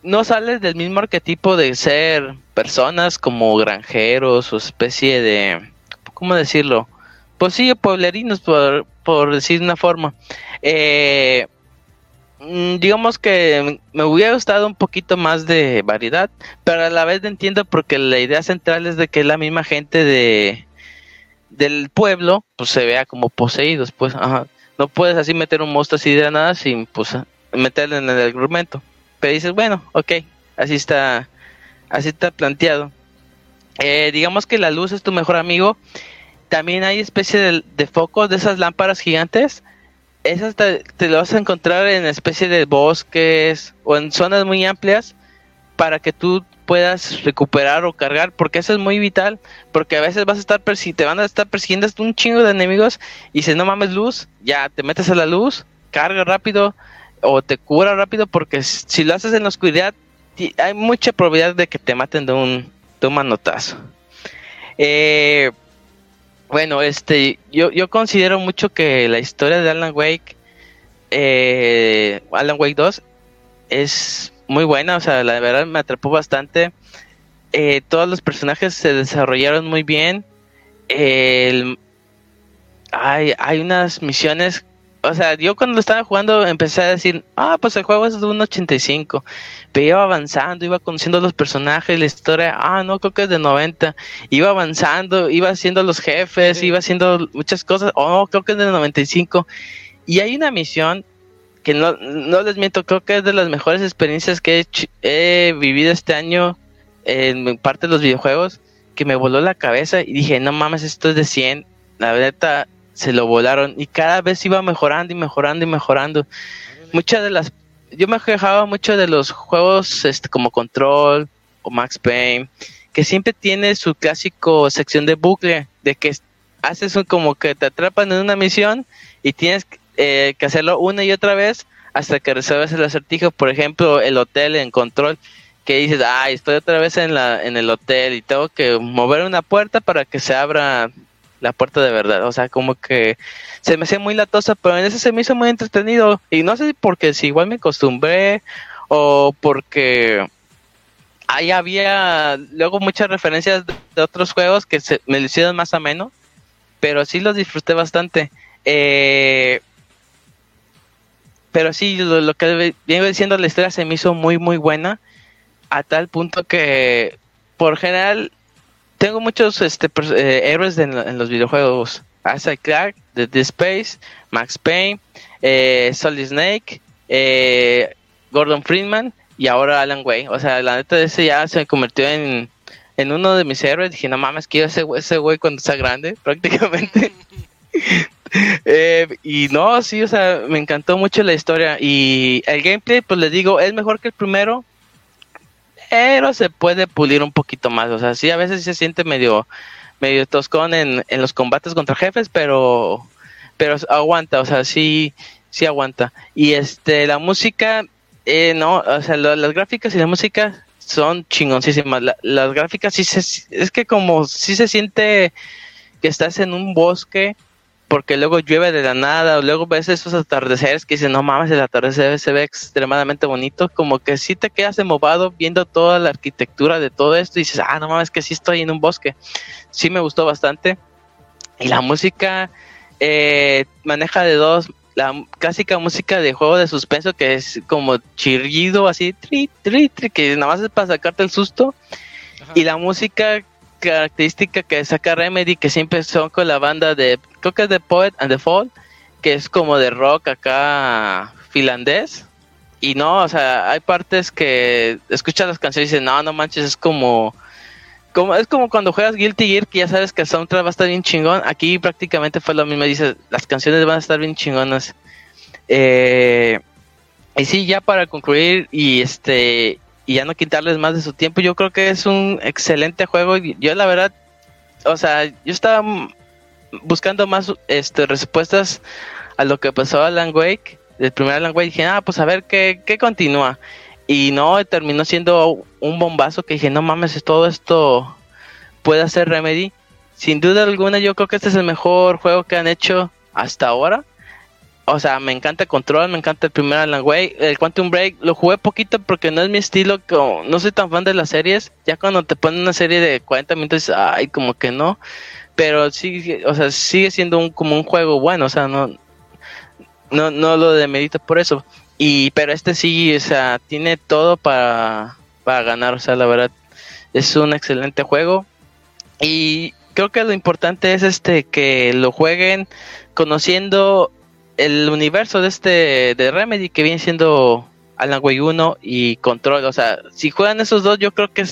no sales del mismo arquetipo de ser personas como granjeros o especie de, ¿cómo decirlo? Pues sí, pueblerinos, por decir una forma. Eh, mm, digamos que me hubiera gustado un poquito más de variedad, pero a la vez entiendo porque la idea central es de que la misma gente de del pueblo pues se vea como poseídos, pues no puedes así meter un monstruo así de nada sin pues meterle en el argumento. Pero dices, bueno, ok, así está así está planteado. Eh, digamos que la luz es tu mejor amigo. También hay especie de, focos de esas lámparas gigantes. Esas te, te lo vas a encontrar en especie de bosques o en zonas muy amplias para que tú puedas recuperar o cargar, porque eso es muy vital, porque a veces vas a estar persi te a estar persiguiendo un chingo de enemigos y si no mames luz, ya te metes a la luz, carga rápido o te cura rápido, porque si lo haces en la oscuridad hay mucha probabilidad de que te maten de un, de manotazo. Eh, bueno, este, yo, yo considero mucho que la historia de Alan Wake, eh, Alan Wake 2, es muy buena, o sea, la verdad me atrapó bastante. Eh, todos los personajes se desarrollaron muy bien. Hay, hay unas misiones, o sea, yo cuando lo estaba jugando empecé a decir, ah, pues el juego es de un 85, pero iba avanzando, iba conociendo los personajes, la historia, ah, no, creo que es de 90, iba avanzando, iba haciendo los jefes, Sí. iba haciendo muchas cosas, oh, creo que es de 95, y hay una misión que no, no les miento, creo que es de las mejores experiencias que he, hecho- he vivido este año en parte de los videojuegos, que me voló la cabeza y dije, no mames, esto es de 100, la neta se lo volaron y cada vez iba mejorando y mejorando y mejorando. Muchas de las, yo me quejaba mucho de los juegos este, como Control o Max Payne, que siempre tiene su clásico sección de bucle, de que haces un, como que te atrapan en una misión y tienes eh, que hacerlo una y otra vez hasta que resuelves el acertijo. Por ejemplo, el hotel en Control, que dices, ay, estoy otra vez en, la, en el hotel y tengo que mover una puerta para que se abra la puerta de verdad. O sea, como que se me hacía muy latosa, pero en ese se me hizo muy entretenido. Y no sé porque si igual me acostumbré o porque ahí había luego muchas referencias de, otros juegos que se, me lo hicieron más ameno, pero sí los disfruté bastante. Eh, pero sí, lo, que vengo diciendo, la historia se me hizo muy, muy buena, a tal punto que, por general, tengo muchos este, eh, héroes en, los videojuegos. Isaac Clark, The Space, Max Payne, eh, Solid Snake, eh, Gordon Freeman y ahora Alan Way. O sea, la neta, ese ya se convirtió en, en uno de mis héroes. Dije, no mames, quiero ese, ese güey cuando sea grande, [laughs] prácticamente. [laughs] Eh, y no, sí, o sea, me encantó mucho la historia. Y el gameplay, pues les digo, es mejor que el primero, pero se puede pulir un poquito más. O sea, sí, a veces se siente medio, medio toscón en, en los combates contra jefes, pero, pero aguanta, o sea, sí, sí aguanta. Y este, la música, eh, no, o sea, las gráficas y la música son chingoncísimas. La- las gráficas sí se, es que como sí se siente que estás en un bosque porque luego llueve de la nada, o luego ves esos atardeceres que dices, no mames, el atardecer se ve extremadamente bonito, como que sí te quedas embobado viendo toda la arquitectura de todo esto y dices, ah, no mames, que sí estoy en un bosque. Sí me gustó bastante. Y la música eh, maneja de dos, la clásica música de juego de suspenso que es como chirrido así, tri, tri, tri, que nada más es para sacarte el susto. Ajá. Y la música característica que saca Remedy, que siempre son con la banda de, creo que es de Poet and the Fall, que es como de rock acá finlandés. Y no, o sea, hay partes que escuchas las canciones y dices, no, no manches, es como, como, es como cuando juegas Guilty Gear, que ya sabes que el soundtrack va a estar bien chingón. Aquí prácticamente fue lo mismo, dices, las canciones van a estar bien chingonas. Eh, y sí, ya para concluir y este y ya no quitarles más de su tiempo, yo creo que es un excelente juego. Yo la verdad, o sea, yo estaba buscando más este respuestas a lo que pasó Alan Wake, el primer Alan Wake, dije, ah, pues a ver qué, qué continúa. Y no, terminó siendo un bombazo que dije, no mames, todo esto puede hacer Remedy. Sin duda alguna, yo creo que este es el mejor juego que han hecho hasta ahora. O sea, me encanta Control, me encanta el primer Alan. El Quantum Break lo jugué poquito porque no es mi estilo, como, no soy tan fan de las series. Ya cuando te ponen una serie de 40 minutos, ay, como que no. Pero sí, o sea, sigue siendo un, como un juego bueno, o sea, no, no, no lo demerito por eso. Y, pero este sí, o sea, tiene todo para, para ganar, o sea, la verdad, es un excelente juego. Y creo que lo importante es este que lo jueguen conociendo el universo de este de Remedy que viene siendo Alan Wake 1 y Control, o sea, si juegan esos dos yo creo que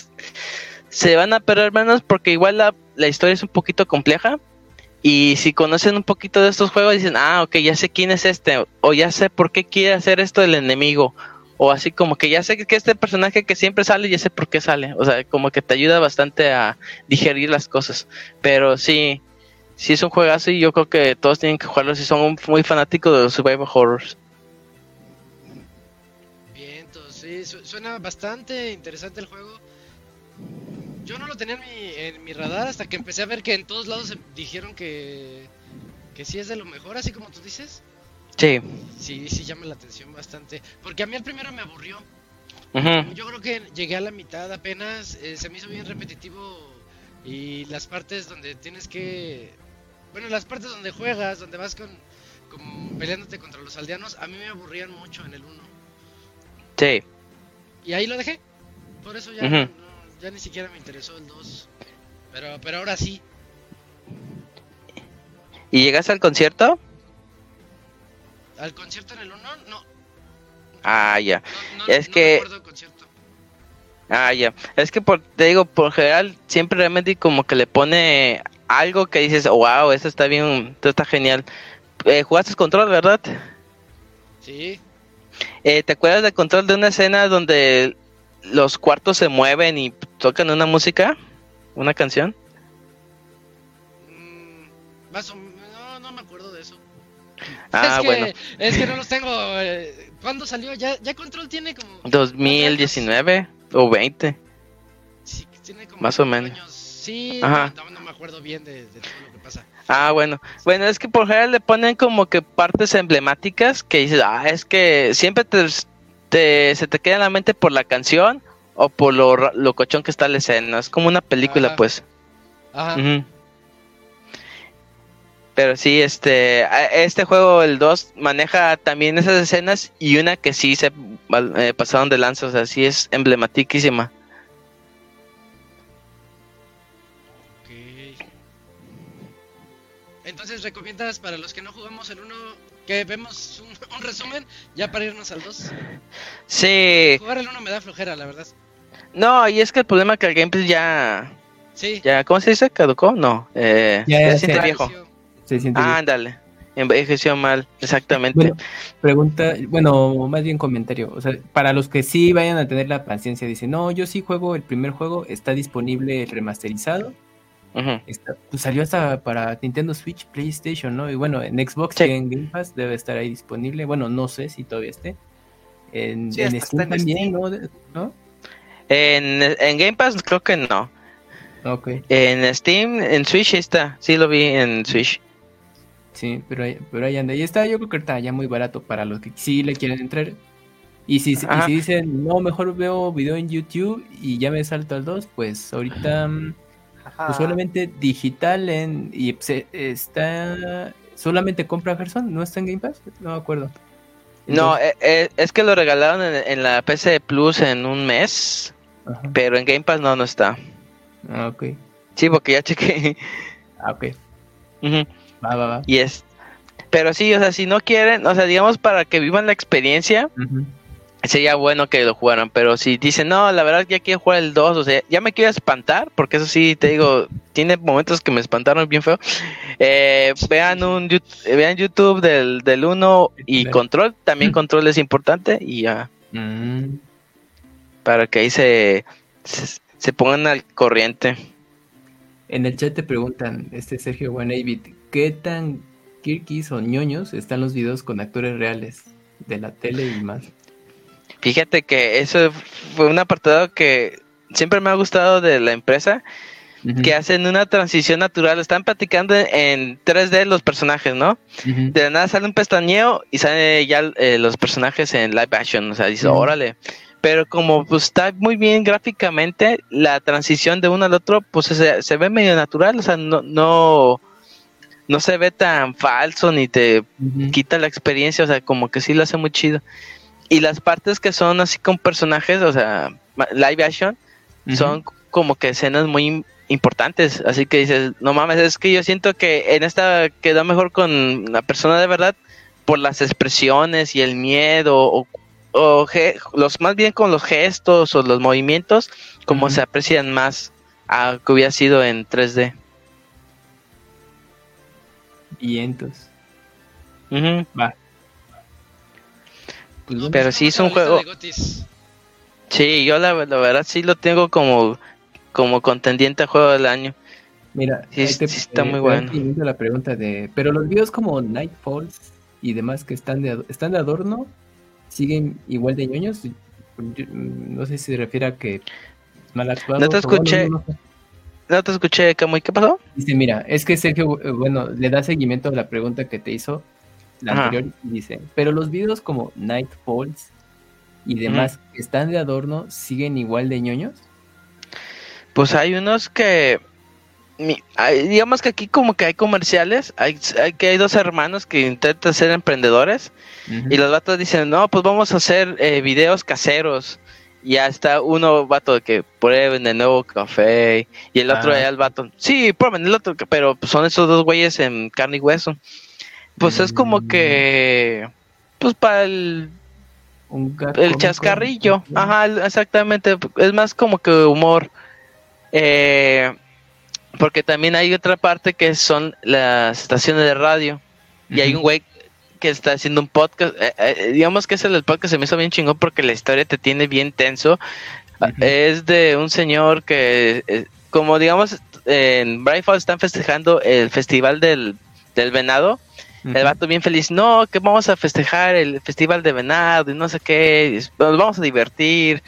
se van a perder menos porque igual la, la historia es un poquito compleja y si conocen un poquito de estos juegos dicen, ah, ok, ya sé quién es este o ya sé por qué quiere hacer esto el enemigo o así como que ya sé que este personaje que siempre sale ya sé por qué sale, o sea, como que te ayuda bastante a digerir las cosas, pero sí, sí es un juegazo y yo creo que todos tienen que jugarlo si son muy fanáticos de los survival horrors. Bien, entonces sí, su- suena bastante interesante el juego. Yo no lo tenía en mi, en mi radar hasta que empecé a ver que en todos lados se dijeron que, que sí es de lo mejor, así como tú dices. Sí. Sí, sí llama la atención bastante. Porque a mí al primero me aburrió. Ujú. Yo creo que llegué a la mitad apenas, eh, se me hizo bien repetitivo y las partes donde tienes que... Bueno, las partes donde juegas, donde vas con como peleándote contra los aldeanos, a mí me aburrían mucho en el 1. Sí. Y ahí lo dejé. Por eso ya, Ujú. no- ya ni siquiera me interesó el 2. Pero, pero ahora sí. ¿Y llegaste al concierto? Al concierto en el 1, no. Ah, ya. no, no Es que- concierto. Ah, ya. Es que por, te digo, por general, siempre Remedy como que le pone algo que dices, wow, eso está bien, esto está genial. Eh, ¿Jugaste control, verdad? Sí. Eh, ¿Te acuerdas del control de una escena donde los cuartos se mueven y tocan una música? ¿Una canción? Mm, más o no, no me acuerdo de eso. Ah, es que, bueno. Es que no los tengo. eh, ¿Cuándo salió? Ya, ya Control tiene como. 2019 o 20. Sí, tiene como Más o menos. años. Sí, Ajá. No, no me acuerdo bien de, de todo lo que pasa. Ah, bueno. Bueno, es que por general le ponen como que partes emblemáticas que dices, ah, es que siempre te, te- se te queda en la mente por la canción o por lo ra- locochón que está la escena. Es como una película, Ajá. pues. Ajá. Pero sí, este, este juego, el 2, maneja también esas escenas y una que sí se eh, pasaron de lanza, o sea, sí es emblematiquísima. Entonces, ¿recomiendas para los que no jugamos el 1 que vemos un, un resumen ya para irnos al 2? Sí, Jugar el 1 me da flojera, la verdad. no, y es que el problema es que el gameplay ya, Sí. ya, ¿cómo se dice? ¿Caducó? No, eh, Ya, ya ya se siente viejo. Se siente Ah, ándale, envejeció mal, [laughs] exactamente. Bueno, pregunta, bueno, más bien comentario. O sea, para los que sí vayan a tener la paciencia, dicen, no, yo sí juego el primer juego, está disponible el Está- pues salió hasta para Nintendo Switch, PlayStation, ¿no? Y bueno, en Xbox Sí. y en Game Pass debe estar ahí disponible. Bueno, no sé si todavía esté. En, Sí, en hasta Steam está en también, Steam. ¿no? En, en Game Pass creo que no. Ok, En Steam, en Switch está, sí lo vi en Switch. sí, pero ahí, pero ahí anda. Y está, yo creo que está ya muy barato para los que sí le quieren entrar. Y si, y si dicen, no, mejor veo video en YouTube y ya me salto al 2, pues ahorita mm, Ajá. pues solamente digital en y se- está solamente compra Gerson, no está en Game Pass, no me acuerdo. No, eh, eh, es que lo regalaron en, en la PC Plus en un mes, ajá. pero en Game Pass no, no está. Ah, ok. Sí, porque ya chequé. [laughs] Ah, ok. Va, va, va. y es. Pero sí, o sea, si no quieren, o sea, digamos para que vivan la experiencia. Sería bueno que lo jugaran. Pero si dicen, no, la verdad ya quiero jugar el 2, o sea, ya me quiero espantar, porque eso sí, te digo, tiene momentos que me espantaron bien feo. Eh, vean un vean YouTube del, del 1 y. Control, también Control es importante, y ya. Mm, para que ahí se, se, se pongan al corriente. En el chat te preguntan, este Sergio Guanavit, ¿qué tan kirkis o ñoños están los videos con actores reales de la tele y más? Fíjate que eso fue un apartado que siempre me ha gustado de la empresa, que hacen una transición natural, están platicando en 3D los personajes, ¿no? De la nada sale un pestañeo y salen ya eh, los personajes en live action, o sea, dice, órale. Pero como pues está muy bien gráficamente, la transición de uno al otro, pues se, se ve medio natural, o sea, no, no, no se ve tan falso ni te quita la experiencia, o sea, como que sí lo hace muy chido. Y las partes que son así con personajes, o sea, live action, son como que escenas muy im- importantes. Así que dices, no mames, es que yo siento que en esta quedó mejor con la persona de verdad por las expresiones y el miedo, o, los más bien con los gestos o los movimientos, como se aprecian más a que hubiera sido en 3D. Vientos. Ujú. Pues No, Pero sí es un juego- de Gotis. Sí, yo la, la verdad sí lo tengo como, como contendiente a juego del año. Mira, Sí, sí está muy te bueno. la pregunta de, pero los videos como Nightfalls y demás que están de, están de adorno, siguen igual de ñoños. Yo- No sé si se refiere a que mal actuado. No te bueno, escuché. No te escuché, Camuy, ¿qué pasó? Dice, mira, es que Sergio, eh, bueno, le da seguimiento a la pregunta que te hizo la Ajá. anterior dice, pero los videos como Night Falls y demás que están de adorno siguen igual de ñoños. Pues hay unos que. digamos que aquí como que hay comerciales, hay, hay que hay dos hermanos que intentan ser emprendedores y los vatos dicen, no, pues vamos a hacer eh, videos caseros. Y ya está uno vato que prueben el nuevo café y el otro Ah. allá el vato, sí, prueben el otro, pero pues, son esos dos güeyes en carne y hueso. Pues es como Mm. que, pues para el Un el chascarrillo, ajá, exactamente, es más como que humor. Eh, porque también hay otra parte que son las estaciones de radio. Y hay un güey que está haciendo un podcast. eh, eh, digamos que ese el podcast se me hizo bien chingón porque la historia te tiene bien tenso. Ah. Es de un señor que, eh, como digamos, en Bright Falls están festejando el festival del, del venado. El vato bien feliz, no, que vamos a festejar el festival de venado y no sé qué, nos vamos a divertir.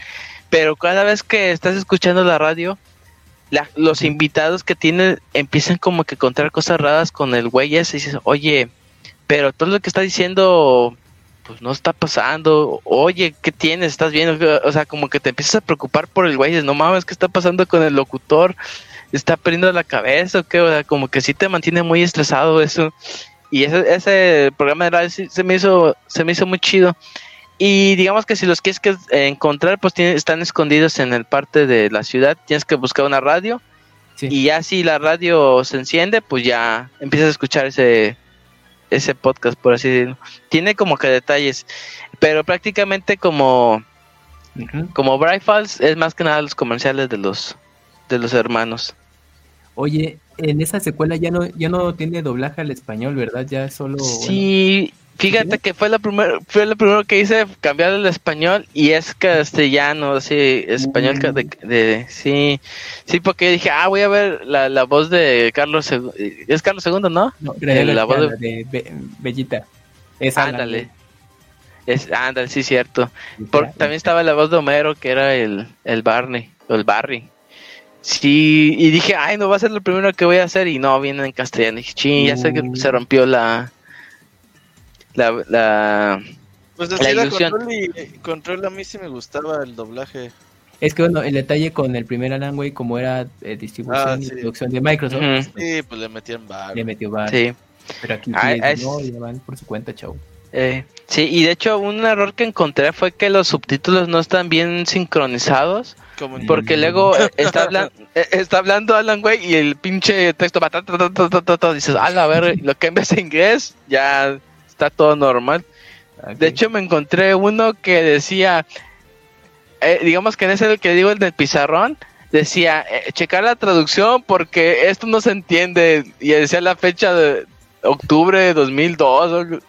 Pero cada vez que estás escuchando la radio, la- los invitados que tienen empiezan como que a contar cosas raras con el güey ese y dices, oye, pero todo lo que está diciendo, pues no está pasando. Oye, ¿qué tienes? ¿Estás bien? O sea, como que te empiezas a preocupar por el güey y dices, no mames, ¿qué está pasando con el locutor? ¿Está perdiendo la cabeza o qué? O sea, como que sí te mantiene muy estresado eso. Y ese, ese programa de radio sí se me hizo, se me hizo muy chido. Y digamos que si los quieres que, eh, encontrar, pues tienen- están escondidos en el parte de la ciudad. Tienes que buscar una radio. Sí. Y ya si la radio se enciende, pues ya empiezas a escuchar ese, ese podcast, por así decirlo. Tiene como que detalles. Pero prácticamente como, Ujú. como Bright Falls, es más que nada los comerciales de los, de los hermanos. Oye, en esa secuela ya no, ya no tiene doblaje al español, ¿verdad? Ya solo... Sí, fíjate ¿Sí? que fue la primera, fue lo primero que hice cambiar el español y es castellano, sí, español de, de- sí, sí, porque dije, ah, voy a ver la, la voz de Carlos, II, es Carlos II, ¿no? No, Graciela la voz de- de Be- Bellita. Esa la- Ándale, es, ándale, sí, cierto. Por- también estaba la voz de Homero, que era el, el Barney, o el Barry. Sí, y dije, ay, no va a ser lo primero que voy a hacer, y no, viene en castellano. dije, ching, ya sé que Uh. se rompió la, la, la, Pues La así la ilusión. control y control a mí sí me gustaba el doblaje. Es que bueno, el detalle con el primer Alan Wake, como era eh, distribución Ah, y producción de Microsoft, pues, Sí, pues le metían bar. le metió bar. sí. Pero aquí Ah, sí, es- no, ya van por su cuenta, chau. Eh, sí, y de hecho un error que encontré fue que los subtítulos no están bien sincronizados, porque luego eh, está, [laughs] hablan- eh, está hablando Alan Way y el pinche texto va ta, ta, ta, ta, ta, ta, ta, dices, a la ver, lo que en vez de inglés ya está todo normal. De hecho me encontré uno que decía, eh, digamos que en ese el que digo el del pizarrón, decía, eh, checar la traducción porque esto no se entiende, y decía la fecha de octubre de 2002, o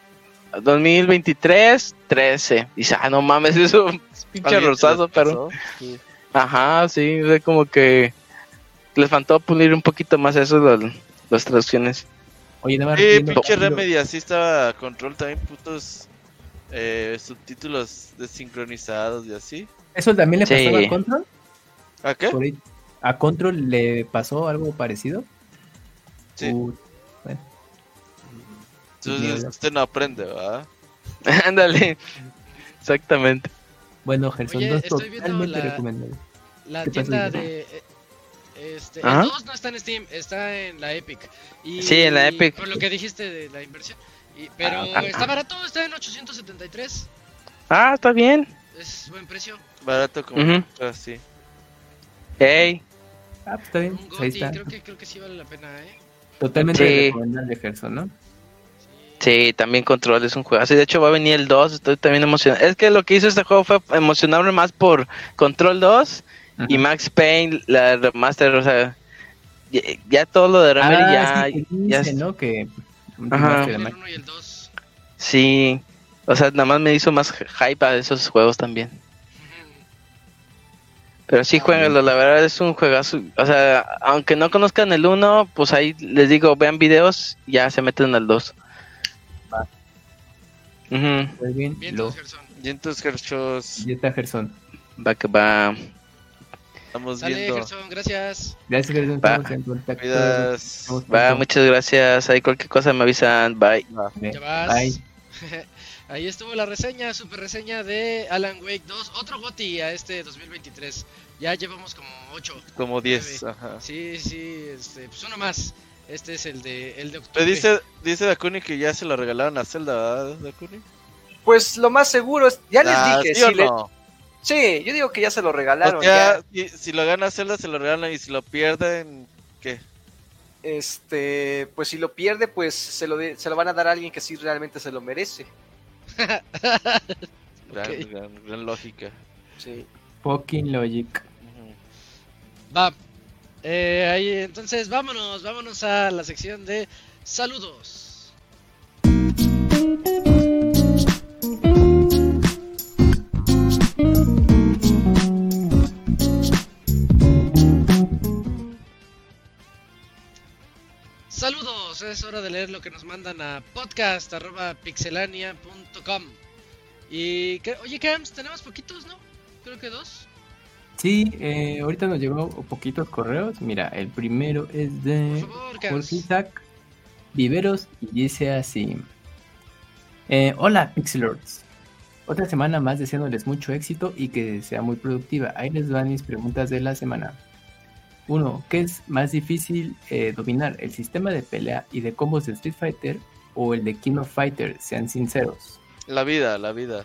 2023, 13. Dice, ah, no mames, [laughs] eso es pinche rosazo, pero... sí. Ajá, sí, fue como que les faltó pulir un poquito más eso, las, las traducciones. Oye, nada más Sí, viendo- pinche Remedy, así estaba control también, putos eh, subtítulos desincronizados y así. ¿Eso también le Sí. pasaba a Control? ¿A qué? Por ahí- ¿A Control le pasó algo parecido? Sí. Uh, bueno. Entonces usted no aprende, ¿verdad? [laughs] Ándale, exactamente. Bueno, Gerson Oye, 2 estoy viendo totalmente la- recomendable. La ¿Qué pasa, tienda de. eh, Este, Ajá. el 2 no está en Steam, está en la Epic. Y, Sí, en la Epic. Por lo que dijiste de la inversión. Y- pero Ah, está barato, está en 873. Ah, está bien. Es buen precio. Barato como Ujú. así. Hey, Ah, pues está bien. Un ahí está. creo que, creo que sí vale la pena, ¿eh? Totalmente Sí. recomendable, Gerson, ¿no? Sí, también Control es un juego. Así, de hecho, va a venir el 2. Estoy también emocionado. Es que lo que hizo este juego fue emocionarme más por Control 2 y. Max Payne, la remaster. O sea, ya, ya todo lo de Remedy Ah, ya. sí, que ya dice, ¿no? Que Ajá. remaster de El Mac- 1 y el 2. Sí, o sea, nada más me hizo más hype a esos juegos también. Pero sí, jueguenlo, la verdad es un juegazo. O sea, aunque no conozcan el 1, pues ahí les digo, vean videos, ya se meten al 2. Va. Ujú. Muy bien. Todos, Gerson. Gerchos, y está Gerson. Va que va. Estamos Sale, viendo. Gerson, gracias. Gracias, Gerson. Va. Estamos en contacto. Estamos Va, muchas gracias. Ahí cualquier cosa me avisan. Bye. Ya vas. Bye. [laughs] Ahí estuvo la reseña, super reseña de Alan Wake 2. Otro GOTI a este 2023. Ya llevamos como 8. Como 10. Ajá. Sí, sí, este, pues uno más. Este es el de, el de Pero octubre. dice, dice Dakuni que ya se lo regalaron a Zelda, ¿verdad, Dakuni? Pues lo más seguro es, ya les Ah, dije, ¿sí o sí, le- no? sí, yo digo que ya se lo regalaron. O sea, ya. si, si lo gana Zelda, se lo regalan. Y si lo pierden, ¿qué? Este, pues si lo pierde, pues se lo, de- se lo van a dar a alguien que sí realmente se lo merece. [laughs] Gran, Ok. gran- gran lógica. Sí. Fucking logic. Va. Eh, ahí, entonces, vámonos, vámonos a la sección de saludos. Saludos, es hora de leer lo que nos mandan a podcast.pixelania.com. Y, oye, Cams, tenemos poquitos, ¿no? Creo que dos. Sí, eh, ahorita nos llegó poquitos correos. Mira, el primero es de. Isaac Viveros y dice así. Eh, hola, Pixelords. Otra semana más deseándoles mucho éxito y que sea muy productiva. Ahí les van mis preguntas de la semana. 1. ¿Qué es más difícil eh, dominar? ¿El sistema de pelea y de combos de Street Fighter o el de King of Fighter? Sean sinceros. La vida, la vida.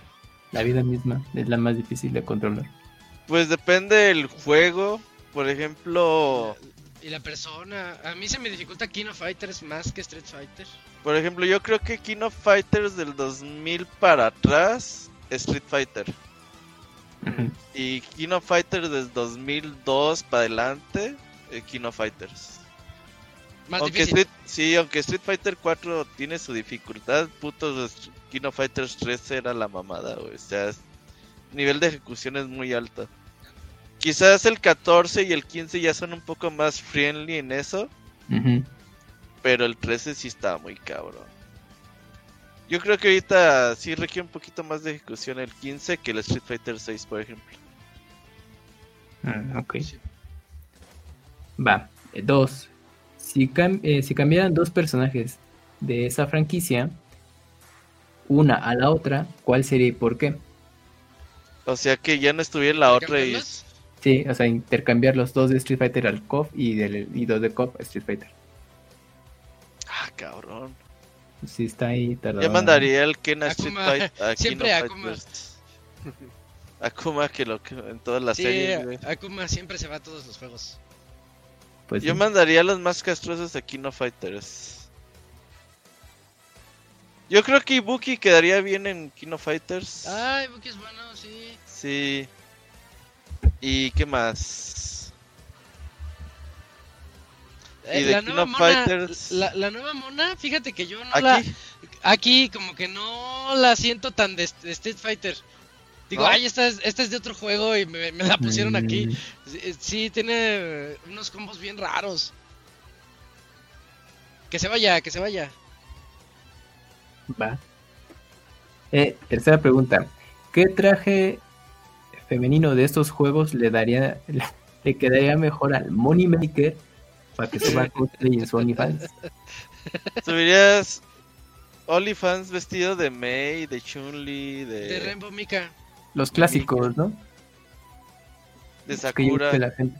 La vida misma es la más difícil de controlar. Pues depende del juego. Por ejemplo, Y la persona. A mí se me dificulta King of Fighters más que Street Fighter. por ejemplo, yo creo que King of Fighters del 2000 para atrás, Street Fighter. Y King of Fighters del 2002 para adelante, eh, King of Fighters. Más aunque difícil. Street, sí, aunque Street Fighter 4 tiene su dificultad, putos King of Fighters 3 era la mamada, güey. O sea, nivel de ejecución es muy alto. Quizás el 14 y el 15 ya son un poco más friendly en eso, pero el 13 sí está muy cabrón. Yo creo que ahorita sí requiere un poquito más de ejecución el 15 que el Street Fighter 6, por ejemplo. Ah, ok. Sí. Va. eh, Dos. Si, cam- eh, si cambiaran dos personajes de esa franquicia, una a la otra, ¿cuál sería y por qué? O sea que ya no estuviera la otra y... Sí, o sea, intercambiar los dos de Street Fighter al KOF y, del, y dos de KOF a Street Fighter. Ah, cabrón. Sí, está ahí. tardado. Ya mandaría el Ken a Street Akuma. Fighter. Siempre Akuma. Fighters. [laughs] Akuma que lo que en todas las Sí, series. Akuma siempre se va a todos los juegos. Pues Yo sí. mandaría a los más castrosos King of Fighters. Yo creo que Ibuki quedaría bien en King of Fighters. Ay, Buki es bueno, sí. Sí. ¿Y qué más? Eh, ¿Y de la King nueva mona, Fighters? la, la nueva mona, fíjate que yo no la Aquí. como que no la siento tan de, de Street Fighter. Digo, ¿No? ay, esta es, esta es de otro juego y me, me la pusieron aquí. Mm, Sí, eh, Sí, tiene unos combos bien raros. Que se vaya, que se vaya. Va. Eh, tercera pregunta. ¿Qué traje femenino de estos juegos le daría le, le quedaría mejor al Money Maker para que suba cosplay en su OnlyFans? Subirías OnlyFans vestido de Mei, de Chun-Li, de, De Rainbow Mika. Los clásicos, ¿no? de Sakura. que la gente-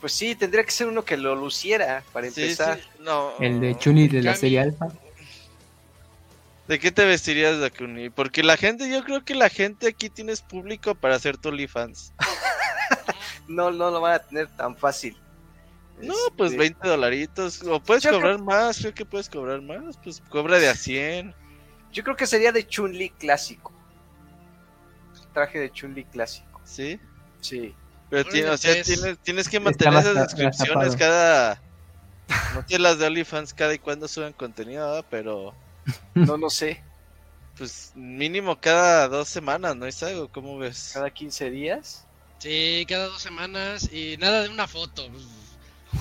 Pues sí, tendría que ser uno que lo luciera para Sí, empezar. sí, no. El de Chuni de la serie Alpha. ¿De qué te vestirías, Dakuni? Porque la gente, yo creo que la gente aquí tienes público para hacer tu OnlyFans. [laughs] No, no lo van a tener tan fácil. No, pues Este, 20 dolaritos. O puedes Yo cobrar más, creo que puedes cobrar más. Pues cobra de a 100. Yo creo que sería de Chun-Li clásico. Traje de Chun-Li clásico. ¿Sí? Sí. Pero Órale, tiene- o sea, pues. tienes, tienes que mantener esas descripciones cada... [laughs] No sé las de OnlyFans cada y cuando suben contenido, ¿verdad? pero No, no sé. pues mínimo cada dos semanas, ¿no es algo? ¿Cómo ves? Cada 15 días. Sí, cada dos semanas y nada de una foto.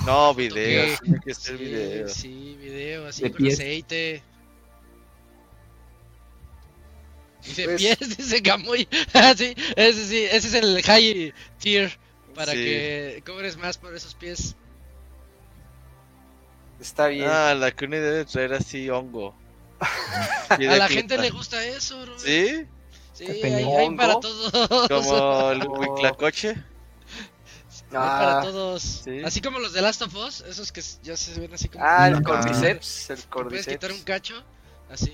No, que- tiene que Sí, ser video. sí, video así De con pies. aceite. Dice Pues- pies, [laughs] dice Camuy. [laughs] Ah, sí, ese sí, ese es el high tier para Sí. que cobres más por esos pies. Está bien. Ah, la Kuni debe traer así hongo. A la gente le gusta eso, Robert. ¿Sí? Sí, hay, hay para todos. Como el. [laughs] Huiclacoche. Hay para Ah, todos. Sí. Así como los de Last of Us, esos que ya se ven así como. ah, el Ah. cordyceps. El que puedes quitar un cordyceps. cacho. Así.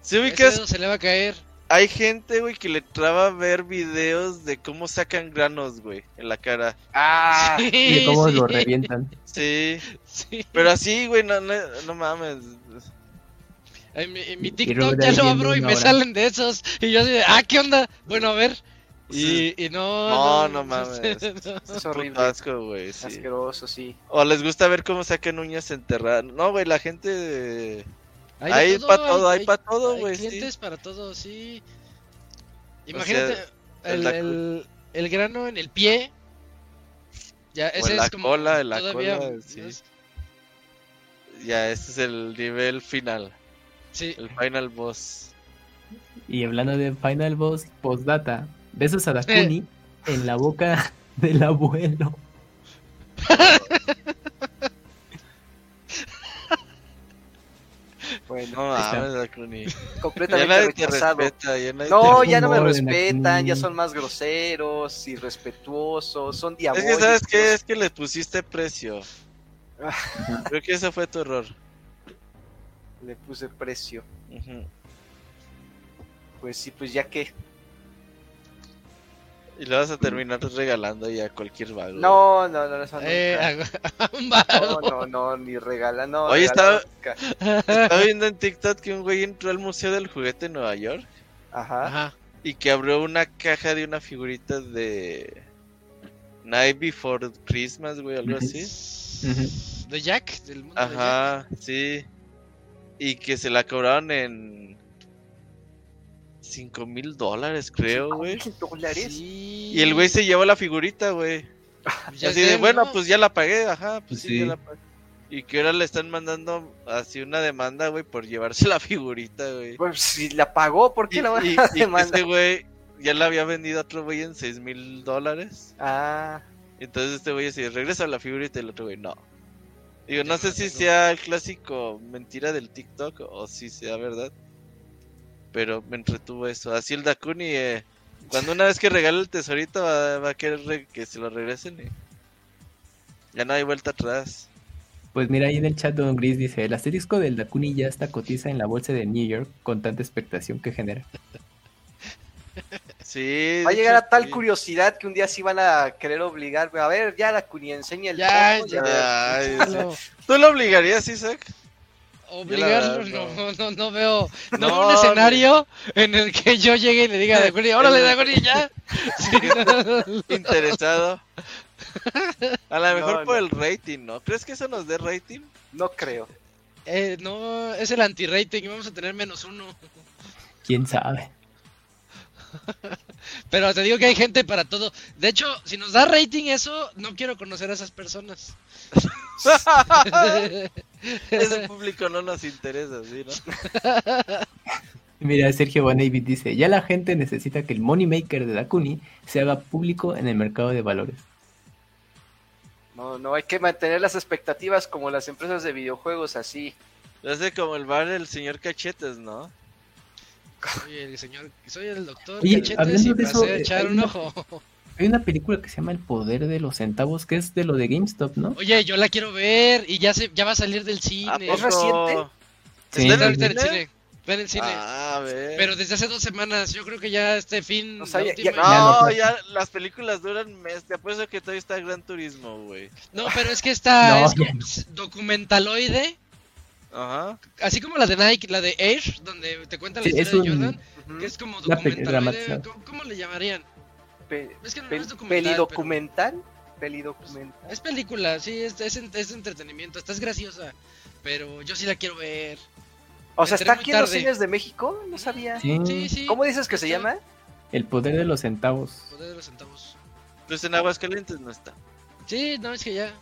¿Sí ubicas? se le va a caer. Hay gente, güey, que le traba ver videos de cómo sacan granos, güey, en la cara. Ah, [laughs] Y de cómo sí, lo revientan. Sí, [laughs] sí. pero así, güey, no, no, no mames. En mi, en mi TikTok ya lo abro y me hora. salen de esos. Y yo así de, ah, ¿qué onda? Bueno, a ver. Sí. Y, y no. No, no mames. [laughs] no. es horrible. Asco, güey, sí. Asqueroso, sí. O les gusta ver cómo sacan uñas enterradas. No, güey, la gente... de- de Hay pa' todo, hay pa' todo, hay güey, sí. clientes para todo, sí. O Imagínate sea, el, el, el grano en el pie. Ya, O ese en la es como cola, en la todavía cola, sí. Ya, este es el nivel final. Sí. El final boss. Y hablando de Final Boss, postdata, besos a Dakuni en la boca [laughs] del abuelo. [laughs] Bueno, Dakuni. Completamente rechazado. respeta, ya nadie No, ya no me respetan, ya son más groseros, irrespetuosos, son Es diabólicos. que, ¿sabes qué? Es que le pusiste precio. [laughs] Creo que ese fue tu error. Le puse precio. Pues sí, pues ya que. Y le vas a terminar regalando ya a cualquier vago. No, no, no, eso nunca. Eh, a, [laughs] un vago. No, no, no, ni regala, no. Oye, regala estaba- viendo en TikTok que un güey entró al Museo del Juguete en Nueva York Ajá. Ajá. y que abrió una caja de una figurita de Night Before Christmas, güey, algo así. De Jack, del mundo de Jack. Ajá, sí. Y que se la cobraron en 5 mil dólares, creo, güey. ¿Mil dólares? Sí. Y el güey se llevó la figurita, güey. [laughs] Así sé, de, bueno, ¿no? pues ya la pagué, ajá, pues sí, Sí. ya la pagué. Y que ahora le están mandando así una demanda, güey, por llevarse [laughs] la figurita, güey. Pues si la pagó, ¿por Y, qué la van y- a demandar? este güey ya la había vendido a otro güey en 6 mil dólares. Ah, Entonces este güey así, regresa la figurita y el otro güey, no. Digo, no sé si sea el clásico mentira del TikTok o si sea verdad. Pero me entretuvo eso. Así el Dakuni, eh, cuando una vez que regale el tesorito va, va a querer re- que se lo regresen y ya no hay vuelta atrás. Pues mira, ahí en el chat Don Gris dice, el asterisco del Dakuni ya está cotiza en la bolsa de New York con tanta expectación que genera. Sí. va a llegar hecho, a tal sí. curiosidad que un día sí van a querer obligarme. A ver, ya la Cuni enseña el Ya. Lo- ¿Tú lo obligarías, Isaac? Obligarlo, no, no, no veo, no, No, veo un escenario en el que yo llegue y le diga a Dagoni, órale Dagoni ya. [laughs] Sí, no, Interesado. A lo mejor No, por no. el rating, ¿no? ¿Crees que eso nos dé rating? No creo. eh, no, es el anti-rating, vamos a tener menos uno. ¿Quién sabe? Pero te digo que hay gente para todo. De hecho, si nos da rating eso, no quiero conocer a esas personas. Ese público no nos interesa, ¿sí, no? [laughs] Mira, Sergio Bonavid dice, ya la gente necesita que el money maker de Dakuni se haga público en el mercado de valores. No, no hay que mantener las expectativas como las empresas de videojuegos así. Hace como el bar del señor Cachetes, ¿no? Soy el señor, soy el doctor Oye, Cachetes y de eso, eh, echar hay un una- ojo. [laughs] Hay una película que se llama El Poder de los Centavos, que es de lo de GameStop, ¿no? Oye, yo la quiero ver y ya se, ya va a salir del cine. ¿A ¿Es reciente? Sí. ¿Está en Está el ahorita en el cine? en. Ah, a ver. Pero desde hace dos semanas, yo creo que ya este fin. Ya- No, no, ya las películas duran mes. Te apuesto que todavía está Gran Turismo, güey. No, pero es que esta [laughs] No, es no. documentaloide, Ajá. así como la de Nike, la de Air, donde te cuenta la Sí, es historia de un- Jordan, Ujú. que es como documentaloide. dramatizada. ¿Cómo, cómo le llamarían? Pe- Es que no, pel- es documental. pero- ¿Pelidocumental? Pelidocumental. Es película, sí, es, es, es entretenimiento, esta es graciosa, pero yo sí la quiero ver. O sea, Entré ¿está aquí en los cines de México? No sabía. Sí, Sí, sí. ¿Cómo dices que se llama? El Poder de los Centavos. Poder de los centavos. Pues en Aguascalientes no está. Sí, no, es que ya.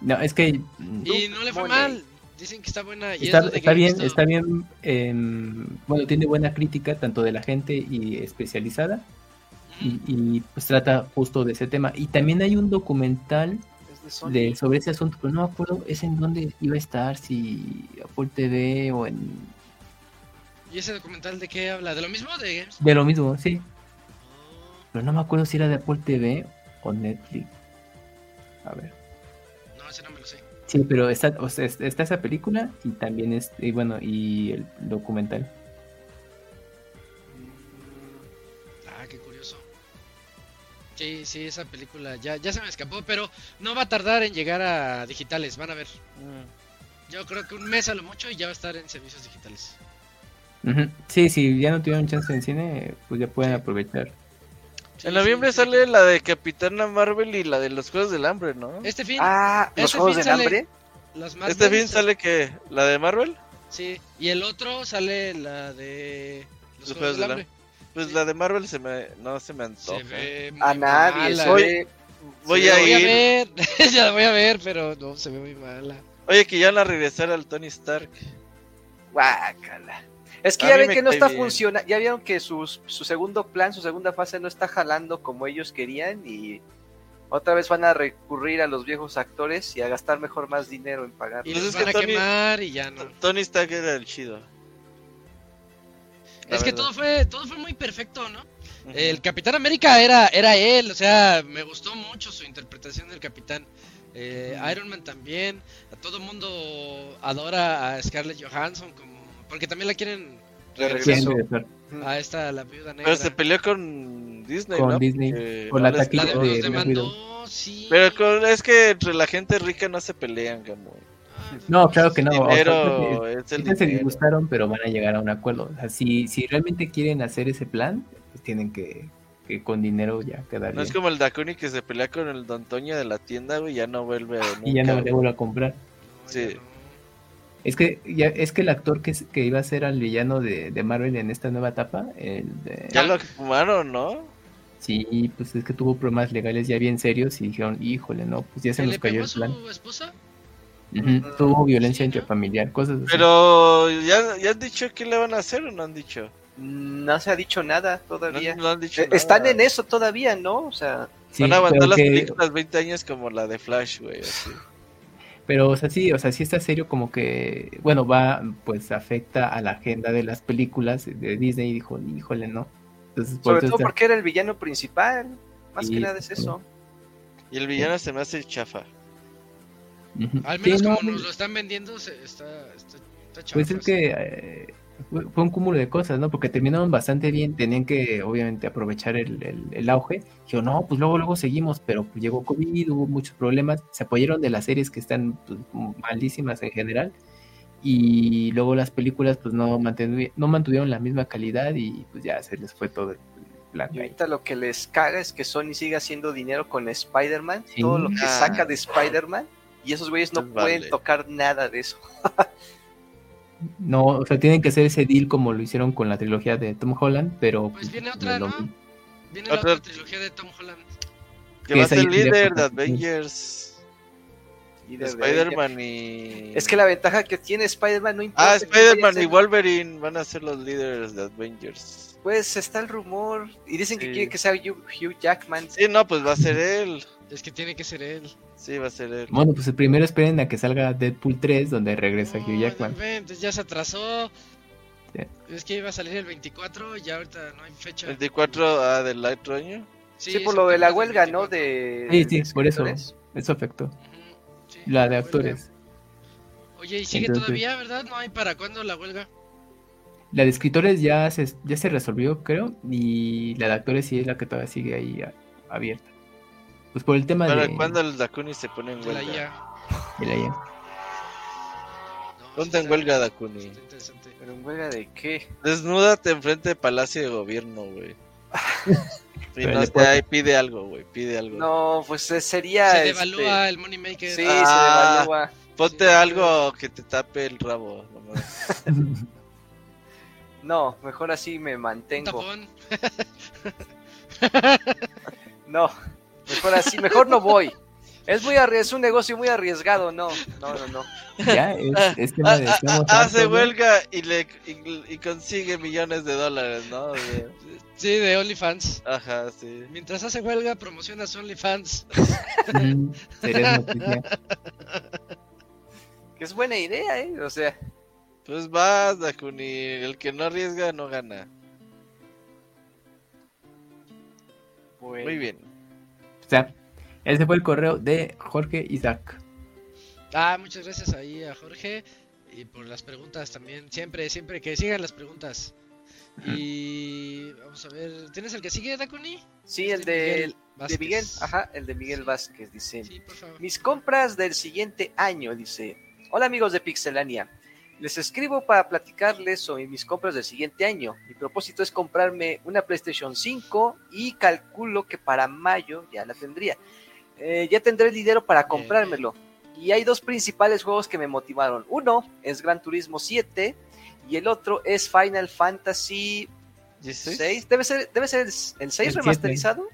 No, es que... Y no le fue Money. mal. Dicen que está buena. Y Está, es está bien, Visto. está bien. em, bueno, tiene buena crítica tanto de la gente y especializada. Y, y, pues trata justo de ese tema. Y también hay un documental Es de sobre ese asunto, pero no me acuerdo es en dónde iba a estar, si Apple TV o en... ¿Y ese documental de qué habla? ¿De lo mismo? ¿De Games? De lo mismo, sí. Oh, Pero no me acuerdo si era de Apple TV o Netflix. A ver. no, ese no me lo sé. Sí, pero está, o sea, está esa película y también es, y bueno, y el documental. Ah, qué curioso. Sí, sí, esa película ya, ya se me escapó, pero no va a tardar en llegar a digitales, van a ver. Yo creo que un mes a lo mucho y ya va a estar en servicios digitales. Sí, si ya no tuvieron chance en cine, pues ya pueden aprovechar. Sí, En noviembre sí, sí. sale la de Capitana Marvel y la de los Juegos del Hambre, ¿no? Este fin, Ah, los Ese Juegos fin del sale- Hambre. los Este fin sale que la de Marvel, Sí, y el otro sale la de los, Juegos del Hambre. pues Sí. la de Marvel se me no se me antoja. Se ve muy A nadie. mala. Voy- ve- Voy a voy a ver, [laughs] ya la voy a ver, pero no, se ve muy mala. Oye, que ya van a regresar al Tony Stark. Guácala. Es que A ya ven que no está funcionando. Ya vieron que su, su segundo plan, su segunda fase no está jalando como ellos querían y otra vez van a recurrir a los viejos actores y a gastar mejor más dinero en pagar. Y los es que van a Tony- quemar y ya no. Tony Stark era el chido. La Es que todo fue, todo fue muy perfecto, ¿no? El Capitán América era, era él, o sea, me gustó mucho su interpretación del Capitán. Eh, Iron Man también, a todo mundo adora a Scarlett Johansson como, porque también la quieren regresar a esta la viuda negra. Pero se peleó con Disney, Con ¿no? Disney, Porque por la taquilla La de de- demandó, sí. Pero con- es que entre la gente rica no se pelean, Gamo. Ah, No, claro que no. o sea, es el se disgustaron, pero van a llegar a un acuerdo. O sea, si, si realmente quieren hacer ese plan, pues tienen que, que con dinero ya quedar No es bien. como el Dakuni que se pelea con el Don Toño de la tienda, güey, ya no vuelve nunca. Y ya no le vuelvo a comprar. no, Sí. Es que ya, es que el actor que, que iba a ser al villano de, de Marvel en esta nueva etapa, el de- Ya lo fumaron, ¿no? sí, pues es que tuvo problemas legales ya bien serios y dijeron, híjole, no, pues ya se ¿Se nos cayó el su plan. esposa? Ujú, Tuvo violencia Sí, ¿no? intrafamiliar, cosas así. Pero ya, ya han dicho qué le van a hacer o no han dicho. No se ha dicho nada todavía. no han dicho Eh, nada. Están en eso todavía, ¿no? O sea, Sí, Van a aguantar las que- películas 20 años como la de Flash, güey. así. Pero, o sea, sí, o sea, sí está serio como que, bueno, va, pues afecta a la agenda de las películas de Disney y dijo, híjole, no. Entonces, sobre todo está- porque era el villano principal. Más Sí, que nada es eso. Y el villano se me hace chafa. Al Sí, menos no, como nos lo están vendiendo, se- está, está, está Pues chafa, es que eh, fue, fue un cúmulo de cosas, ¿no? Porque terminaron bastante bien, tenían que obviamente aprovechar el, el, el auge. Dijo, no, pues luego, luego seguimos, pero pues, llegó COVID, hubo muchos problemas, se apoyaron de las series que están pues, malísimas en general. Y luego las películas pues no, mantevi- no mantuvieron la misma calidad y pues ya se les fue todo el plan. Y ahí. ahorita lo que les caga es que Sony sigue haciendo dinero con Spider-Man. Sí. Todo lo que Ah. saca de Spider-Man. Y esos güeyes no Pues pueden vale. tocar nada de eso. [laughs] No, o sea, tienen que hacer ese deal como lo hicieron con la trilogía de Tom Holland, pero... Pues viene otra, ¿no? Viene la Otra- otra trilogía de Tom Holland. Que va a ser tiene líder de Avengers. Y de- Spider-Man y... Es que la ventaja que tiene Spider-Man no importa. Ah, Spider-Man y Wolverine van a ser los líderes de Avengers. Pues está el rumor. Y dicen que Sí. quieren que sea Hugh Jackman. Sí, no, pues va a ser él. Es que tiene que ser él. Sí, va a ser él. Bueno, pues primero esperen a que salga Deadpool 3, donde regresa Hugh No, Jackman. no inventes, ya se atrasó. Sí. Es que iba a salir el 24 y ya ahorita no hay fecha. 24 ah, del Light Runner. Sí, por lo de la huelga, ¿no? 24. De, Sí, de sí, por eso. Eso afectó. Sí, La de actores. Oye, ¿y sigue Entonces- todavía, verdad? ¿No hay para cuándo la huelga? La de escritores ya se, ya se resolvió, creo. Y la de actores sí es la que todavía sigue ahí a- abierta. Pues por el tema ¿Para de, cuándo el Dakuni se pone en De la huelga? IA. de la IA. No, Ponte sí en está- huelga, Dakuni. está interesante. ¿Pero en huelga de qué? Desnúdate enfrente del Palacio de Gobierno, güey. [laughs] Y no puedo- ahí pide algo, güey, pide algo. No, pues eh, sería. Se este, devalúa el Moneymaker. Sí, Ah. se devalúa. Ponte Sí. algo que te tape el rabo. nomás. [laughs] No, mejor así me Un mantengo. tapón. [laughs] No, mejor así, mejor no voy. Es muy es un negocio muy arriesgado, no, no, no, no. Ya, es, es tema Ah, ah, ah, hace huelga y, le, y, y consigue millones de dólares, ¿no? De- Sí, de OnlyFans. ajá, sí. Mientras hace huelga, promociona su OnlyFans. Noticia. Que es buena idea, ¿eh? O sea, Pues vas, Dakuni. El que no arriesga no gana. bueno. Muy bien. Ese fue el correo de Jorge Isaac. Ah, muchas gracias ahí a Jorge y por las preguntas también. Siempre, siempre que sigan las preguntas. Y vamos a ver, ¿tienes el que sigue, Dakuni? Sí, el Sí, de, Miguel de Vázquez. Miguel, ajá, el de Miguel Vázquez, dice. Sí, por favor. Mis compras del siguiente año, dice. Hola amigos de Pixelania. Les escribo para platicarles sobre mis compras del siguiente año. Mi propósito es comprarme una PlayStation 5 y calculo que para mayo ya la tendría. Eh, ya tendré el dinero para comprármelo. Y hay dos principales juegos que me motivaron. Uno es Gran Turismo 7 y el otro es Final Fantasy ¿16? 6. Debe ser, debe ser el, el 6 El siete. remasterizado.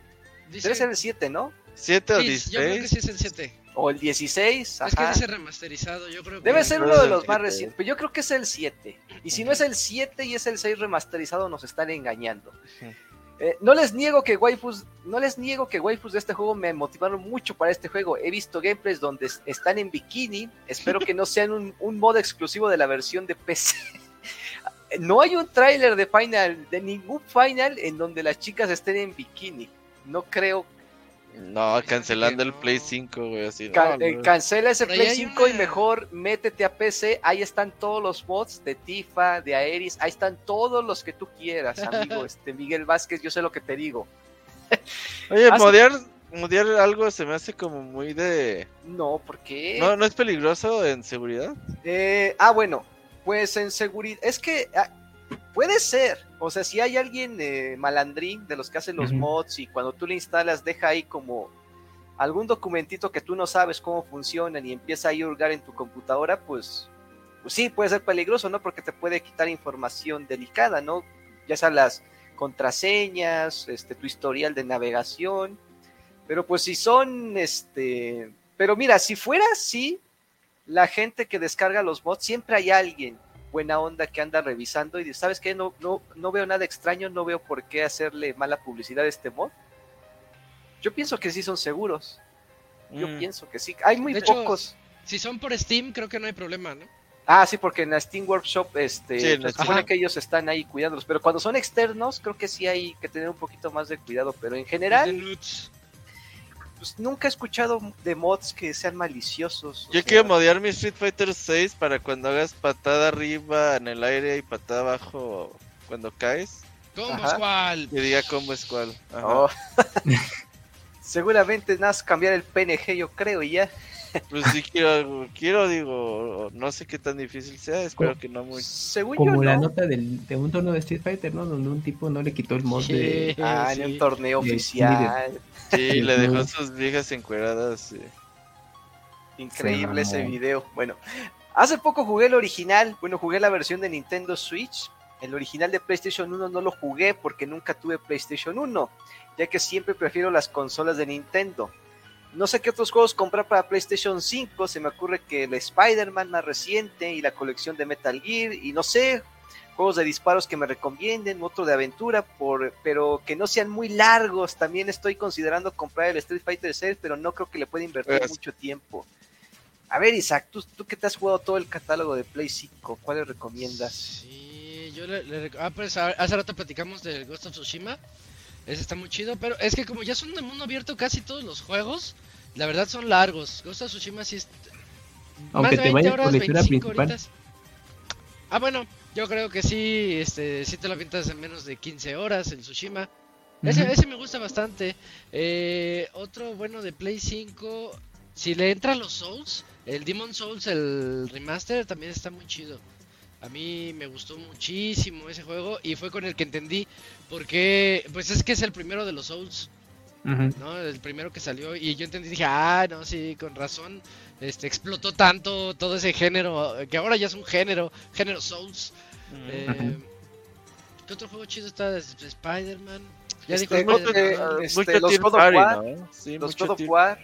Debe ser el 7, ¿no? ¿7 o sí, yo creo que 16? sí es el 7. O el 16. Es que dice remasterizado, yo creo que... Debe ser uno de los más recientes, pero yo creo que es el 7. Y si no es el 7 y es el 6 remasterizado, nos están engañando. Eh, no les niego que waifus, no les niego que waifus de este juego me motivaron mucho para este juego. He visto gameplays donde es- están en bikini. Espero que no sean un, un modo exclusivo de la versión de PC. [laughs] No hay un tráiler de Final, de ningún Final en donde las chicas estén en bikini. No creo. No, [laughs] cancelando el. Play 5, güey, así. No, eh, no. cancela ese Play hay 5 y mejor métete a PC. Ahí están todos los mods de Tifa, de Aeris. Ahí están todos los que tú quieras, amigo. [laughs] Este Miguel Vázquez, yo sé lo que te digo. [laughs] Oye, modear algo se me hace como muy de... No, ¿por qué? ¿No, ¿No es peligroso en seguridad? Eh, ah, bueno, pues en seguridad. Es que ah, puede ser. O sea, si hay alguien eh, malandrín de los que hacen los mods y cuando tú le instalas deja ahí como algún documentito que tú no sabes cómo funcionan y empieza ahí a hurgar en tu computadora, pues, pues sí, puede ser peligroso, ¿no? Porque te puede quitar información delicada, ¿no? Ya sea las contraseñas, este, tu historial de navegación. Pero pues si son, este... Pero mira, si fuera así, la gente que descarga los mods, siempre hay alguien buena onda que anda revisando y dice, ¿sabes qué? No, no, no veo nada extraño, no veo por qué hacerle mala publicidad a este mod. Yo pienso que sí son seguros. Yo Mm. pienso que sí. Hay muy De hecho, pocos. Si son por Steam, creo que no hay problema, ¿no? Ah, sí, porque en la Steam Workshop este, Sí, se supone que ellos están ahí cuidándolos, pero cuando son externos, creo que sí hay que tener un poquito más de cuidado, pero en general. Pues nunca he escuchado de mods que sean maliciosos. Yo sea, quiero modear mi Street Fighter 6 para cuando hagas patada arriba en el aire y patada abajo cuando caes. ¿Cómo Ajá. cuál? Y diga cómo es cuál. Oh. [laughs] Seguramente nada más cambiar el PNG, yo creo, y ya. Pues sí quiero, quiero, digo, no sé qué tan difícil sea, espero que no muy... Según Como yo, la no. nota del, de un torneo de Street Fighter, ¿no? Donde un tipo no le quitó el mod de... Ah, sí. en un torneo oficial. Sí, le dejó sus viejas encueradas. sí. Increíble Sí, ese video. Bueno, hace poco jugué el original. Bueno, jugué la versión de Nintendo Switch. El original de PlayStation 1 no lo jugué porque nunca tuve PlayStation 1, ya que siempre prefiero las consolas de Nintendo. No sé qué otros juegos comprar para PlayStation 5. Se me ocurre que el Spider-Man más reciente y la colección de Metal Gear. Y no sé, juegos de disparos que me recomienden, otro de aventura, por, pero que no sean muy largos. También estoy considerando comprar el Street Fighter 6, pero no creo que le pueda invertir Pues- mucho tiempo. A ver, Isaac, tú, tú que te has jugado todo el catálogo de Play 5, ¿cuál le recomiendas? Sí, yo le, le rec- Ah, pues hace rato platicamos del Ghost of Tsushima. Ese está muy chido, pero es que como ya son de mundo abierto casi todos los juegos, la verdad son largos. Ghost of Tsushima sí es... Aunque más de te 20 vayas por horas, la historia 25 principal. horitas. Ah, bueno, yo creo que sí, este, sí te lo avientas en menos de 15 horas el Tsushima. Ese, ese me gusta bastante. Eh, otro bueno de Play 5, si le entran los Souls, el Demon Souls, el remaster, también está muy chido. A mí me gustó muchísimo ese juego y fue con el que entendí porque, pues es que es el primero de los Souls. ¿no? El primero que salió y yo entendí, dije, ah, no, sí, con razón, este, explotó tanto todo ese género, que ahora ya es un género, género Souls. Eh, ¿Qué otro juego chido está de Spider-Man? Ya dijo Este, Spider-Man. otro que- ¿no? este, los God of War, ¿no? Sí, Los God of War,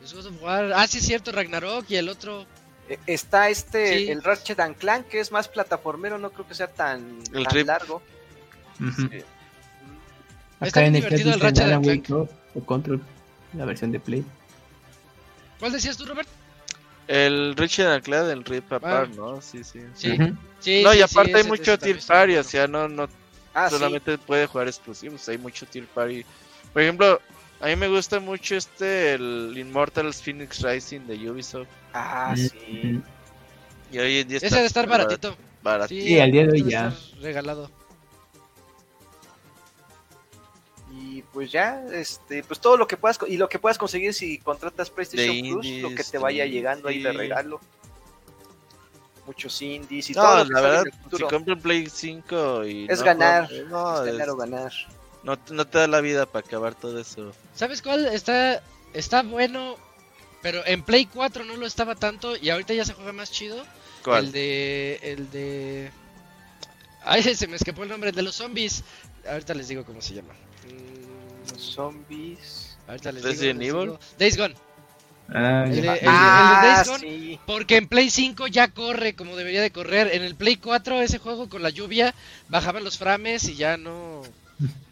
Los God of War. Ah, sí, es cierto, Ragnarok y el otro. Eh, Está este, Sí. el Ratchet and Clank, que es más plataformero, no creo que sea tan, El tan largo. Ujú. Sí. Está Acá en bien el chat divertido el dicen Ratchet and Alan Wake Clank. 2 o Control, la versión de Play. ¿Cuál decías tú, Robert? El Richard and Clank del Rip Apart. ¿no? Sí, sí. Sí. Sí, no, sí, y aparte sí, hay mucho tier party, o sea, no, no Ah, sí. solamente puede jugar exclusivos, hay mucho tier party. Por ejemplo, a mí me gusta mucho este, el Immortals Phoenix Rising de Ubisoft. Ah, sí. Y hoy en día Ese debe estar baratito. barat- Sí, Sí, al día de hoy ya. Regalado. Y pues ya, este, pues todo lo que puedas y lo que puedas conseguir si contratas PlayStation De Plus, lo que te vaya indies, llegando ahí de regalo. Muchos indies y No, todo la verdad, si compran Play 5 y Es no ganar, juegan- no, es es- ganar o ganar. no, no te da la vida para acabar todo eso. ¿Sabes cuál? Está, está bueno, pero en Play 4 no lo estaba tanto y ahorita ya se juega más chido. ¿Cuál? El de. El de. Ay, [laughs] se me escapó el nombre, el de los zombies. Ahorita les digo cómo se llama. Zombies. ahorita les Resident digo, Evil. Days Gone. Ah, El el de- ah, el de Days Gone, sí. Porque en Play 5 ya corre como debería de correr. En el Play 4 ese juego con la lluvia bajaban los frames y ya no.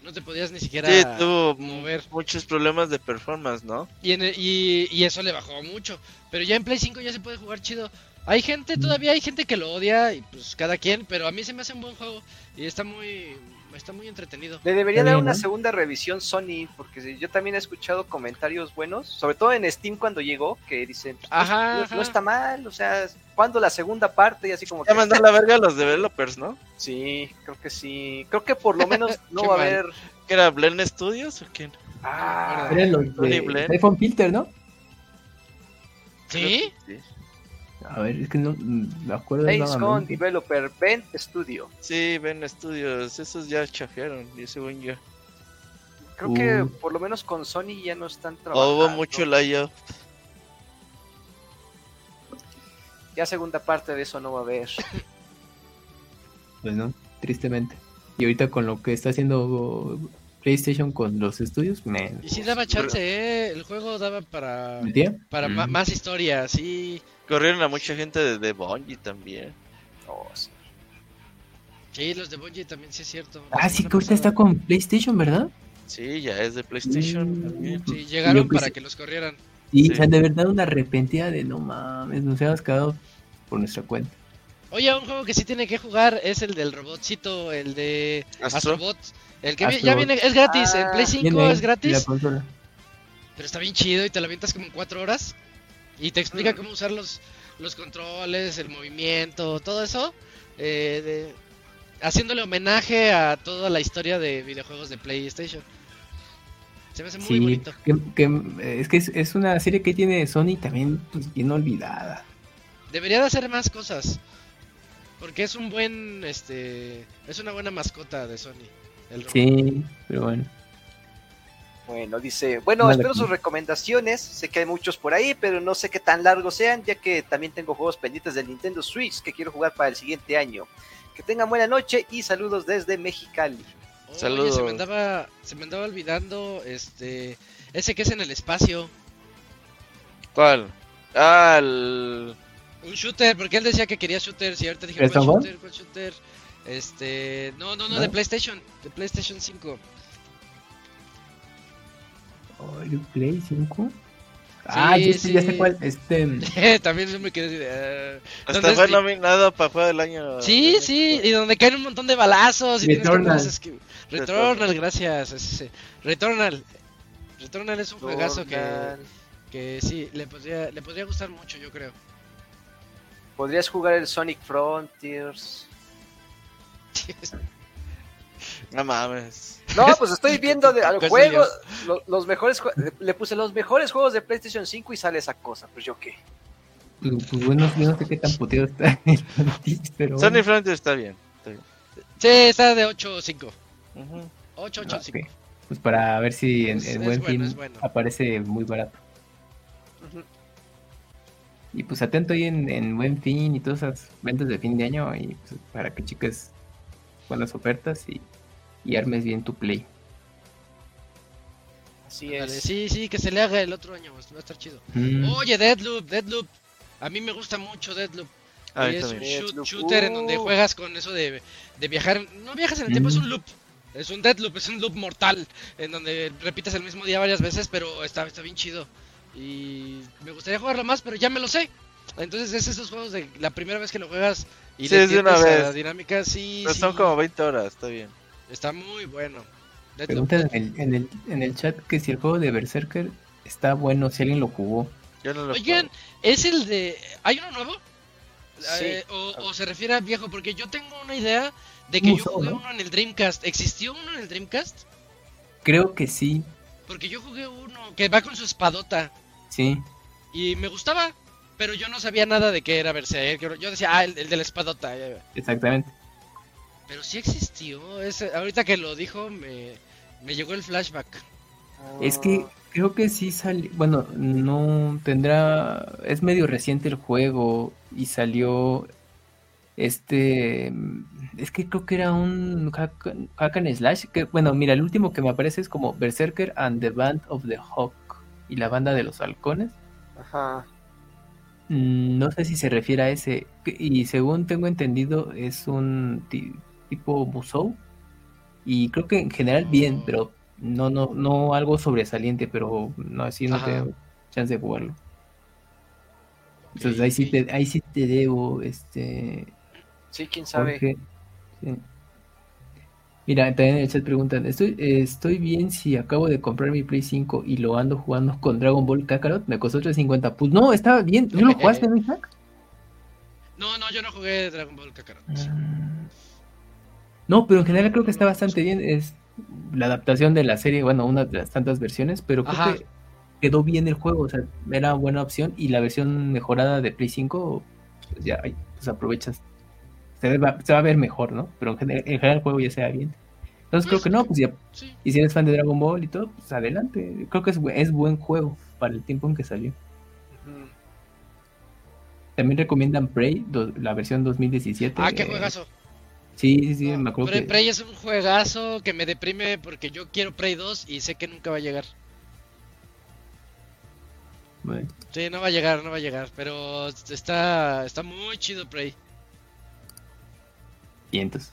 No te podías ni siquiera Sí, tuvo mover. muchos problemas de performance, ¿no? Y, en el- y, y eso le bajó mucho. Pero ya en Play 5 ya se puede jugar chido. Hay gente, todavía hay gente que lo odia, y pues cada quien, pero a mí se me hace un buen juego. Y está muy, está muy entretenido. Le debería dar una ¿no? segunda revisión Sony, porque yo también he escuchado comentarios buenos, sobre todo en Steam cuando llegó, que dicen, pues, no- Ajá, no, ajá. no está mal, o sea, ¿cuándo la segunda parte? Y así como Ya que, mandó la verga a los developers, ¿no? sí, creo que sí, creo que por lo menos [laughs] no Qué va a haber... ¿Que era Blend Studios o quién? Ah, Tony de iPhone Filter, ¿no? ¿Sí? Sí. A ver, es que no me acuerdo Days Gone nuevamente. Developer Bend Studio. Sí, ven Studios, esos ya chafearon, y según yo. Creo que Uh. por lo menos con Sony ya no están trabajando. hubo mucho layout. Ya segunda parte de eso no va a haber. [coughs] Pues no, tristemente. Y ahorita con lo que está haciendo PlayStation con los estudios, me Y sí daba chance, ¿eh? El juego daba para, metía. para Mm. más historia, sí. Corrieron a mucha gente de, de Bungie también. Oh, sí. Sí, los de Bungie también, sí es cierto. Ah, sí, que ahorita está con PlayStation, ¿verdad? Sí, ya es de PlayStation Mm. también. Sí, llegaron Yo pensé- para que los corrieran. Y, Sí. o sea, de verdad una arrepentida de no mames, nos hemos quedado por nuestra cuenta. Oye, un juego que sí tiene que jugar es el del robotcito, el de Astro. Astrobot. El que vi- Astrobot. ya viene, es gratis, en Ah, Play 5 Viene es La gratis, consola. pero está bien chido y te lo avientas como en 4 horas. Y te explica cómo usar los, los controles, el movimiento, todo eso. eh, de- haciéndole homenaje a toda la historia de videojuegos de PlayStation. Se me hace muy Sí, bonito. que, que, eh, es que es, es una serie que tiene Sony también pues, bien olvidada. Debería de hacer más cosas. Porque es un buen, este, es una buena mascota de Sony. El. Sí, pero bueno. Bueno, dice, bueno, espero sus recomendaciones. Sé que hay muchos por ahí, pero no sé qué tan largos sean, ya que también tengo juegos pendientes del Nintendo Switch que quiero jugar para el siguiente año. Que tengan buena noche y saludos desde Mexicali. Oye, Saludos. se me andaba, se me andaba olvidando, este, ese que es en el espacio. ¿Cuál? Ah, el... Un shooter, porque él decía que quería shooters y ahorita dije, ¿Red ¿cuál shooter? ¿Cuál shooter? Este, no, no, no, ¿No? de PlayStation, de PlayStation 5. Oh, ¿el Play 5? Ah, Sí, ya, sé- ya sé cuál. Este. [laughs] También yo me quedé así de, ah. Hasta ¿Dónde fue nominado para Juego del Año. Sí, sí, y donde caen un montón de balazos y tienes que Returnal. Returnal, gracias. Returnal. Returnal es un juegazo que, que sí, le podría, le podría gustar mucho, yo creo. Podrías jugar el Sonic Frontiers. [laughs] No mames. No, pues estoy viendo de, a los [laughs] ¿Qué juegos, lo- los mejores, le, puse los mejores juegos de PlayStation 5 y sale esa cosa. Pues yo qué. Pues, pues, bueno, yo no sé qué tan puteado está [laughs] pero. Sony bueno. Frontier está bien. está bien. Sí, está de 8 o 5. Ujú. 8, 8, Ah, 5. ok. Pues para ver si en, Es- en es buen bueno, fin bueno. aparece muy barato. Y pues atento ahí en, en buen fin y todas esas ventas de fin de año y pues, para que chicas buenas ofertas y, y armes bien tu play. Así Dale, es. sí, sí, que se le haga el otro año, va a estar chido. Mm, Oye, Deadloop, Deadloop. A mí me gusta mucho Deadloop. A Y mí es un shoot- shooter en donde uh. juegas con eso de, de viajar. No viajas en el tiempo, es Mm. un loop. Es un Deadloop, es un loop mortal. En donde repites el mismo día varias veces, pero está, está bien chido. Y me gustaría jugarlo más, pero ya me lo sé. Entonces es esos juegos de la primera vez que lo juegas y Sí, le es de una a la vez. dinámica, sí, Pero sí, son como 20 horas, está bien. está muy bueno. Preguntan en el, en, el, en el chat que si el juego de Berserker está bueno, si alguien lo jugó. Yo no lo Oigan. ¿es el de... ¿Hay uno nuevo? Sí. Eh, o, o se refiere a viejo, porque yo tengo una idea de que yo jugué ¿no? uno en el Dreamcast. ¿Existió uno en el Dreamcast? Creo que sí, Porque yo jugué uno que va con su espadota sí. y me gustaba, pero yo no sabía nada de qué era Berserker. Yo decía, ah, el, el de la espadota. ya, ya. Exactamente. Pero sí existió. Ese, ahorita que lo dijo, me, me llegó el flashback. Es que creo que sí salió. Bueno, no tendrá. Es medio reciente el juego y salió. Este. Es que creo que era un hack, hack and slash. Que, bueno, mira, el último que me aparece es como Berserker and the Band of the Hawk y la banda de los halcones. Ajá. Mm, No sé si se refiere a ese. Y según tengo entendido, es un ti- tipo Musou. Y creo que en general bien, pero no, no, no algo sobresaliente, pero no así no Ajá. tengo chance de jugarlo. Entonces ahí sí te, ahí sí te debo, este Sí, quién sabe. Sí. Mira, también en el chat preguntan, ¿estoy, eh, estoy bien si acabo de comprar mi Play 5 y lo ando jugando con Dragon Ball Kakarot? Me costó 350. Pues no, estaba bien. ¿Tú lo jugaste, no, Isaac? No, no, yo no jugué Dragon Ball Kakarot. Mm. No, pero en general creo que está bastante bien. Es la adaptación de la serie, bueno, una de las tantas versiones, pero creo Ajá. que quedó bien el juego, o sea, era buena opción y la versión mejorada de Play 5, pues ya, pues aprovechas. Se va, se va a ver mejor, ¿no? Pero en general, en general el juego ya se va bien. Entonces creo que no, pues ya, Sí. y si eres fan de Dragon Ball y todo, pues adelante. Creo que es, bu- es buen juego para el tiempo en que salió. También recomiendan Prey, do- la versión 2017. Ah, qué eh, juegazo. Sí, sí, sí, No, me acuerdo Prey, que... Prey es un juegazo que me deprime porque yo quiero Prey 2 y sé que nunca va a llegar. Bueno. Sí, no va a llegar, no va a llegar, pero está está muy chido Prey. Cientos.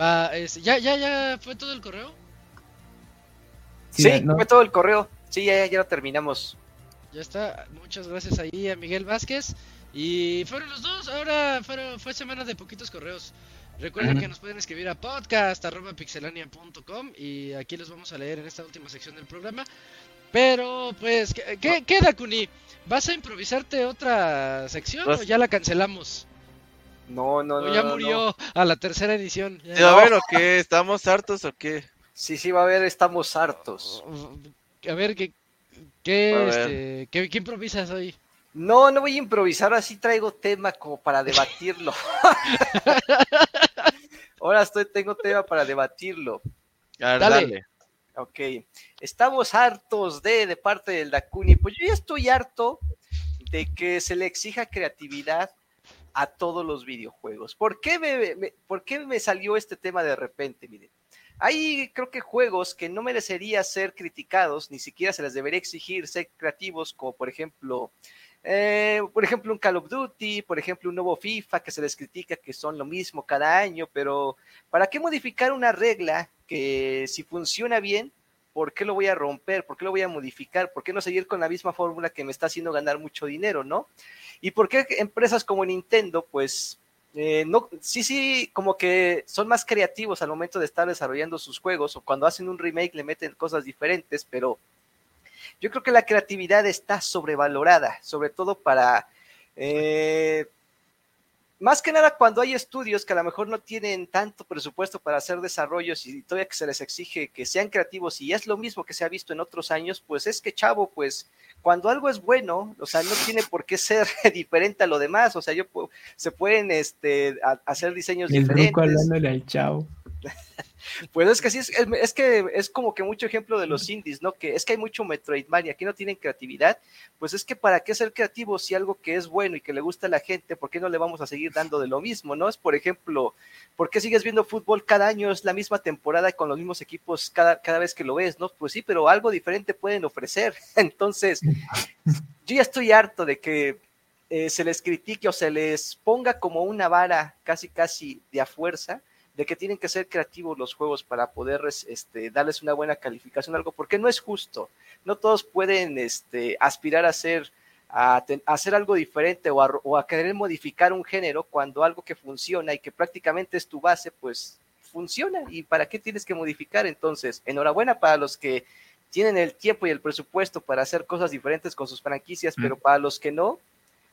Va, es- ya ya ya fue todo el correo. Sí, no, fue todo el correo. Sí, ya, ya lo terminamos. Ya está. Muchas gracias ahí a Miguel Vázquez. Y fueron los dos. Ahora fueron, fue semana de poquitos correos. Recuerden que nos pueden escribir a podcast.pixelania.com y aquí los vamos a leer en esta última sección del programa. Pero, pues, ¿qué, qué, qué Dakuni? ¿Vas a improvisarte otra sección o ya la cancelamos? No, no, no. ¿O ya no, no. murió a la tercera edición? Ya- ¿Sí va a ver o qué? [laughs] ¿Estamos hartos o qué? Sí, sí, va a haber, estamos hartos. A ver, ¿qué, qué, A ver. este, qué, qué improvisas hoy? No, no voy a improvisar, así traigo tema como para debatirlo. [laughs] Ahora estoy, tengo tema para debatirlo. A ver, Dale. dale. Ok, estamos hartos de, de parte del Dakuni. Pues yo ya estoy harto de que se le exija creatividad a todos los videojuegos. ¿Por qué me, por qué me salió este tema de repente? Miren, hay creo que juegos que no merecería ser criticados, ni siquiera se les debería exigir ser creativos, como por ejemplo, eh, por ejemplo un Call of Duty, por ejemplo un nuevo FIFA que se les critica que son lo mismo cada año, pero ¿para qué modificar una regla que si funciona bien, ¿por qué lo voy a romper? ¿Por qué lo voy a modificar? ¿Por qué no seguir con la misma fórmula que me está haciendo ganar mucho dinero, no? ¿Y por qué empresas como Nintendo, pues, eh, no, sí, sí, como que son más creativos al momento de estar desarrollando sus juegos o cuando hacen un remake le meten cosas diferentes, pero yo creo que la creatividad está sobrevalorada, sobre todo para... eh, más que nada cuando hay estudios que a lo mejor no tienen tanto presupuesto para hacer desarrollos y todavía que se les exige que sean creativos y es lo mismo que se ha visto en otros años, pues es que chavo, pues cuando algo es bueno, o sea, no tiene por qué ser [laughs] diferente a lo demás, o sea, yo se pueden este, a- hacer diseños el diferentes. hablándole al chavo. [laughs] Pues es que sí, es, es, que es como que mucho ejemplo de los indies, ¿no? Que es que hay mucho Metroidvania, aquí no tienen creatividad, pues es que para qué ser creativo si algo que es bueno y que le gusta a la gente, ¿por qué no le vamos a seguir dando de lo mismo, no? Es por ejemplo, ¿por qué sigues viendo fútbol cada año? Es la misma temporada con los mismos equipos cada, cada vez que lo ves, ¿no? Pues sí, pero algo diferente pueden ofrecer. [laughs] Entonces, yo ya estoy harto de que eh, se les critique o se les ponga como una vara casi casi de a fuerza de que tienen que ser creativos los juegos para poder este, darles una buena calificación, algo, porque no es justo. No todos pueden este, aspirar a ser a, ten, a, hacer algo diferente o a, o a, querer modificar un género cuando algo que funciona y que prácticamente es tu base, pues funciona. ¿Y para qué tienes que modificar? Entonces, enhorabuena para los que tienen el tiempo y el presupuesto para hacer cosas diferentes con sus franquicias, mm. pero para los que no,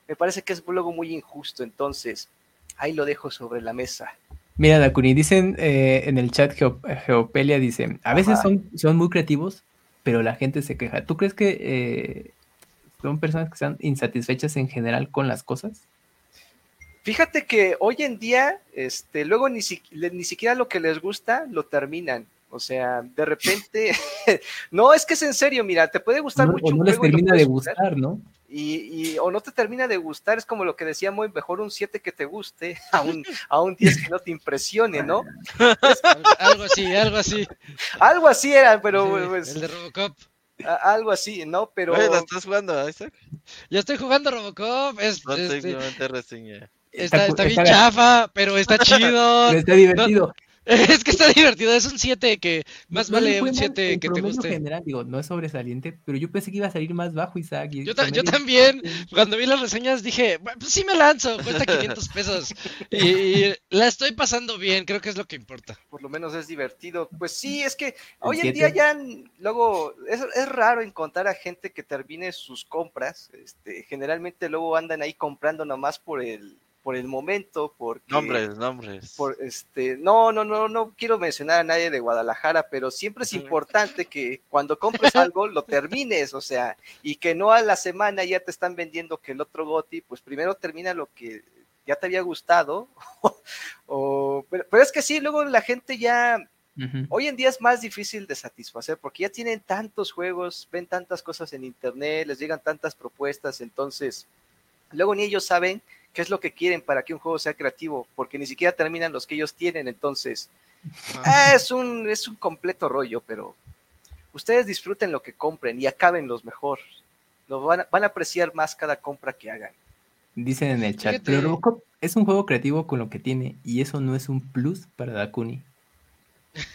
me parece que es luego muy injusto. Entonces, ahí lo dejo sobre la mesa. Mira, Dakuni, dicen eh, en el chat Geo, Geopelia, dice, a veces son, son muy creativos, pero la gente se queja. ¿Tú crees que eh, son personas que están insatisfechas en general con las cosas? Fíjate que hoy en día, este, luego ni, si, ni siquiera lo que les gusta lo terminan. O sea, de repente, [laughs] no, es que es en serio, mira, te puede gustar no, mucho o no un les termina de gustar, ¿no? y, y, o no te termina de gustar, es como lo que decía muy mejor un 7 que te guste a un, a un 10 que no te impresione, ¿no? algo, así, algo así. Algo así era, pero Sí, pues, el de Robocop. a- algo así, ¿no? Pero Oye, ¿la estás jugando, Isaac? Yo estoy jugando Robocop, es, No este, está, Está- está bien está- chafa, pero está chido. [laughs] Pero está divertido. [laughs] Es que está divertido, es un 7 que más No vale un mal 7 en que te guste. general, digo, no es sobresaliente, pero yo pensé que iba a salir más bajo, Isaac. y Yo, ta- yo también, [laughs] cuando vi las reseñas dije, "Bueno, pues sí me lanzo, cuesta 500 pesos. [laughs] Y, y la estoy pasando bien, creo que es lo que importa. por lo menos es divertido. Pues sí, es que hoy en día ya luego es, es raro encontrar a gente que termine sus compras. Este, generalmente luego andan ahí comprando nomás por el por el momento, porque Nombres, nombres. por este, no, no, no, no quiero mencionar a nadie de Guadalajara, pero siempre es importante que cuando compres [laughs] algo lo termines, o sea, y que no a la semana ya te están vendiendo que el otro Goti, pues primero termina lo que ya te había gustado, [laughs] o, pero, pero es que sí, luego la gente ya, hoy en día es más difícil de satisfacer, porque ya tienen tantos juegos, ven tantas cosas en internet, les llegan tantas propuestas, entonces, luego ni ellos saben qué es lo que quieren para que un juego sea creativo, porque ni siquiera terminan los que ellos tienen, entonces Ah, es un, es un completo rollo, pero ustedes disfruten lo que compren y acaben los mejor. Lo van, a, van a apreciar más cada compra que hagan. Dicen en el chat, Fíjate. pero Robocop es un juego creativo con lo que tiene, y eso no es un plus para Dakuni.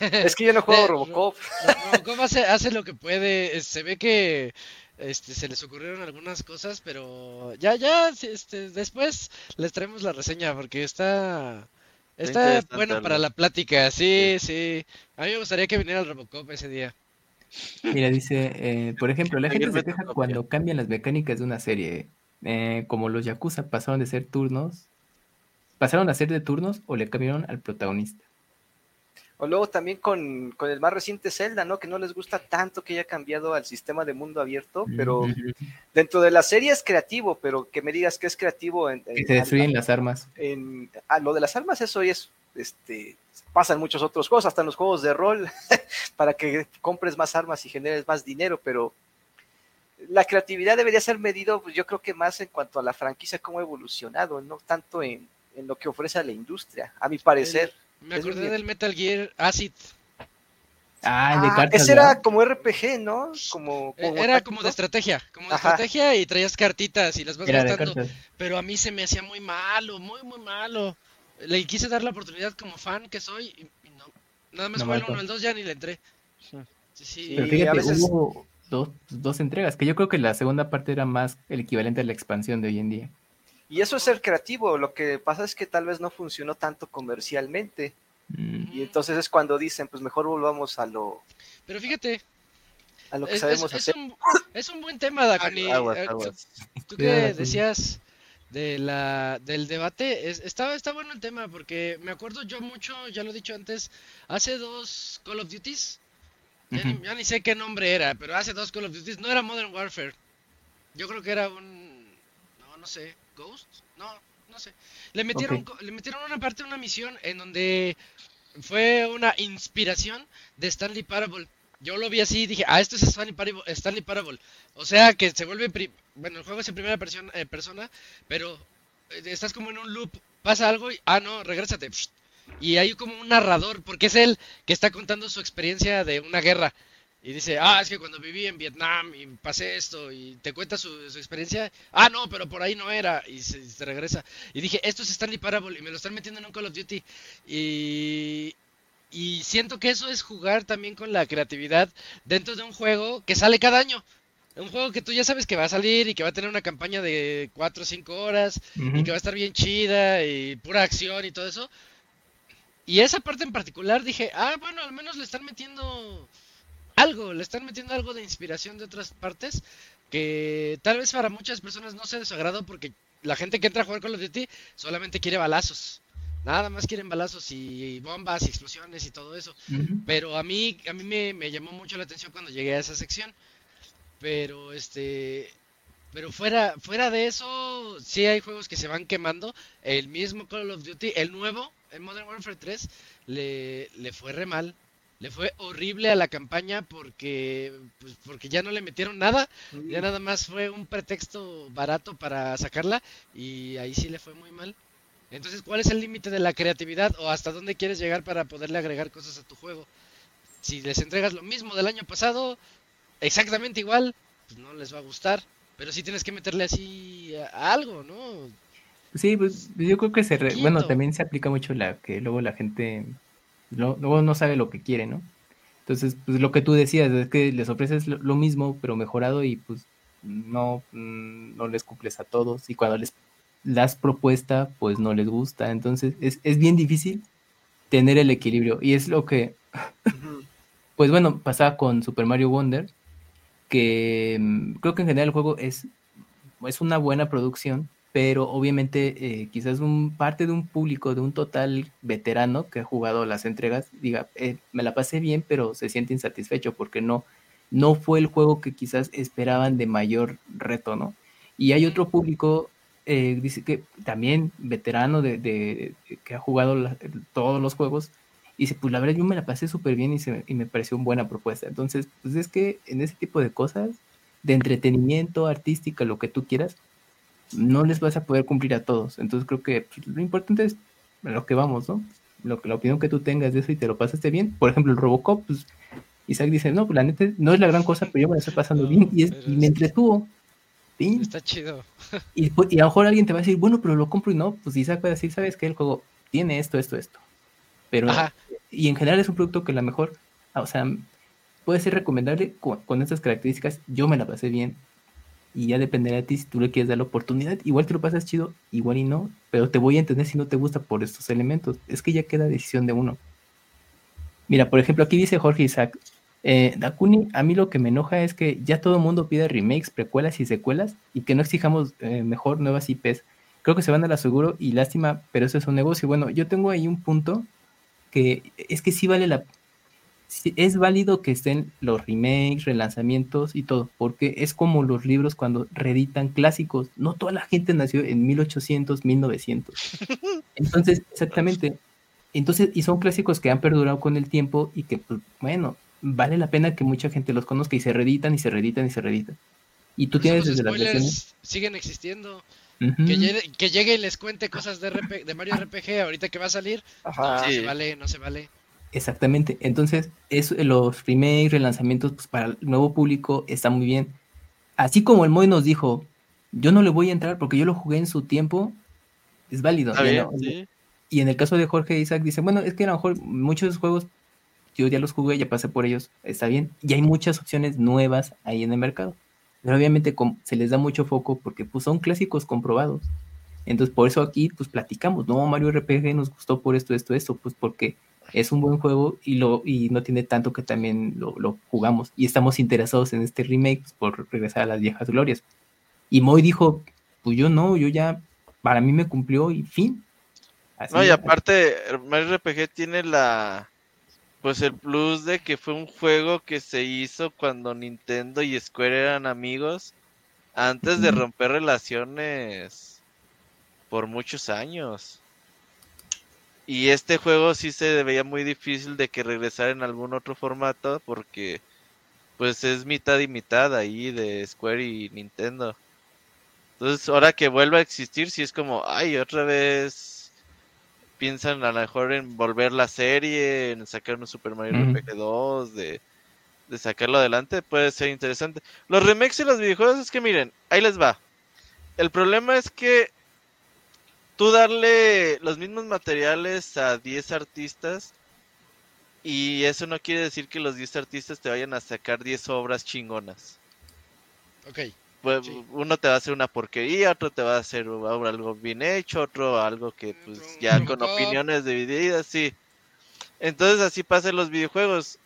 Es que yo no juego [laughs] Eh, Robocop. Ro- Robocop hace, hace lo que puede, eh, se ve que este, se les ocurrieron algunas cosas, pero ya, ya, este, después les traemos la reseña porque está, está bueno para la plática, sí, sí. A mí me gustaría que viniera el Robocop ese día. Mira, dice, eh, por ejemplo, la gente se queja cuando cambian las mecánicas de una serie, eh, como los Yakuza pasaron de ser turnos, pasaron a ser de turnos o le cambiaron al protagonista. O luego también con, con el más reciente Zelda, ¿no? Que no les gusta tanto que haya cambiado al sistema de mundo abierto, pero dentro de la serie es creativo, pero que me digas que es creativo en, Que se destruyen las armas. en- a lo de las armas, eso es, este, pasa en muchos otros juegos, hasta en los juegos de rol, [laughs] para que compres más armas y generes más dinero, pero la creatividad debería ser medido, pues, yo creo que más en cuanto a la franquicia, cómo ha evolucionado, no tanto en, en lo que ofrece a la industria, a mi parecer. Me acordé bien. del Metal Gear Acid. Ah, el de Ah, cartas. ese era como RPG, ¿no? Como, Eh, como Era como de estrategia, como de Ajá. estrategia y traías cartitas y las vas Era gastando. Pero a mí se me hacía muy malo, muy, muy malo. Le quise dar la oportunidad como fan que soy y, no. Nada más No jugué el mató. 1, el 2 ya ni le entré. Sí. Sí, Pero a fíjate, veces- hubo dos, dos entregas, que yo creo que la segunda parte era más el equivalente a la expansión de hoy en día. Y eso es ser creativo, lo que pasa es que tal vez no funcionó tanto comercialmente. Mm, Y entonces es cuando dicen, pues mejor volvamos a lo, Pero fíjate, a lo que es, sabemos es- es hacer. un, es un buen tema, Daconi. Aguas, Eh, aguas. Tú, que decías de la, del debate, es- está, está bueno el tema porque me acuerdo yo mucho, ya lo he dicho antes, hace dos Call of Duties, ya, ni, Ujú. ya ni sé qué nombre era, pero hace dos Call of Duties, no era Modern Warfare, yo creo que era un, no, no sé, Ghost, no, no sé, le metieron, Ok. co- le metieron una parte de una misión en donde fue una inspiración de Stanley Parable. Yo lo vi así y dije, ah, esto es Stanley Parable. Stanley Parable. O sea que se vuelve, pri- bueno, el juego es en primera persona, eh, persona pero eh, estás como en un loop, pasa algo y, ah, no, regrésate. Y hay como un narrador, porque es él que está contando su experiencia de una guerra. Y dice, ah, es que cuando viví en Vietnam y pasé esto, y te cuenta su, su experiencia, ah, no, pero por ahí no era, y se, y se regresa. Y dije, esto es Stanley Parable, y me lo están metiendo en un Call of Duty. Y, y siento que eso es jugar también con la creatividad dentro de un juego que sale cada año. Un juego que tú ya sabes que va a salir y que va a tener una campaña de 4 o 5 horas y que va a estar bien chida y pura acción y todo eso. Y esa parte en particular dije, ah, bueno, al menos le están metiendo algo, le están metiendo algo de inspiración de otras partes que tal vez para muchas personas no sea de su agrado porque la gente que entra a jugar Call of Duty solamente quiere balazos. Nada más quieren balazos y bombas y explosiones y todo eso. Pero a mí, a mí me, me llamó mucho la atención cuando llegué a esa sección. Pero este, pero fuera, fuera de eso, sí hay juegos que se van quemando. El mismo Call of Duty, el nuevo, el Modern Warfare 3, le, le fue re mal. Le fue horrible a la campaña porque, pues, porque ya no le metieron nada. Ya nada más fue un pretexto barato para sacarla y ahí sí le fue muy mal. Entonces, ¿cuál es el límite de la creatividad o hasta dónde quieres llegar para poderle agregar cosas a tu juego? Si les entregas lo mismo del año pasado, exactamente igual, pues no les va a gustar. Pero sí tienes que meterle así a, algo, ¿no? Sí, pues yo creo que se... re- Bueno, también se aplica mucho la que luego la gente luego no sabe lo que quiere, ¿no? Entonces, pues lo que tú decías es que les ofreces lo, lo mismo, pero mejorado y pues no, mm, no les cumples a todos y cuando les das propuesta, pues no les gusta. Entonces, es, es bien difícil tener el equilibrio y es lo que, [laughs] pues bueno, pasaba con Super Mario Wonder, que mm, creo que en general el juego es, es una buena producción, pero obviamente eh, quizás un parte de un público, de un total veterano que ha jugado las entregas, diga, eh, me la pasé bien, pero se siente insatisfecho porque no, no fue el juego que quizás esperaban de mayor reto, ¿no? Y hay otro público, eh, dice que también veterano de, de- de- que ha jugado la- todos los juegos, y dice, pues la verdad yo me la pasé súper bien y, se- y me pareció una buena propuesta. Entonces, pues es que en ese tipo de cosas, de entretenimiento, artística, lo que tú quieras, no les vas a poder cumplir a todos. Entonces creo que pues, lo importante es a lo que vamos, ¿no? Lo que, la opinión que tú tengas de eso y te lo pasaste bien. Por ejemplo, el Robocop, pues Isaac dice, no, pues la neta no es la gran cosa, pero yo me la estoy pasando No, bien y, es, y me entretuvo. Sí. Está chido. [laughs] Y, pues, y a lo mejor alguien te va a decir, bueno, pero lo compro y no, pues Isaac va a decir, ¿sabes qué? El juego tiene esto, esto, esto. Pero, Ajá. y en general es un producto que a lo mejor, o sea, puede ser recomendable con, con estas características. Yo me la pasé bien. Y ya dependerá de ti si tú le quieres dar la oportunidad. Igual te lo pasas chido, igual y no. Pero te voy a entender si no te gusta por estos elementos. Es que ya queda decisión de uno. Mira, por ejemplo, aquí dice Jorge Isaac. Eh, Dakuni, a mí lo que me enoja es que ya todo el mundo pide remakes, precuelas y secuelas y que no exijamos eh, mejor nuevas IPs. Creo que se van a la seguro y lástima, pero eso es un negocio. Bueno, yo tengo ahí un punto que es que sí vale la... sí es válido que estén los remakes, relanzamientos y todo, porque es como los libros cuando reeditan clásicos. No toda la gente nació en 1800, 1900. [laughs] Entonces, exactamente. Entonces, y son clásicos que han perdurado con el tiempo y que, pues, bueno, vale la pena que mucha gente los conozca y se reeditan y se reeditan y se reeditan. Y tú tienes desde las versiones. siguen existiendo. Que, llegue, que llegue y les cuente cosas de, RP de Mario RPG ahorita que va a salir. Ajá. No Sí. se vale, no se vale. Exactamente. Entonces, es, los remakes, relanzamientos, pues para el nuevo público está muy bien. Así como el Moy nos dijo, yo no le voy a entrar porque yo lo jugué en su tiempo, es válido. Está ya bien, no- sí. Y en el caso de Jorge Isaac dice, bueno, es que a lo mejor muchos juegos yo ya los jugué, ya pasé por ellos, está bien. Y hay muchas opciones nuevas ahí en el mercado. Pero obviamente se les da mucho foco porque pues son clásicos comprobados. Entonces por eso aquí pues platicamos, no, Mario RPG nos gustó por esto, esto, esto, pues porque es un buen juego y lo y no tiene tanto que también lo, lo jugamos y estamos interesados en este remake pues, por regresar a las viejas glorias. Y Moy dijo, pues yo no, yo ya, para mí me cumplió y fin. Así No, y aparte, Mario RPG tiene la. Pues el plus de que fue un juego que se hizo cuando Nintendo y Square eran amigos. Antes de romper relaciones por muchos años. Y este juego sí se veía muy difícil de que regresara en algún otro formato porque pues es mitad y mitad ahí de Square y Nintendo. Entonces, ahora que vuelva a existir, sí es como, ay, otra vez piensan a lo mejor en volver la serie, en sacar un Super Mario Ujú. RPG 2, de, de sacarlo adelante, puede ser interesante. Los remakes de los videojuegos es que miren, ahí les va. El problema es que tú darle los mismos materiales a 10 artistas y eso no quiere decir que los 10 artistas te vayan a sacar 10 obras chingonas. Ok. Pues, Sí. Uno te va a hacer una porquería, otro te va a hacer algo bien hecho, otro algo que pues Otro un ya con opiniones divididas, sí. Entonces así pasa en los videojuegos.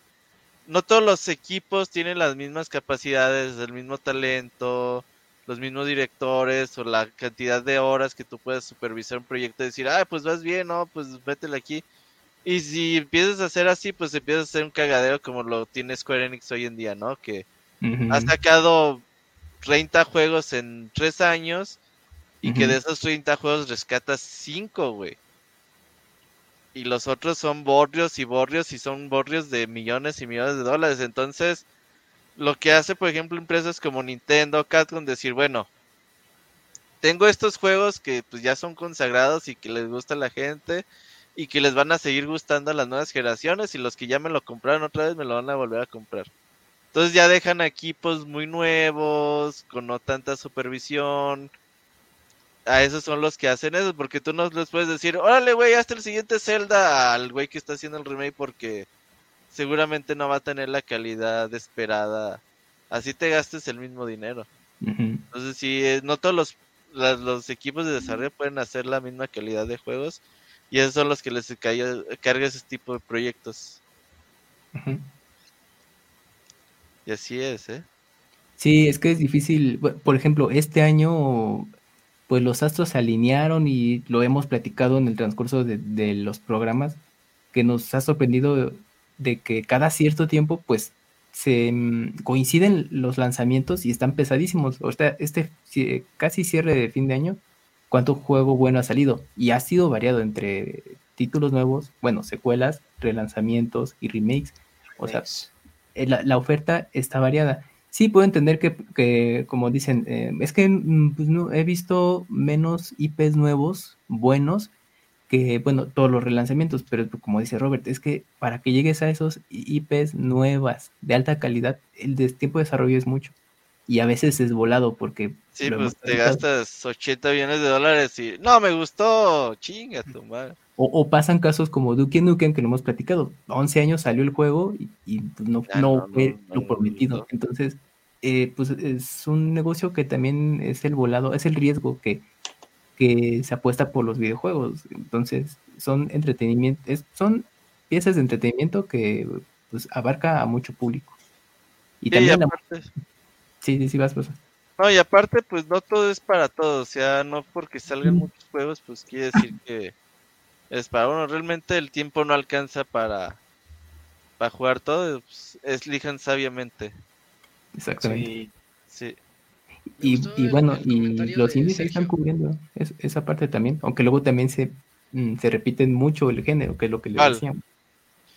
No todos los equipos tienen las mismas capacidades, el mismo talento, los mismos directores o la cantidad de horas que tú puedes supervisar un proyecto y decir, ah, pues vas bien, no, pues métele aquí. Y si empiezas a hacer así, pues empiezas a hacer un cagadero como lo tiene Square Enix hoy en día, ¿no? Que Ujú. ha sacado 30 juegos en 3 años y que de esos 30 juegos rescatas 5, güey. Y los otros son borrios y borrios y son borrios de millones y millones de dólares. Entonces, lo que hace, por ejemplo, empresas como Nintendo, Capcom, decir, bueno, tengo estos juegos que pues ya son consagrados y que les gusta a la gente y que les van a seguir gustando a las nuevas generaciones y los que ya me lo compraron otra vez me lo van a volver a comprar. Entonces ya dejan equipos muy nuevos, con no tanta supervisión. A esos son los que hacen eso, porque tú no les puedes decir, órale, güey, hasta el siguiente Zelda al güey que está haciendo el remake, porque seguramente no va a tener la calidad esperada. Así te gastes el mismo dinero. Entonces, sí, eh, no todos los, las- los equipos de desarrollo pueden hacer la misma calidad de juegos, y esos son los que les calla- carga ese tipo de proyectos. Y así es, ¿eh? Sí, es que es difícil. Por ejemplo, este año, pues los astros se alinearon y lo hemos platicado en el transcurso de, de los programas, que nos ha sorprendido de que cada cierto tiempo, pues se mm, coinciden los lanzamientos y están pesadísimos. Ahorita, este ci- casi cierre de fin de año, cuánto juego bueno ha salido y ha sido variado entre títulos nuevos, bueno, secuelas, relanzamientos y remakes. O sea, eh, la, la oferta está variada. Sí, puedo entender que, que, como dicen, eh, es que mm, pues, no, he visto menos IPs nuevos, buenos, que, bueno, todos los relanzamientos, pero como dice Robert, es que para que llegues a esos IPs nuevas, de alta calidad, el tiempo de desarrollo es mucho. Y a veces es volado porque... Sí, pues te gastas 80 millones de dólares y no me gustó, chinga tu madre. O, o pasan casos como Duke Nukem que lo hemos platicado. 11 años salió el juego y, y, pues, no, no no, no, fue no, lo no, prometido. no. Entonces, eh, pues es un negocio que también es el volado, es el riesgo que, que se apuesta por los videojuegos. Entonces, son entretenimiento, es- son piezas de entretenimiento que pues abarca a mucho público. Y Sí, y también la- aparte, sí, sí, sí, vas, vas. no, y aparte, pues no todo es para todos, o sea, no porque salgan Mm. muchos juegos, pues quiere decir que es para uno. Realmente el tiempo no alcanza para, para jugar todo, pues, elijan sabiamente. Exactamente. Sí. Y, bueno, y los indies están cubriendo es- esa parte también, aunque luego también se, mm, se repiten mucho el género, que es lo que le decíamos.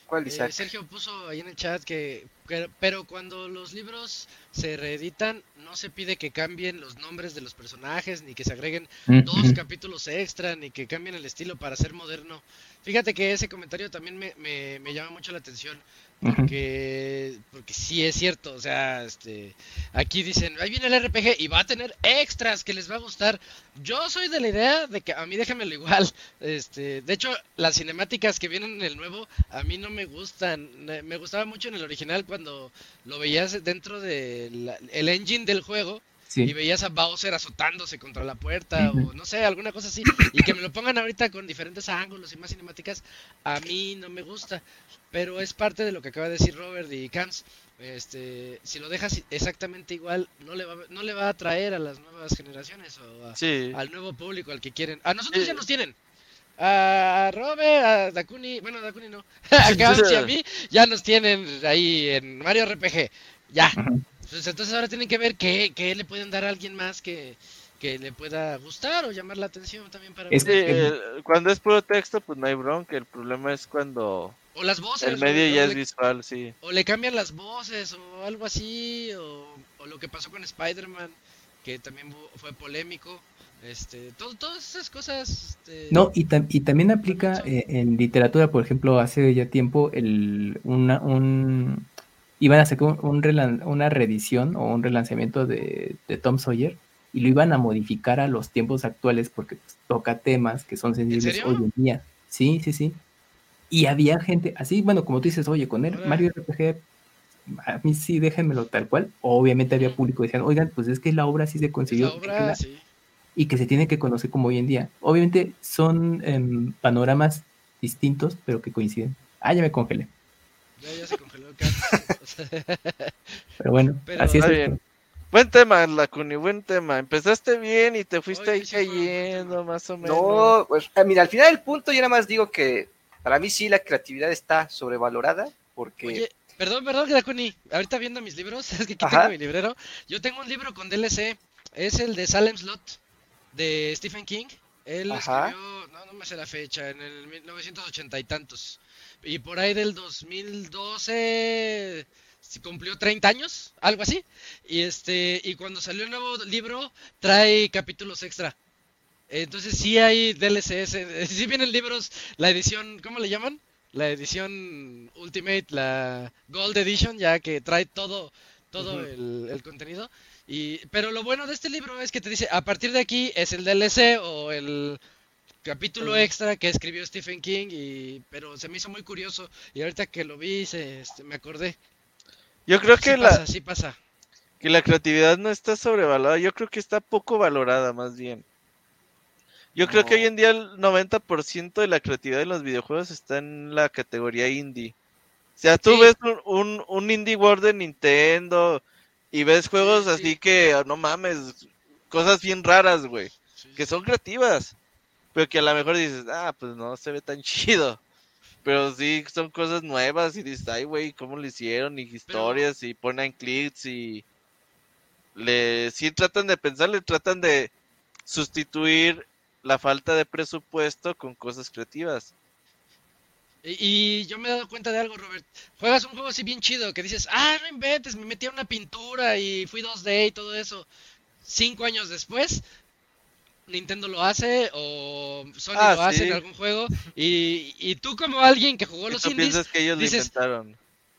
¿Cuál, Eh? Sergio puso ahí en el chat que, que- pero cuando los libros se reeditan no se pide que cambien los nombres de los personajes ni que se agreguen dos capítulos extra ni que cambien el estilo para ser moderno. Fíjate que ese comentario también me, me, me llama mucho la atención. Porque porque sí es cierto, o sea, este aquí dicen, ahí viene el RPG y va a tener extras que les va a gustar. Yo soy de la idea de que a mí déjamelo igual. [laughs] Este, de hecho, las cinemáticas que vienen en el nuevo a mí no me gustan. Me gustaba mucho en el original cuando lo veías dentro del el engine del juego y veías a Bowser azotándose contra la puerta o no sé, alguna cosa así. Y que me lo pongan ahorita con diferentes ángulos y más cinemáticas, a mí no me gusta. Pero es parte de lo que acaba de decir Robert y Camps. Este, si lo dejas exactamente igual, no le va, no le va a atraer a las nuevas generaciones o a- sí. al nuevo público al que quieren. A nosotros Sí. ya nos tienen. A Robert, a Dakuni, bueno, Dakuni no. [laughs] A Camps y a mí ya nos tienen ahí en Mario RPG. Ya. Pues entonces ahora tienen que ver qué, qué le pueden dar a alguien más que, que le pueda gustar o llamar la atención también para Es- el- cuando es puro texto, pues no hay bronca. El problema es cuando o las voces el medio o ya es le- visual, sí. o le cambian las voces o algo así o, o lo que pasó con Spider-Man que también fu- fue polémico este todo, todas esas cosas este, No, y, tam- y también aplica eh, en literatura, por ejemplo, hace ya tiempo el, una, un, iban a sacar un, un relan- una reedición o un relanzamiento de, de Tom Sawyer y lo iban a modificar a los tiempos actuales porque pues, toca temas que son sensibles hoy en día. Sí, sí, sí. Y había gente, así, bueno, como tú dices, oye, con él. Mario RPG, a mí sí, déjenmelo tal cual. Obviamente había público que decían, oigan, pues es que la obra sí se consiguió. la obra sí. y que se tiene que conocer como hoy en día. Obviamente son em, panoramas distintos, pero que coinciden. Ah, ya me congelé. ya, ya se congeló acá Pero bueno, Pero- así es. Bien. Buen tema, Lacuni, buen tema. Empezaste bien y te fuiste Oye, ahí cayendo, más o menos. No, pues ah, mira, al final del punto yo nada más digo que para mí sí la creatividad está sobrevalorada porque Oye, perdón, perdón, Draconi. Ahorita viendo mis libros, [laughs] es que aquí Ajá. tengo mi librero. Yo tengo un libro con DLC. Es el de Salem Slot de Stephen King. Él Ajá. escribió, no, no me sé la fecha, en el 1980 y tantos. Y por ahí del 2012 si cumplió 30 años, algo así. Y este y cuando salió el nuevo libro trae capítulos extra. Entonces sí hay DLCs, eh, [laughs] sí vienen libros, la edición, ¿cómo le llaman? La edición Ultimate, la Gold Edition, ya que trae todo, todo el, el contenido. Y, pero lo bueno de este libro es que te dice, a partir de aquí es el DLC o el capítulo extra que escribió Stephen King, y, pero se me hizo muy curioso. Y ahorita que lo vi, se, este, me acordé. Yo creo Sí que pasa, la, sí pasa. que la creatividad no está sobrevalorada, yo creo que está poco valorada más bien. Yo creo que hoy en día el 90% de la creatividad de los videojuegos está en la categoría indie. O sea, tú Sí. ves un, un, un indie world de Nintendo y ves juegos Sí, así sí. que, ah, no mames, cosas bien raras, güey, que son creativas, pero que a lo mejor dices, ah, pues no se ve tan [laughs] chido. Pero sí son cosas nuevas y dices, ay, güey, ¿cómo lo hicieron? Y historias y ponen clips y le sí tratan de pensar, le tratan de sustituir la falta de presupuesto con cosas creativas. Y, yo me he dado cuenta de algo, Robert. Juegas un juego así bien chido que dices, ah, no inventes, me metí a una pintura y fui 2D y todo eso. Cinco años después, Nintendo lo hace o Sony Ah, lo hace sí. en algún juego. Y, y tú como alguien que jugó los indies, piensas que ellos dices, lo inventaron.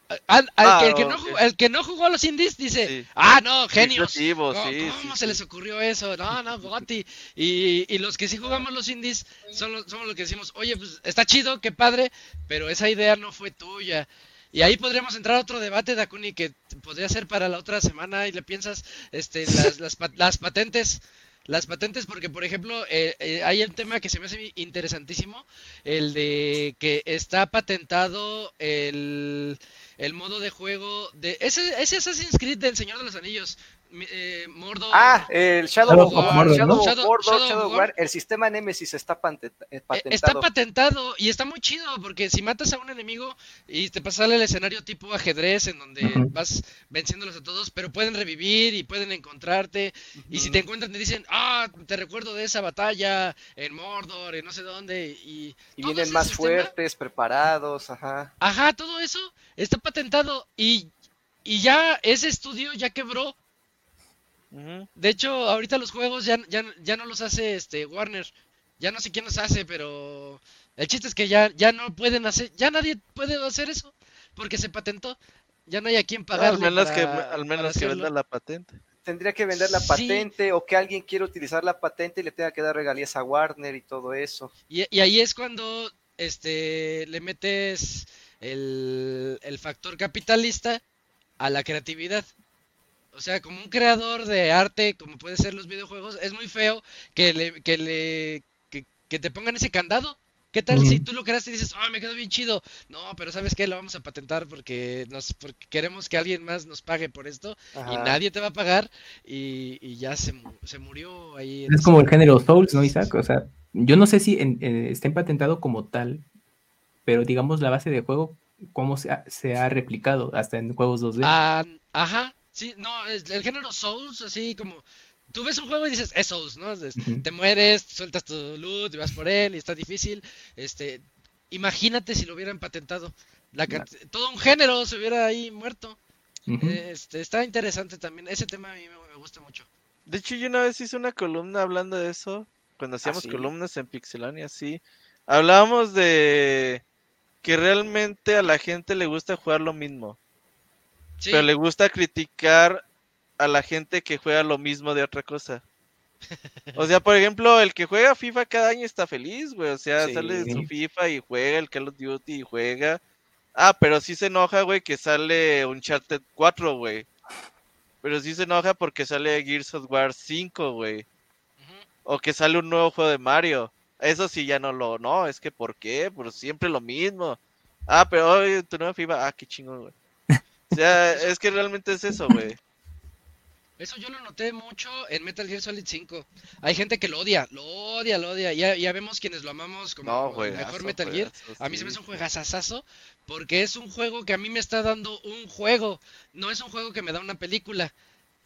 Al, al Ah, que, el que no jugó, el que no jugó a los indies dice, Sí. ah, no, genios. creativo, ¿Cómo, sí, cómo sí, se les ocurrió eso? No, no, Goti. Y, y los que sí jugamos los indies son los- somos los que decimos, oye, pues está chido, qué padre, pero esa idea no fue tuya. Y ahí podríamos entrar a otro debate, Dakuni, que podría ser para la otra semana y le piensas este, las, las, las patentes. Las patentes, porque por ejemplo, eh, eh, hay un tema que se me hace interesantísimo, el de que está patentado el, el modo de juego de... Ese, ese Assassin's Creed del Señor de los Anillos, eh, Mordor... Ah, el Shadow, of War, Shadow ¿no? of Shadow- Mordor, Shadow of Shadow of War. War, el sistema Nemesis está eh, Eh, patentado. Está patentado y está muy chido porque si matas a un enemigo y te pasa el escenario tipo ajedrez en donde vas venciéndolos a todos, pero pueden revivir y pueden encontrarte y si te encuentran te dicen, ah, te recuerdo de esa batalla en Mordor, en no sé dónde y... vienen más sistema- fuertes, preparados, ajá. Ajá, todo eso está patentado y, y ya ese estudio ya quebró. De hecho, ahorita los juegos ya, ya, ya no los hace este Warner. Ya no sé quién los hace, pero el chiste es que ya, ya no pueden hacer, ya nadie puede hacer eso porque se patentó. Ya no hay a quien pagarle al menos para- que, al menos que venda la patente. Tendría que vender la Sí. patente o que alguien quiera utilizar la patente y le tenga que dar regalías a Warner y todo eso. Y, y ahí es cuando este le metes el, el factor capitalista a la creatividad. O sea, como un creador de arte, como puede ser los videojuegos, es muy feo que le, que le que, que te pongan ese candado. ¿Qué tal si tú lo creaste y dices, ah, me quedó bien chido? No, pero ¿sabes qué? Lo vamos a patentar porque nos porque queremos que alguien más nos pague por esto y nadie te va a pagar y, y ya se, se murió ahí. en Es como el género Souls, ¿no, Isaac? O sea, yo no sé si en- eh, estén patentado como tal, pero digamos la base de juego, cómo se ha, se ha replicado hasta en juegos 2D. Ah, ajá, sí, no, es- el género Souls, así como tú ves un juego y dices, es Souls, ¿no? Te mueres, sueltas tu loot y vas por él y está difícil. Este, imagínate si lo hubieran patentado. La Todo un género se hubiera ahí muerto. Este, está interesante también. Ese tema a mí me, me gusta mucho. De hecho, yo una vez hice una columna hablando de eso. Cuando hacíamos sí? columnas en Pixelania, sí. Hablábamos de que realmente a la gente le gusta jugar lo mismo. Sí, Pero le gusta criticar a la gente que juega lo mismo de otra cosa. [laughs] O sea, por ejemplo, el que juega FIFA cada año está feliz, güey. O sea, Sí. sale de su FIFA y juega el Call of Duty y juega. Ah, pero sí se enoja, güey, que sale Uncharted 4, güey. Pero sí se enoja porque sale Gears of War 5, güey. O que sale un nuevo juego de Mario. Eso sí ya no lo... No, es que ¿por qué? Pues siempre lo mismo. Ah, pero tu nueva FIFA... Ah, qué chingón, güey. O sea, es que realmente es eso, güey. Eso yo lo noté mucho en Metal Gear Solid 5. Hay gente que lo odia, lo odia, lo odia. Ya, ya vemos quienes lo amamos como No, el güey. mejor Metal Gear. A mí se me hace un juegazazazo porque es un juego que a mí me está dando un juego. No es un juego que me da una película.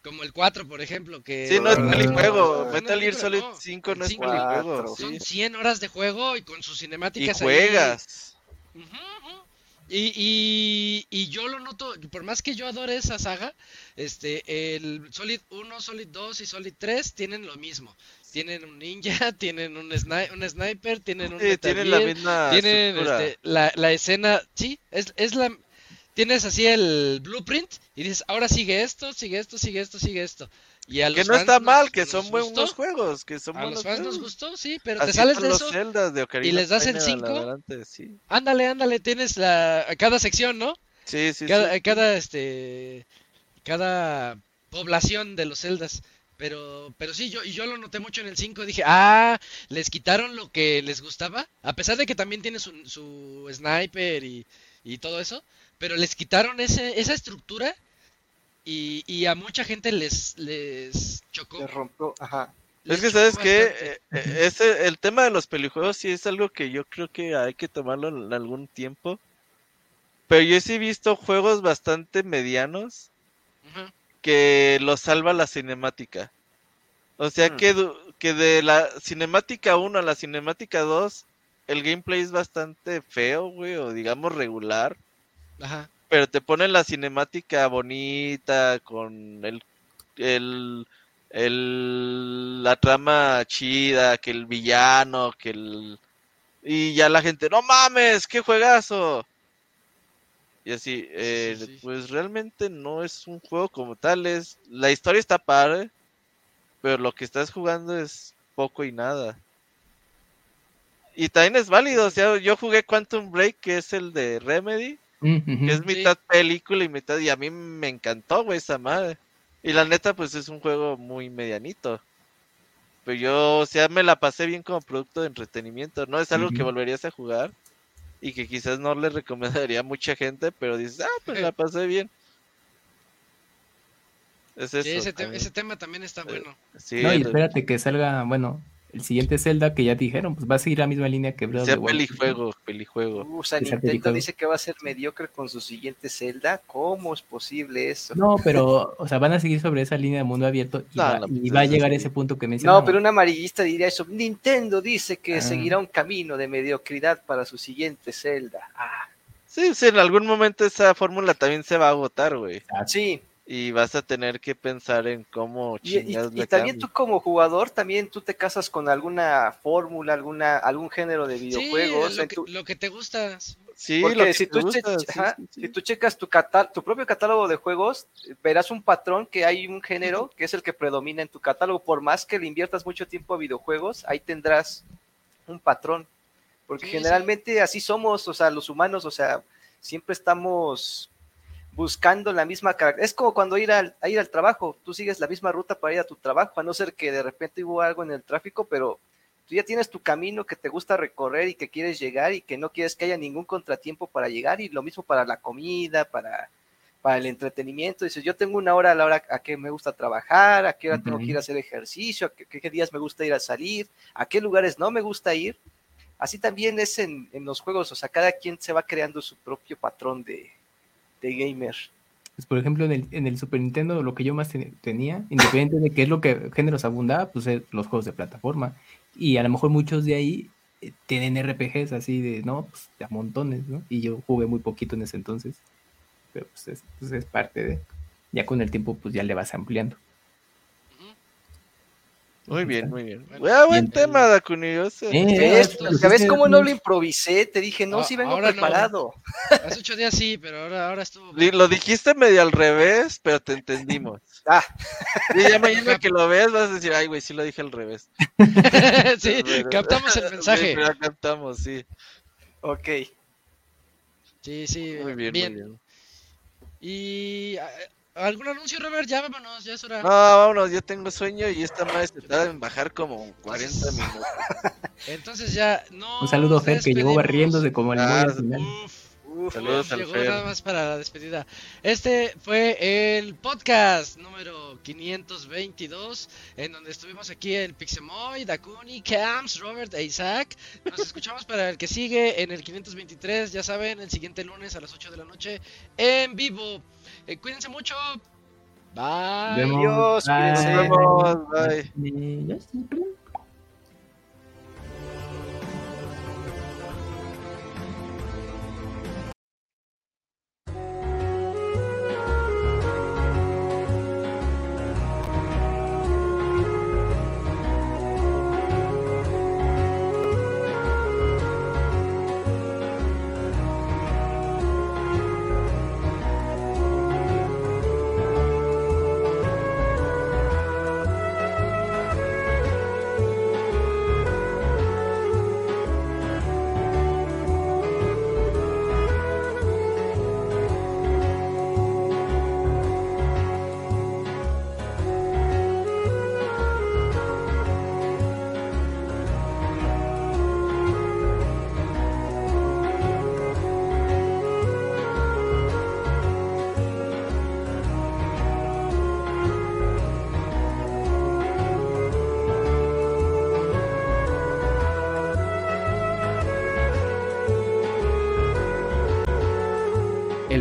Como el 4, por ejemplo. Que Sí, no es pelijuego. no, Metal Gear Solid no. 5 no El es pelijuego. Son Sí. 100 horas de juego y con sus Y cinemáticas ahí. juegas. Ujú, ujú. Y, y, y yo lo noto, por más que yo adore esa saga, este, el Solid 1, Solid 2 y Solid 3 tienen lo mismo. Tienen un ninja, [laughs] tienen un, sni- un sniper, tienen un Sí, Metal tienen la misma tienen este, la, la escena, sí, es, es la... Tienes así el blueprint y dices, ahora sigue esto, sigue esto, sigue esto, sigue esto. Y a Que no fans está nos- mal, que nos son buenos gustó, juegos. Que son A buenos los fans nos juegos. gustó, sí, pero te sales de los eso de Ocarina les das el of Time en cinco. adelante, sí. Ándale, ándale, tienes la cada sección, ¿no? Sí, sí, cada, sí. cada este cada población de los celdas. Pero, pero sí, yo, y yo lo noté mucho en el 5, dije, ah, les quitaron lo que les gustaba, a pesar de que también tiene su, su sniper y, y todo eso, pero les quitaron ese, esa estructura y, y a mucha gente les, les chocó. Se rompió, ajá. Es les que, ¿sabes qué? bastante. Eh, eh, ese, el tema de los pelijuegos sí es algo que yo creo que hay que tomarlo en algún tiempo. Pero yo sí he visto juegos bastante medianos que lo salva la cinemática. O sea Hmm. que, que de la cinemática 1 a la cinemática 2, el gameplay es bastante feo, güey, o digamos regular. Ajá. Pero te ponen la cinemática bonita, con el, el, el- la trama chida, que el villano, que el... Y ya la gente, no mames, qué juegazo. Y así, eh, sí. pues realmente no es un juego como tal, es... La historia está padre, pero lo que estás jugando es poco y nada. Y también es válido, o sea, yo jugué Quantum Break, que es el de Remedy, Que es Sí. mitad película y mitad, y a mí me encantó, güey, esa madre. Y la neta, pues es un juego muy medianito. Pero yo, o sea, me la pasé bien como producto de entretenimiento. No es algo que volverías a jugar y que quizás no le [laughs] recomendaría a mucha gente, pero dices, ah, pues la pasé bien. Es eso. Sí, ese, te- también. ese tema también está bueno. Sí, No, y espérate que salga, bueno, el siguiente Zelda que ya dijeron, pues va a seguir la misma línea que Breath of sea the Wild. pelijuego, pelijuego. Uh, o sea, Nintendo dice que va a ser mediocre con su siguiente Zelda. ¿Cómo es posible eso? No, pero, o sea, van a seguir sobre esa línea de mundo abierto y, No, va, no, y pues va a llegar sí. ese punto que mencionaba. No, pero un amarillista diría eso. Nintendo dice que Ah. seguirá un camino de mediocridad para su siguiente Zelda. Ah, Sí, sí, en algún momento esa fórmula también se va a agotar, güey. sí. Y vas a tener que pensar en cómo Y, y- chingas y le también tú como jugador, también tú te casas con alguna fórmula, alguna algún género de Sí, videojuegos. lo en que, tu- lo que te gusta. Sí, Porque lo que si te tú, che- gusta, sí, ajá, sí, sí. si tú checas tu, catá- tu propio catálogo de juegos, verás un patrón que hay un género que es el que predomina en tu catálogo. Por más que le inviertas mucho tiempo a videojuegos, ahí tendrás un patrón. Porque Sí, sí. generalmente así somos, o sea, los humanos, o sea, siempre estamos buscando la misma característica. Es como cuando ir al, a ir al trabajo, tú sigues la misma ruta para ir a tu trabajo, a no ser que de repente hubo algo en el tráfico, pero tú ya tienes tu camino que te gusta recorrer y que quieres llegar y que no quieres que haya ningún contratiempo para llegar y lo mismo para la comida, para, para el entretenimiento. Dices, yo tengo una hora a la hora a que me gusta trabajar, a qué hora tengo que ir a hacer ejercicio, a qué, qué días me gusta ir a salir, a qué lugares no me gusta ir. Así también es en, en los juegos, o sea, cada quien se va creando su propio patrón de, de gamer. Pues, por ejemplo, en el, en el Super Nintendo lo que yo más ten- tenía, independiente de qué es lo que géneros abundaba, pues es los juegos de plataforma. Y a lo mejor muchos de ahí eh, tienen RPGs así de, no, pues a montones, ¿no? Y yo jugué muy poquito en ese entonces. Pero pues es, pues, es parte de... Ya con el tiempo pues ya le vas ampliando. Muy bien, muy bien. Bueno, buen bien. tema, Dakuni. yo sé. Eh, ¿Ves? pues, ¿Ya ves es cómo no lo improvisé? Te dije, no, Ah, sí vengo no. preparado. [laughs] Hace ocho días sí, pero ahora, ahora estuvo. Lo dijiste medio al revés, pero te entendimos. [laughs] Ah. Y ya mañana que lo veas vas a decir, ay, güey, sí lo dije al revés. [laughs] sí, Pero- captamos el mensaje. Sí, pero captamos, sí. Ok. Sí, sí, Muy bien, bien. muy bien. ¿Y algún anuncio, Robert? Ya vámonos, ya es hora. No, vámonos, yo tengo sueño y esta madre se tarda en bajar como 40 minutos. [laughs] Entonces ya no. Un saludo a Fer que llegó barriéndose como el Ah, final. Uf, Uf, Saludos al llegó Fer. nada más para la despedida. Este fue el podcast número 522, en donde estuvimos aquí el Pixemoy, Dakuni, Camps, Robert e Isaac. Nos escuchamos para el que sigue en el 523, ya saben, el siguiente lunes a las 8 de la noche en vivo. Eh, cuídense mucho. Bye. Adiós, Bye. cuídense. Nos vemos, bye.